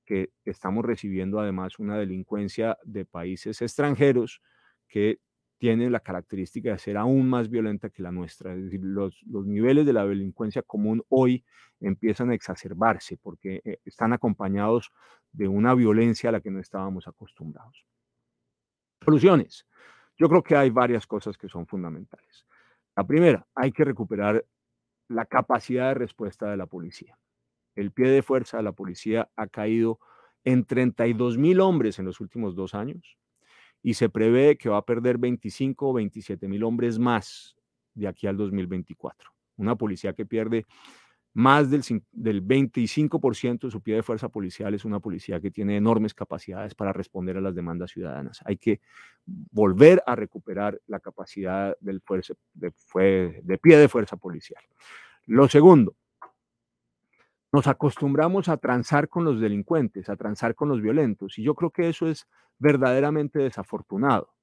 que estamos recibiendo además una delincuencia de países extranjeros que tiene la característica de ser aún más violenta que la nuestra. Es decir, los, los niveles de la delincuencia común hoy empiezan a exacerbarse porque eh, están acompañados de una violencia a la que no estábamos acostumbrados. Soluciones. Yo creo que hay varias cosas que son fundamentales. La primera, hay que recuperar la capacidad de respuesta de la policía. El pie de fuerza de la policía ha caído en 32 mil hombres en los últimos dos años y se prevé que va a perder 25 o 27 mil hombres más de aquí al 2024. Una policía que pierde más del, del 25% de su pie de fuerza policial es una policía que tiene enormes capacidades para responder a las demandas ciudadanas. Hay que volver a recuperar la capacidad del de, de pie de fuerza policial. Lo segundo, nos acostumbramos a transar con los delincuentes, a transar con los violentos, y yo creo que eso es verdaderamente desafortunado.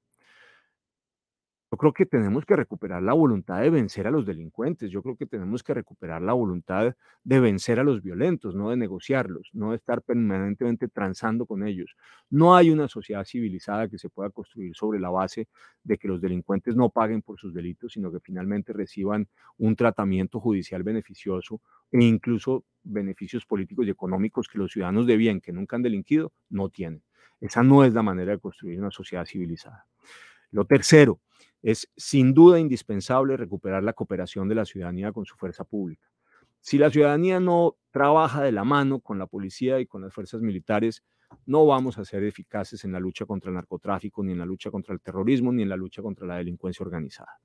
Yo creo que tenemos que recuperar la voluntad de vencer a los delincuentes. Yo creo que tenemos que recuperar la voluntad de vencer a los violentos, no de negociarlos, no de estar permanentemente transando con ellos. No hay una sociedad civilizada que se pueda construir sobre la base de que los delincuentes no paguen por sus delitos, sino que finalmente reciban un tratamiento judicial beneficioso e incluso beneficios políticos y económicos que los ciudadanos de bien que nunca han delinquido no tienen. Esa no es la manera de construir una sociedad civilizada. Lo tercero, es sin duda indispensable recuperar la cooperación de la ciudadanía con su fuerza pública. Si la ciudadanía no trabaja de la mano con la policía y con las fuerzas militares, no vamos a ser eficaces en la lucha contra el narcotráfico, ni en la lucha contra el terrorismo, ni en la lucha contra la delincuencia organizada.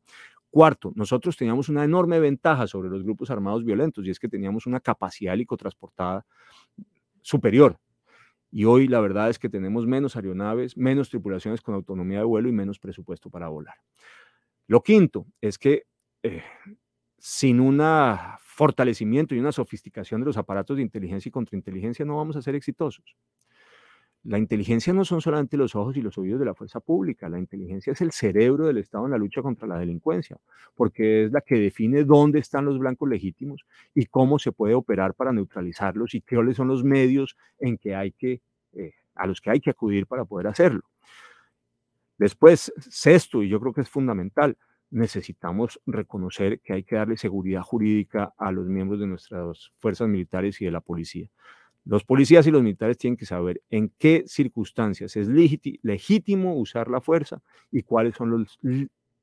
Cuarto, nosotros teníamos una enorme ventaja sobre los grupos armados violentos y es que teníamos una capacidad helicotransportada superior. Y hoy la verdad es que tenemos menos aeronaves, menos tripulaciones con autonomía de vuelo y menos presupuesto para volar. Lo quinto es que eh, sin un fortalecimiento y una sofisticación de los aparatos de inteligencia y contrainteligencia no vamos a ser exitosos. La inteligencia no son solamente los ojos y los oídos de la fuerza pública, la inteligencia es el cerebro del Estado en la lucha contra la delincuencia, porque es la que define dónde están los blancos legítimos y cómo se puede operar para neutralizarlos y cuáles son los medios en que hay que, eh, a los que hay que acudir para poder hacerlo. Después, sexto, y yo creo que es fundamental, necesitamos reconocer que hay que darle seguridad jurídica a los miembros de nuestras fuerzas militares y de la policía. Los policías y los militares tienen que saber en qué circunstancias es legítimo usar la fuerza y cuáles son los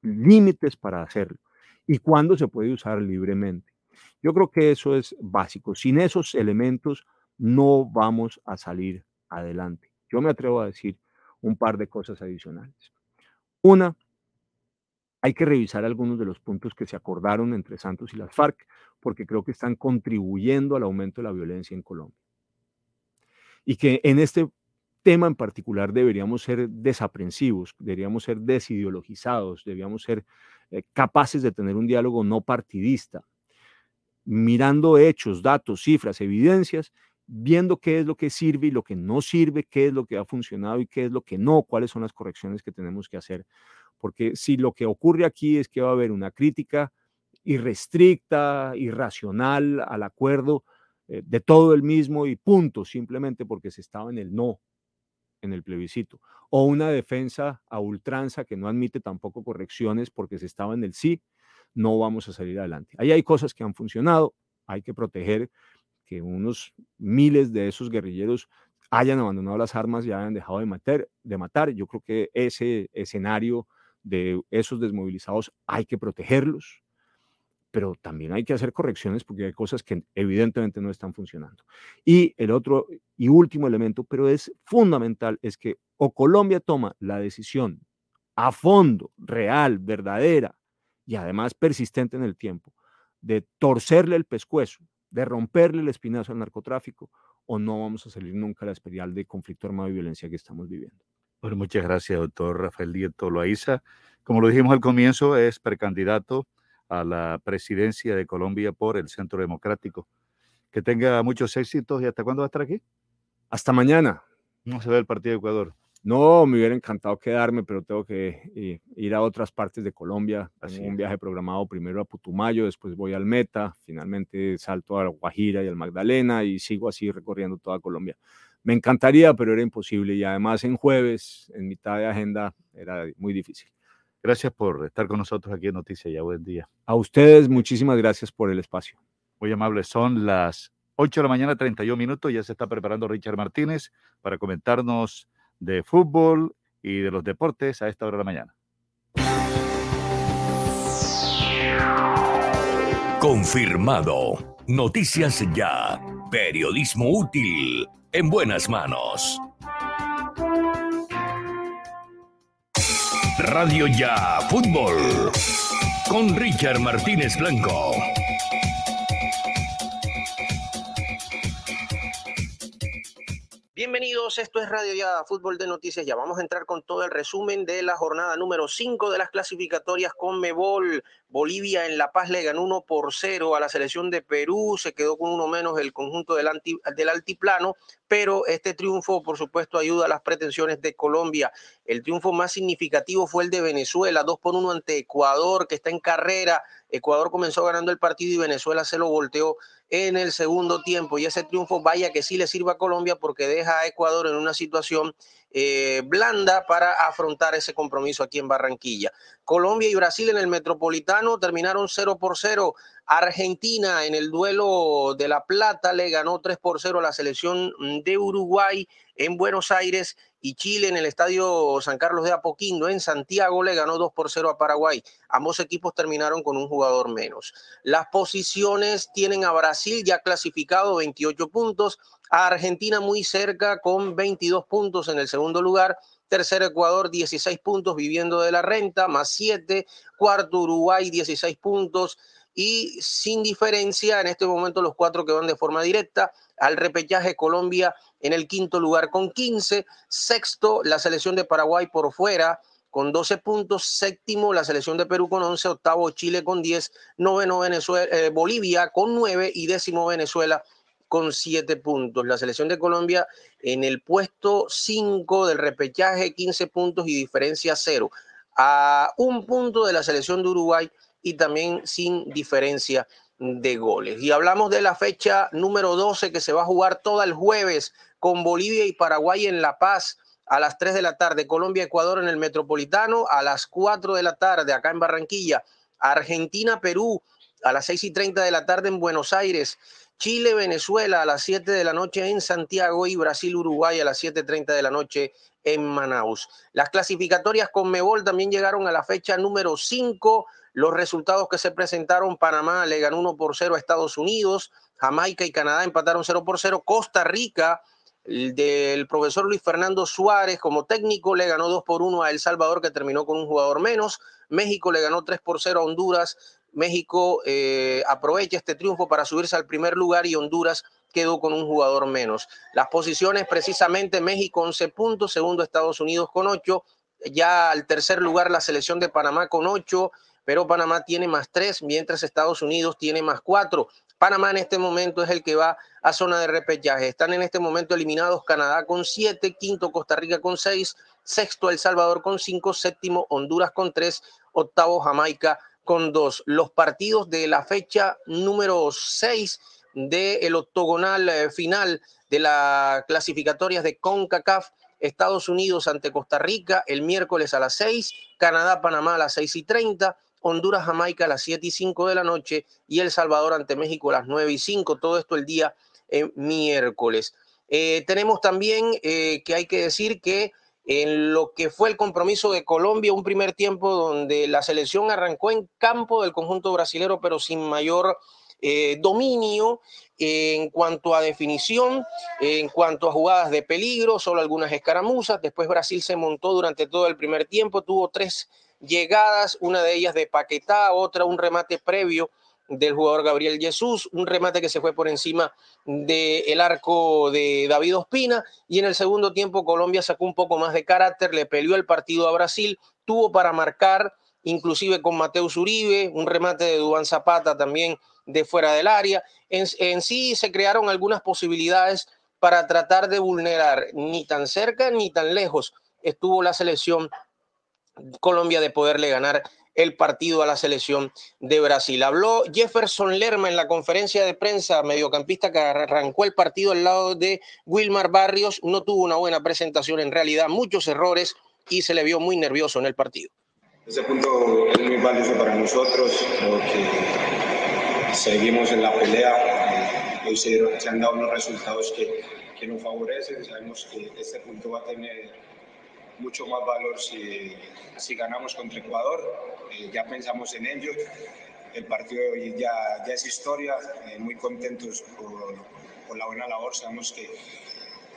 límites para hacerlo y cuándo se puede usar libremente. Yo creo que eso es básico. Sin esos elementos no vamos a salir adelante. Yo me atrevo a decir un par de cosas adicionales. Una, hay que revisar algunos de los puntos que se acordaron entre Santos y las FARC, porque creo que están contribuyendo al aumento de la violencia en Colombia. Y que en este tema en particular deberíamos ser desaprensivos, deberíamos ser desideologizados, deberíamos ser eh, capaces de tener un diálogo no partidista, mirando hechos, datos, cifras, evidencias viendo qué es lo que sirve y lo que no sirve, qué es lo que ha funcionado y qué es lo que no, cuáles son las correcciones que tenemos que hacer. Porque si lo que ocurre aquí es que va a haber una crítica irrestricta, irracional al acuerdo eh, de todo el mismo y punto, simplemente porque se estaba en el no en el plebiscito, o una defensa a ultranza que no admite tampoco correcciones porque se estaba en el sí, no vamos a salir adelante. Ahí hay cosas que han funcionado, hay que proteger que unos miles de esos guerrilleros hayan abandonado las armas y hayan dejado de de matar. Yo creo que ese escenario de esos desmovilizados hay que protegerlos, pero también hay que hacer correcciones porque hay cosas que evidentemente no están funcionando. Y el otro y último elemento, pero es fundamental, es que o Colombia toma la decisión a fondo, real, verdadera y además persistente en el tiempo, de torcerle el pescuezo de romperle el espinazo al narcotráfico o no vamos a salir nunca a la espiral de conflicto armado y violencia que estamos viviendo. Bueno, muchas gracias, doctor Rafael Dieto Loaiza. Como lo dijimos al comienzo, es precandidato a la presidencia de Colombia por el Centro Democrático. Que tenga muchos éxitos y hasta cuándo va a estar aquí? Hasta mañana. No se ve el partido de Ecuador. No, me hubiera encantado quedarme, pero tengo que eh, ir a otras partes de Colombia. Tengo un viaje programado primero a Putumayo, después voy al Meta, finalmente salto a Guajira y al Magdalena y sigo así recorriendo toda Colombia. Me encantaría, pero era imposible y además en jueves, en mitad de agenda, era muy difícil. Gracias por estar con nosotros aquí en Noticias Ya. Buen día. A ustedes, muchísimas gracias por el espacio. Muy amable. Son las 8 de la mañana, 31 minutos. Ya se está preparando Richard Martínez para comentarnos de fútbol y de los deportes a esta hora de la mañana. Confirmado. Noticias ya. Periodismo útil. En buenas manos. Radio Ya Fútbol. con Richard Martínez Blanco. Bienvenidos, esto es Radio Ya, Fútbol de Noticias. Ya vamos a entrar con todo el resumen de la jornada número 5 de las clasificatorias con Mebol. Bolivia en La Paz le ganó 1 por 0 a la selección de Perú, se quedó con uno menos el conjunto del, del altiplano, pero este triunfo, por supuesto, ayuda a las pretensiones de Colombia. El triunfo más significativo fue el de Venezuela, 2 por 1 ante Ecuador, que está en carrera. Ecuador comenzó ganando el partido y Venezuela se lo volteó en el segundo tiempo. Y ese triunfo, vaya que sí le sirva a Colombia porque deja a Ecuador en una situación eh, blanda para afrontar ese compromiso aquí en Barranquilla. Colombia y Brasil en el Metropolitano terminaron 0 por 0. Argentina en el duelo de La Plata le ganó 3 por 0 a la selección de Uruguay en Buenos Aires y Chile en el estadio San Carlos de Apoquindo en Santiago le ganó 2 por 0 a Paraguay. Ambos equipos terminaron con un jugador menos. Las posiciones tienen a Brasil ya clasificado 28 puntos, a Argentina muy cerca con 22 puntos en el segundo lugar. Tercero Ecuador 16 puntos viviendo de la renta, más 7. Cuarto Uruguay 16 puntos y sin diferencia en este momento los cuatro que van de forma directa al repechaje Colombia en el quinto lugar con 15, sexto la selección de Paraguay por fuera con 12 puntos, séptimo la selección de Perú con 11, octavo Chile con 10, noveno Venezuela, eh, Bolivia con 9 y décimo Venezuela con 7 puntos. La selección de Colombia en el puesto 5 del repechaje, 15 puntos y diferencia 0. A un punto de la selección de Uruguay y también sin diferencia de goles. Y hablamos de la fecha número 12 que se va a jugar todo el jueves con Bolivia y Paraguay en La Paz a las 3 de la tarde, Colombia, Ecuador en el Metropolitano, a las 4 de la tarde acá en Barranquilla, Argentina, Perú a las 6 y 30 de la tarde en Buenos Aires, Chile, Venezuela a las 7 de la noche en Santiago y Brasil, Uruguay a las 7.30 de la noche en Manaus. Las clasificatorias con Mebol también llegaron a la fecha número 5. Los resultados que se presentaron, Panamá le ganó 1 por 0 a Estados Unidos, Jamaica y Canadá empataron 0 por 0, Costa Rica del profesor Luis Fernando Suárez como técnico le ganó 2 por 1 a El Salvador que terminó con un jugador menos, México le ganó 3 por 0 a Honduras, México eh, aprovecha este triunfo para subirse al primer lugar y Honduras quedó con un jugador menos. Las posiciones precisamente México 11 puntos, segundo Estados Unidos con 8, ya al tercer lugar la selección de Panamá con 8, pero Panamá tiene más 3, mientras Estados Unidos tiene más 4. Panamá en este momento es el que va a zona de repechaje. Están en este momento eliminados Canadá con 7, quinto Costa Rica con 6, sexto El Salvador con 5, séptimo Honduras con 3, octavo Jamaica con 2. Los partidos de la fecha número 6 del octogonal eh, final de las clasificatorias de CONCACAF. Estados Unidos ante Costa Rica el miércoles a las 6, Canadá, Panamá a las 6 y 30, Honduras, Jamaica a las 7 y 5 de la noche y El Salvador ante México a las 9 y 5. Todo esto el día eh, miércoles. Eh, tenemos también eh, que hay que decir que en lo que fue el compromiso de Colombia, un primer tiempo donde la selección arrancó en campo del conjunto brasilero, pero sin mayor dominio en cuanto a definición, en cuanto a jugadas de peligro, solo algunas escaramuzas. Después Brasil se montó durante todo el primer tiempo, tuvo tres llegadas, una de ellas de Paquetá, otra un remate previo del jugador Gabriel Jesús, un remate que se fue por encima del arco de David Ospina y en el segundo tiempo Colombia sacó un poco más de carácter, le peleó el partido a Brasil, tuvo para marcar inclusive con Mateus Uribe, un remate de Dubán Zapata también de fuera del área. En, en sí se crearon algunas posibilidades para tratar de vulnerar ni tan cerca ni tan lejos estuvo la selección Colombia de poderle ganar el partido a la selección de Brasil. Habló Jefferson Lerma en la conferencia de prensa, mediocampista que arrancó el partido al lado de Wilmar Barrios. No tuvo una buena presentación en realidad, muchos errores y se le vio muy nervioso en el partido. Ese punto es muy valioso para nosotros, porque seguimos en la pelea. Hoy se, han dado unos resultados que, que nos favorecen. Sabemos que este punto va a tener mucho más valor si, si ganamos contra Ecuador. Eh, ya pensamos en ello. El partido ya, ya es historia. Eh, muy contentos por, por, la buena labor. Sabemos que,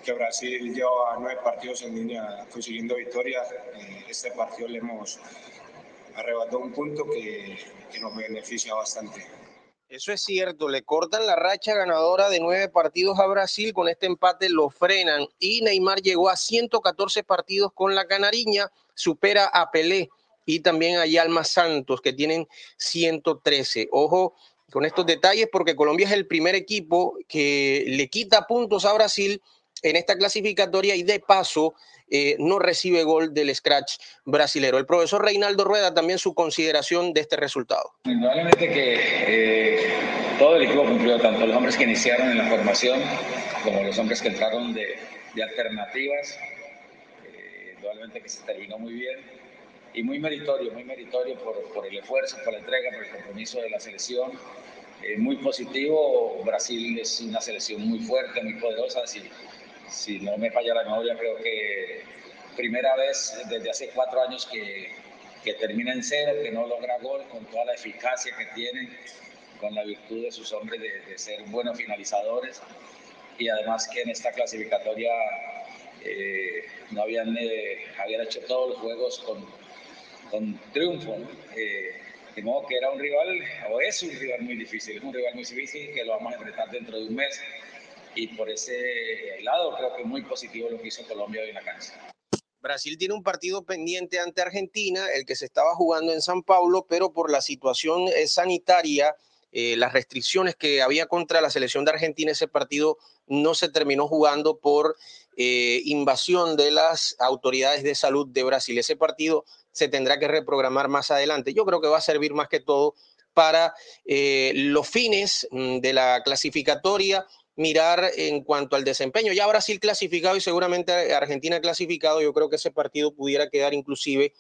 que Brasil lleva nueve partidos en línea consiguiendo victoria. Eh, este partido le hemos, arrebató un punto que, que nos beneficia bastante. Eso es cierto, le cortan la racha ganadora de nueve partidos a Brasil, con este empate lo frenan y Neymar llegó a 114 partidos con la Canariña, supera a Pelé y también a Yalma Santos que tienen 113. Ojo con estos detalles porque Colombia es el primer equipo que le quita puntos a Brasil en esta clasificatoria y de paso eh, no recibe gol del scratch brasilero. El profesor Reinaldo Rueda también su consideración de este resultado. Indudablemente que eh, todo el equipo cumplió, tanto los hombres que iniciaron en la formación como los hombres que entraron de, de alternativas. Eh, indudablemente que se terminó muy bien y muy meritorio, muy meritorio por, por, el esfuerzo, por la entrega, por el compromiso de la selección. Eh, muy positivo, Brasil es una selección muy fuerte, muy poderosa. Si, si no me falla la memoria, creo que primera vez desde hace cuatro años que, termina en cero, que no logra gol, con toda la eficacia que tienen, con la virtud de sus hombres de, ser buenos finalizadores. Y además que en esta clasificatoria eh, no habían, eh, habían hecho todos los juegos con, triunfo. Eh, de modo que era un rival, o es un rival muy difícil, es un rival muy difícil que lo vamos a enfrentar dentro de un mes. Y por ese lado creo que es muy positivo lo que hizo Colombia hoy en la cancha. Brasil tiene un partido pendiente ante Argentina, el que se estaba jugando en San Paulo, pero por la situación eh, sanitaria, eh, las restricciones que había contra la selección de Argentina, ese partido no se terminó jugando por eh, invasión de las autoridades de salud de Brasil. Ese partido se tendrá que reprogramar más adelante. Yo creo que va a servir más que todo para eh, los fines mm, de la clasificatoria, mirar en cuanto al desempeño. Ya Brasil clasificado y seguramente Argentina clasificado, yo creo que ese partido pudiera quedar inclusive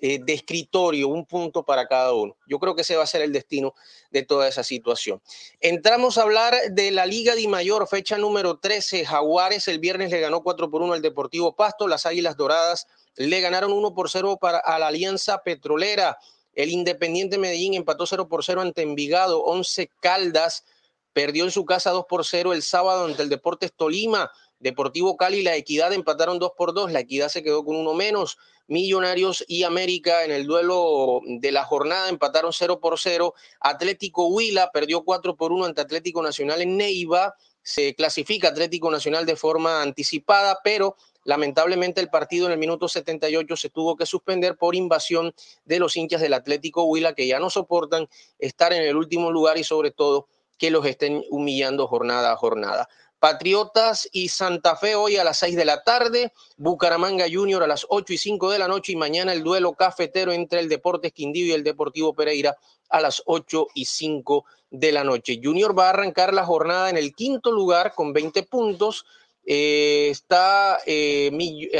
eh, de escritorio, un punto para cada uno. Yo creo que ese va a ser el destino de toda esa situación. Entramos a hablar de la Liga de Mayor, fecha número 13. Jaguares el viernes le ganó 4 por 1 al Deportivo Pasto, las Águilas Doradas le ganaron 1 por 0 para, a la Alianza Petrolera. El Independiente Medellín empató 0 por 0 ante Envigado. 11 Caldas perdió en su casa 2 por 0 el sábado ante el Deportes Tolima. Deportivo Cali y La Equidad empataron 2 por 2. La Equidad se quedó con uno menos. Millonarios y América en el duelo de la jornada empataron 0 por 0. Atlético Huila perdió 4 por 1 ante Atlético Nacional en Neiva. Se clasifica Atlético Nacional de forma anticipada, pero Lamentablemente el partido en el minuto 78 se tuvo que suspender por invasión de los hinchas del Atlético Huila que ya no soportan estar en el último lugar y sobre todo que los estén humillando jornada a jornada. Patriotas y Santa Fe hoy a las 6 de la tarde, Bucaramanga Junior a las 8 y 5 de la noche y mañana el duelo cafetero entre el Deportes Quindío y el Deportivo Pereira a las 8 y 5 de la noche. Junior va a arrancar la jornada en el quinto lugar con 20 puntos, eh, está eh,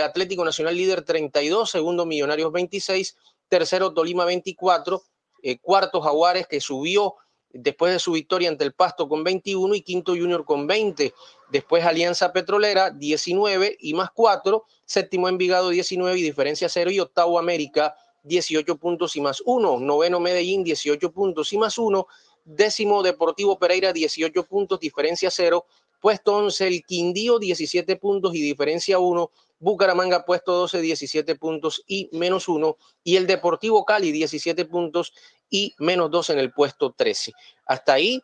Atlético Nacional líder 32, segundo Millonarios 26, tercero Tolima 24, eh, cuarto Jaguares que subió después de su victoria ante el Pasto con 21 y quinto Junior con 20. Después Alianza Petrolera 19 y más 4, séptimo Envigado 19 y diferencia 0 y octavo América 18 puntos y más 1, noveno Medellín 18 puntos y más 1, décimo Deportivo Pereira 18 puntos, diferencia 0 Puesto 11 el Quindío, 17 puntos y diferencia 1. Bucaramanga puesto 12, 17 puntos y menos 1. Y el Deportivo Cali, 17 puntos y menos 2 en el puesto 13. Hasta ahí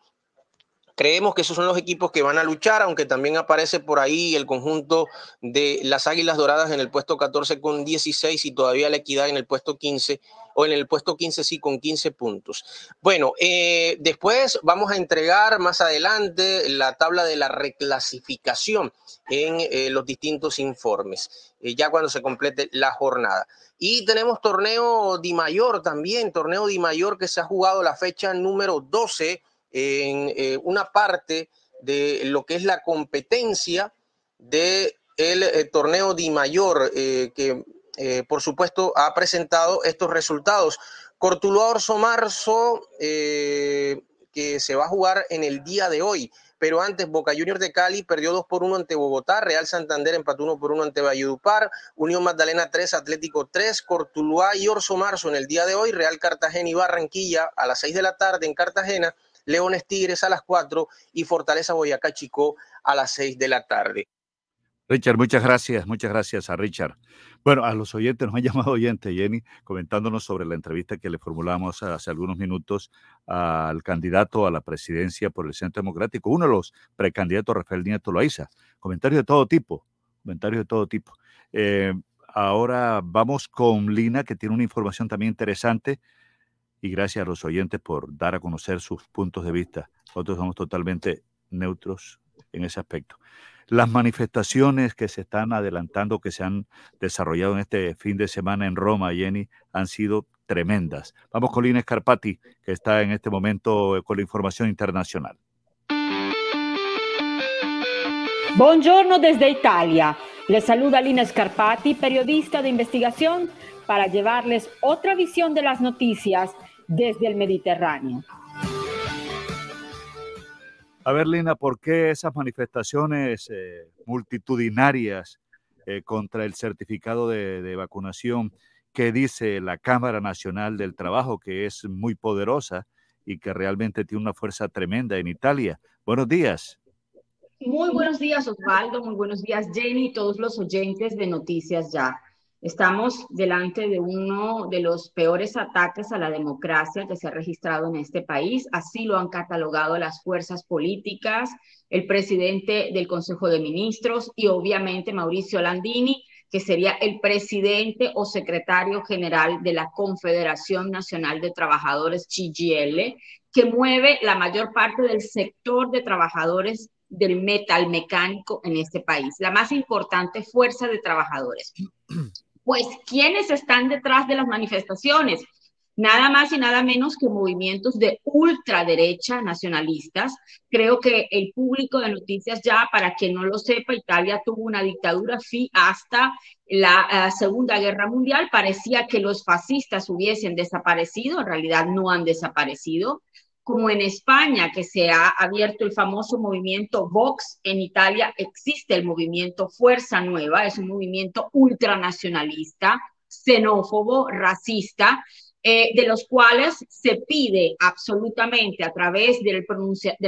Creemos que esos son los equipos que van a luchar, aunque también aparece por ahí el conjunto de las Águilas Doradas en el puesto 14 con 16 y todavía la Equidad en el puesto 15 o en el puesto 15 sí con 15 puntos. Bueno, eh, después vamos a entregar más adelante la tabla de la reclasificación en eh, los distintos informes, eh, ya cuando se complete la jornada. Y tenemos torneo Di Mayor también, torneo Di Mayor que se ha jugado la fecha número 12 en una parte de lo que es la competencia del el torneo Di Mayor, que por supuesto ha presentado estos resultados. Cortuluá Orso Marzo, que se va a jugar en el día de hoy, pero antes Boca Juniors de Cali perdió 2 por 1 ante Bogotá, Real Santander empató 1 por 1 ante Valledupar, Unión Magdalena 3, Atlético 3, Cortuluá y Orso Marzo en el día de hoy, Real Cartagena y Barranquilla a las 6 de la tarde en Cartagena, Leones Tigres a las 4 y Fortaleza Boyacá Chico a las 6 de la tarde. Richard, muchas gracias, muchas gracias a Richard. Bueno, a los oyentes, nos han llamado oyentes, Jenny, comentándonos sobre la entrevista que le formulamos hace algunos minutos al candidato a la presidencia por el Centro Democrático, uno de los precandidatos, Rafael Nieto Loaiza. Comentarios de todo tipo, comentarios de todo tipo. Eh, ahora vamos con Lina, que tiene una información también interesante, y gracias a los oyentes por dar a conocer sus puntos de vista. Nosotros somos totalmente neutros en ese aspecto. Las manifestaciones que se están adelantando, que se han desarrollado en este fin de semana en Roma, Jenny, han sido tremendas. Vamos con Lina Scarpati, que está en este momento con la información internacional. Buongiorno desde Italia. Les saluda Lina Scarpati, periodista de investigación, para llevarles otra visión de las noticias desde el Mediterráneo. A ver, Lina, ¿por qué esas manifestaciones eh, multitudinarias eh, contra el certificado de, vacunación que dice la Cámara Nacional del Trabajo, que es muy poderosa y que realmente tiene una fuerza tremenda en Italia? Buenos días. Muy buenos días, Osvaldo. Muy buenos días, Jenny y todos los oyentes de Noticias Ya. Estamos delante de uno de los peores ataques a la democracia que se ha registrado en este país. Así lo han catalogado las fuerzas políticas, el presidente del Consejo de Ministros y obviamente Mauricio Landini, que sería el presidente o secretario general de la Confederación Nacional de Trabajadores, CGL, que mueve la mayor parte del sector de trabajadores del metal mecánico en este país, la más importante fuerza de trabajadores. Pues, ¿quiénes están detrás de las manifestaciones? Nada más y nada menos que movimientos de ultraderecha nacionalistas. Creo que el público de noticias ya, para quien no lo sepa, Italia tuvo una dictadura sí, hasta la eh, Segunda Guerra Mundial. Parecía que los fascistas hubiesen desaparecido, en realidad no han desaparecido como en España, que se ha abierto el famoso movimiento Vox, en Italia existe el movimiento Fuerza Nueva, es un movimiento ultranacionalista, xenófobo, racista, eh, de los cuales se pide absolutamente a través de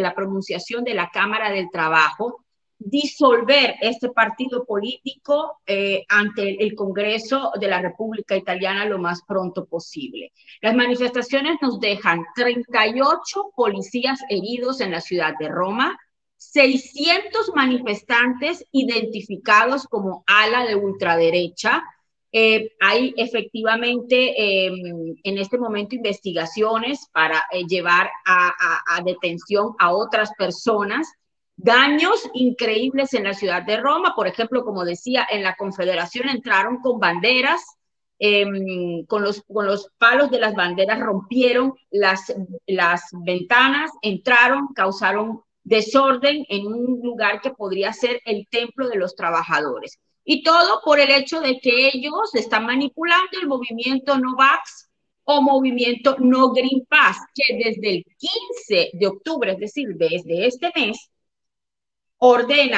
la pronunciación de la Cámara del Trabajo disolver este partido político eh, ante el Congreso de la República Italiana lo más pronto posible. Las manifestaciones nos dejan 38 policías heridos en la ciudad de Roma, 600 manifestantes identificados como ala de ultraderecha. Eh, hay efectivamente em, en este momento investigaciones para eh, llevar a detención a otras personas daños increíbles en la ciudad de Roma. Por ejemplo, como decía, en la Confederación entraron con banderas, em, con, los, con los palos de las banderas rompieron las, las ventanas, entraron, causaron desorden en un lugar que podría ser el templo de los trabajadores. Y todo por el hecho de que ellos están manipulando el movimiento Novax o movimiento No Green Pass, que desde el 15 de octubre, es decir, desde este mes, ordena